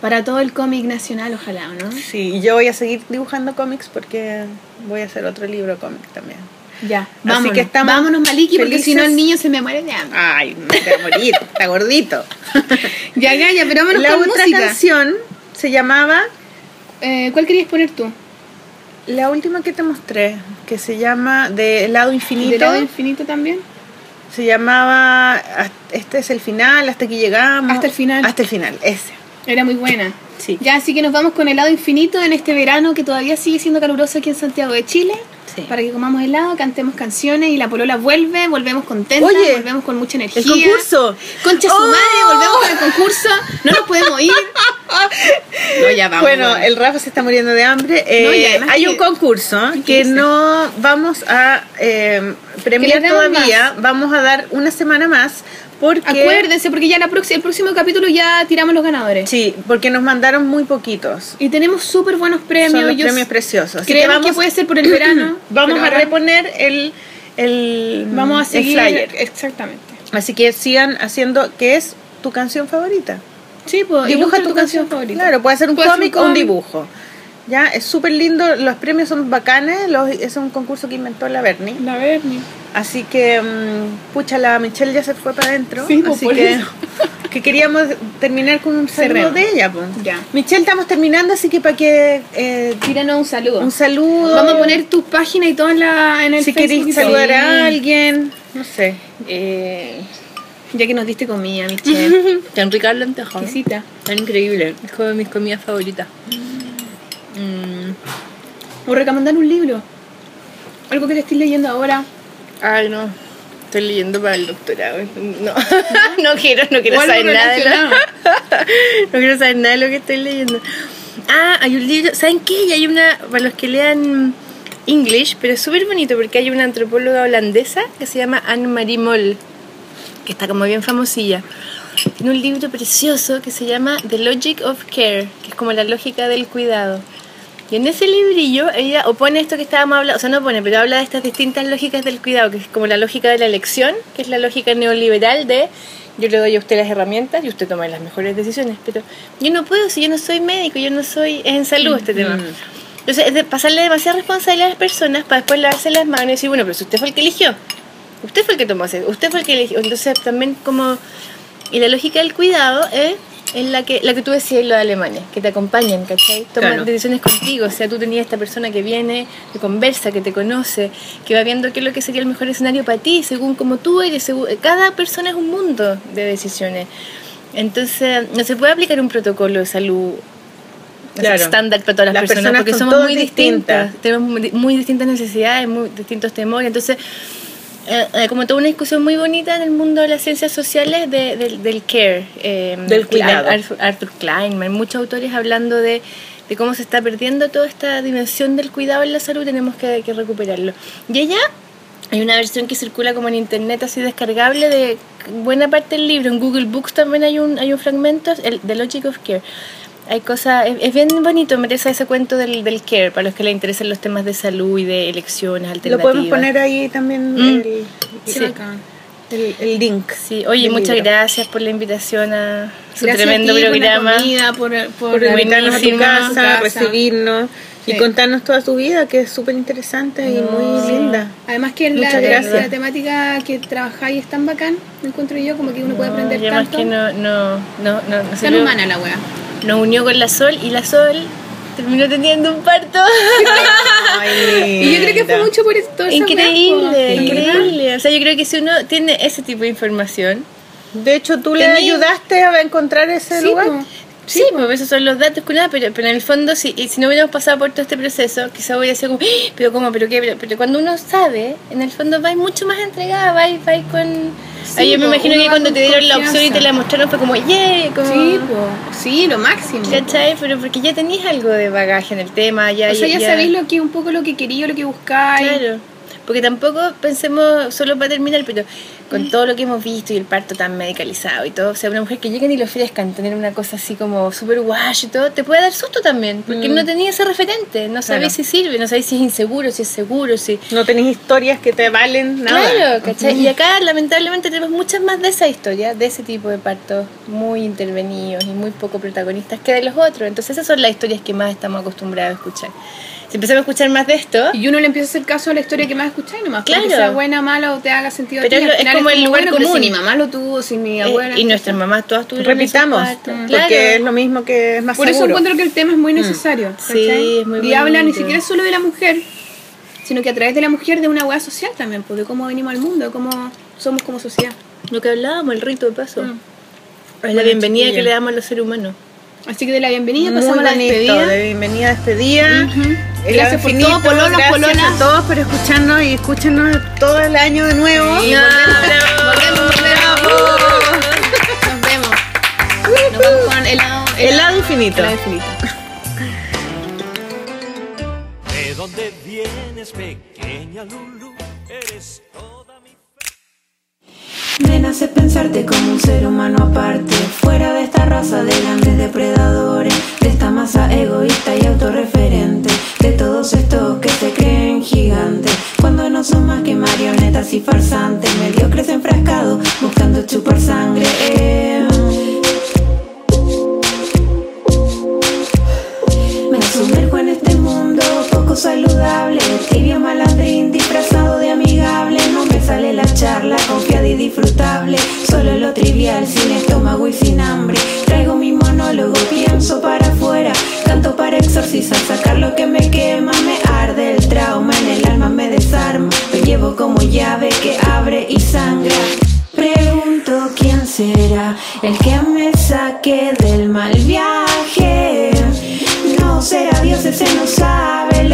para todo el cómic nacional, ojalá, ¿no? Sí, y yo voy a seguir dibujando cómics porque voy a hacer otro libro de cómics también. Ya, vámonos. que estamos vámonos, Maliki, porque si no el niño se me muere de hambre. Ay, me voy a morir, está gordito. Ya, Gaya, pero vámonos La con otra música. canción se llamaba Eh, ¿Cuál querías poner tú? La última que te mostré, que se llama De Helado Infinito. ¿De lado infinito también? Se llamaba Este es el final, hasta aquí llegamos. Hasta el final. Hasta el final, ese. Era muy buena. Sí. Ya, así que nos vamos con helado infinito en este verano que todavía sigue siendo caluroso aquí en Santiago de Chile. Sí. Para que comamos helado, cantemos canciones y la polola vuelve, volvemos contentas, Oye, volvemos con mucha energía. El concurso. Concha su ¡Oh! madre, volvemos con el concurso. No nos podemos ir. No, ya vamos. bueno, el Rafa se está muriendo de hambre. Eh, hay que- un concurso ¿Qué que no vamos a eh, premiar todavía. Vamos a dar una semana más porque Acuérdense, porque ya la proxi- el próximo capítulo ya tiramos los ganadores. sí, porque nos mandaron muy poquitos. Y tenemos súper buenos premios. Son los premios preciosos. Así Creemos que, vamos, puede ser por el verano. vamos a reponer el, el Vamos a el seguir. flyer. Exactamente. Así que sigan haciendo que es tu canción favorita. Sí, pues. Dibuja tu canción favorita. Claro, puede ser un Puede cómic o un dibujo. Ya, es súper lindo, los premios son bacanes, los- es un concurso que inventó la Bernie. La Bernie. Así que, mm, pucha, la Michelle ya se fue para adentro. Sí, pues, así por que, eso. que queríamos terminar con un saludo Cerremos. de ella. pues. Ya. Michelle, estamos terminando, así que para que eh, Tíranos un saludo. un saludo. Vamos a poner tus páginas y todo en, la, en el si Facebook queréis y todo. saludar a alguien, no sé. Eh, ya que nos diste comida, Michelle. Tan rica la. Tan increíble. Es como de mis comidas favoritas. Mm. O recomendar un libro. Algo que te estés leyendo ahora. Ay, no. Estoy leyendo para el doctorado. No, no quiero, no quiero saber nada. de lo- no quiero saber nada de lo que estoy leyendo. Ah, hay un libro. ¿Saben qué? Y hay una. Para los que lean English, pero es súper bonito porque hay una antropóloga holandesa que se llama Anne-Marie Moll, que está como bien famosilla. Tiene un libro precioso que se llama The Logic of Care, que es como la lógica del cuidado. Y en ese librillo ella opone esto que estábamos hablando, o sea, no opone, pero habla de estas distintas lógicas del cuidado, que es como la lógica de la elección, que es la lógica neoliberal de yo le doy a usted las herramientas y usted toma las mejores decisiones, pero yo no puedo si yo no soy médico, yo no soy, es en salud este tema. Entonces, es de pasarle demasiada responsabilidad a las personas para después lavarse las manos y decir, bueno, pero si usted fue el que eligió, usted fue el que tomó ese, usted fue el que eligió. Entonces, también como y la lógica del cuidado es, es la que la que tú decías lo de Alemania, que te acompañan, ¿cachai? Toman Claro. decisiones contigo, o sea, tú tenías esta persona que viene, que conversa, que te conoce, que va viendo qué es lo que sería el mejor escenario para ti, según como tú eres, según, cada persona es un mundo de decisiones. Entonces, no se puede aplicar un protocolo de salud o sea, Claro. estándar para todas las, Las personas, personas porque somos muy distintas. distintas, tenemos muy distintas necesidades, muy distintos temores, entonces eh, eh, como toda una discusión muy bonita en el mundo de las ciencias sociales de- del- del care, eh, Del cuidado. Arthur, Kleinman, muchos autores hablando de, de cómo se está perdiendo toda esta dimensión del cuidado en la salud, tenemos que, que recuperarlo. Y ella Hay una versión que circula como en internet así descargable de buena parte del libro. En Google Books también hay un, hay un fragmento, el The Logic of Care. Hay cosas, es, es bien bonito, merece ese cuento del, del care, para los que les interesan los temas de salud y de elecciones Lo alternativas. podemos poner ahí también Mm. el, Sí. el, el link. Sí, oye, muchas libro. gracias por la invitación a su Gracias tremendo a ti programa. Por la comida, por, por, Por invitarnos a tu buenísimo. casa, recibirnos y contarnos toda tu vida, que es súper interesante y muy linda. Además que la, Muchas la- gracias. la temática que trabajáis es tan bacán, me encuentro yo, como que uno puede aprender y además tanto. que no, no, no, no, Tan humana la wea. Nos unió con la Sol y la Sol terminó teniendo un parto. Y yo creo que fue mucho por esto. increíble, increíble. O sea, yo creo que si uno tiene ese tipo de información, De hecho, tú le ayudaste a encontrar ese Sí, lugar. Sí, pues esos son los datos, culiados, pero, pero en el fondo, si, y si no hubiéramos pasado por todo este proceso, quizá hubiera sido como, "Ah, pero cómo, pero qué, pero, pero cuando uno sabe, en el fondo vais mucho más entregada, vais, vais con... Sí, Ay, yo me po, imagino que cuando te dieron la opción y te la mostraron fue como, yeah, como... Sí, po. sí, lo máximo. ¿Cachai? Pero porque ya tenéis algo de bagaje en el tema, ya... o sea, ya, sabéis lo que un poco lo que quería, lo que buscáis. Claro, porque tampoco pensemos, solo para terminar, pero con todo lo que hemos visto y el parto tan medicalizado y todo, o sea, una mujer que lleguen y lo ofrezcan, tener una cosa así como súper guay y todo, te puede dar susto también, porque no tenía ese referente, no sabéis Claro. si sirve, no sabéis si es inseguro, si es seguro, si... No tenéis historias que te valen nada. Claro, ¿cachai? Y acá lamentablemente tenemos muchas más de esa historia, de ese tipo de partos muy intervenidos y muy poco protagonistas que de los otros. Entonces esas son las historias que más estamos acostumbrados a escuchar. Si empezamos a escuchar más de esto, Y uno le empieza a hacer caso a la historia que más escucháis nomás. Claro. Porque sea buena, mala o te haga sentido Pero a ti. es como el lugar bueno, pero común. Si mi mamá lo tuvo, si mi eh, abuela. y nuestras mamás todas tuvieron Repitamos, porque Claro. es lo mismo que es más Por eso encuentro que el tema es muy necesario. Sí, es muy Y habla ni siquiera solo de la mujer, sino que a través de la mujer de una hueá social también, pues, de cómo venimos al mundo, de cómo somos como sociedad. Lo que hablábamos, el rito de paso. Mm. Es la bienvenida que le damos a los seres humanos. Así que de la bienvenida Muy pasamos a la despedida. de bienvenida, despedida. Ujú. El Gracias por infinito, todo, pololos, gracias pololas. a todos por escucharnos y escúchenos todo el año de nuevo. Sí, volvemos, volvemos, volvemos. Nos vemos. Nos vamos con helado, Helado infinito. helado infinito. ¿De dónde vienes, pequeña Lulu? Me nace pensarte como un ser humano aparte, fuera de esta raza de grandes depredadores, de esta masa egoísta y autorreferente, de todos estos que se creen gigantes, cuando no son más que marionetas y farsantes, mediocres enfrascados, buscando chupar sangre. Me sumerjo en este mundo poco saludable, tibio malandrín disfrazado de amigable. Sale la charla confiada y disfrutable, solo lo trivial, sin estómago y sin hambre. Traigo mi monólogo, pienso para afuera, canto para exorcizar, sacar lo que me quema, me arde el trauma en el alma, me desarma. Lo llevo como llave que abre y sangra. Pregunto quién será el que me saque del mal viaje. No será Dios, ese no sabe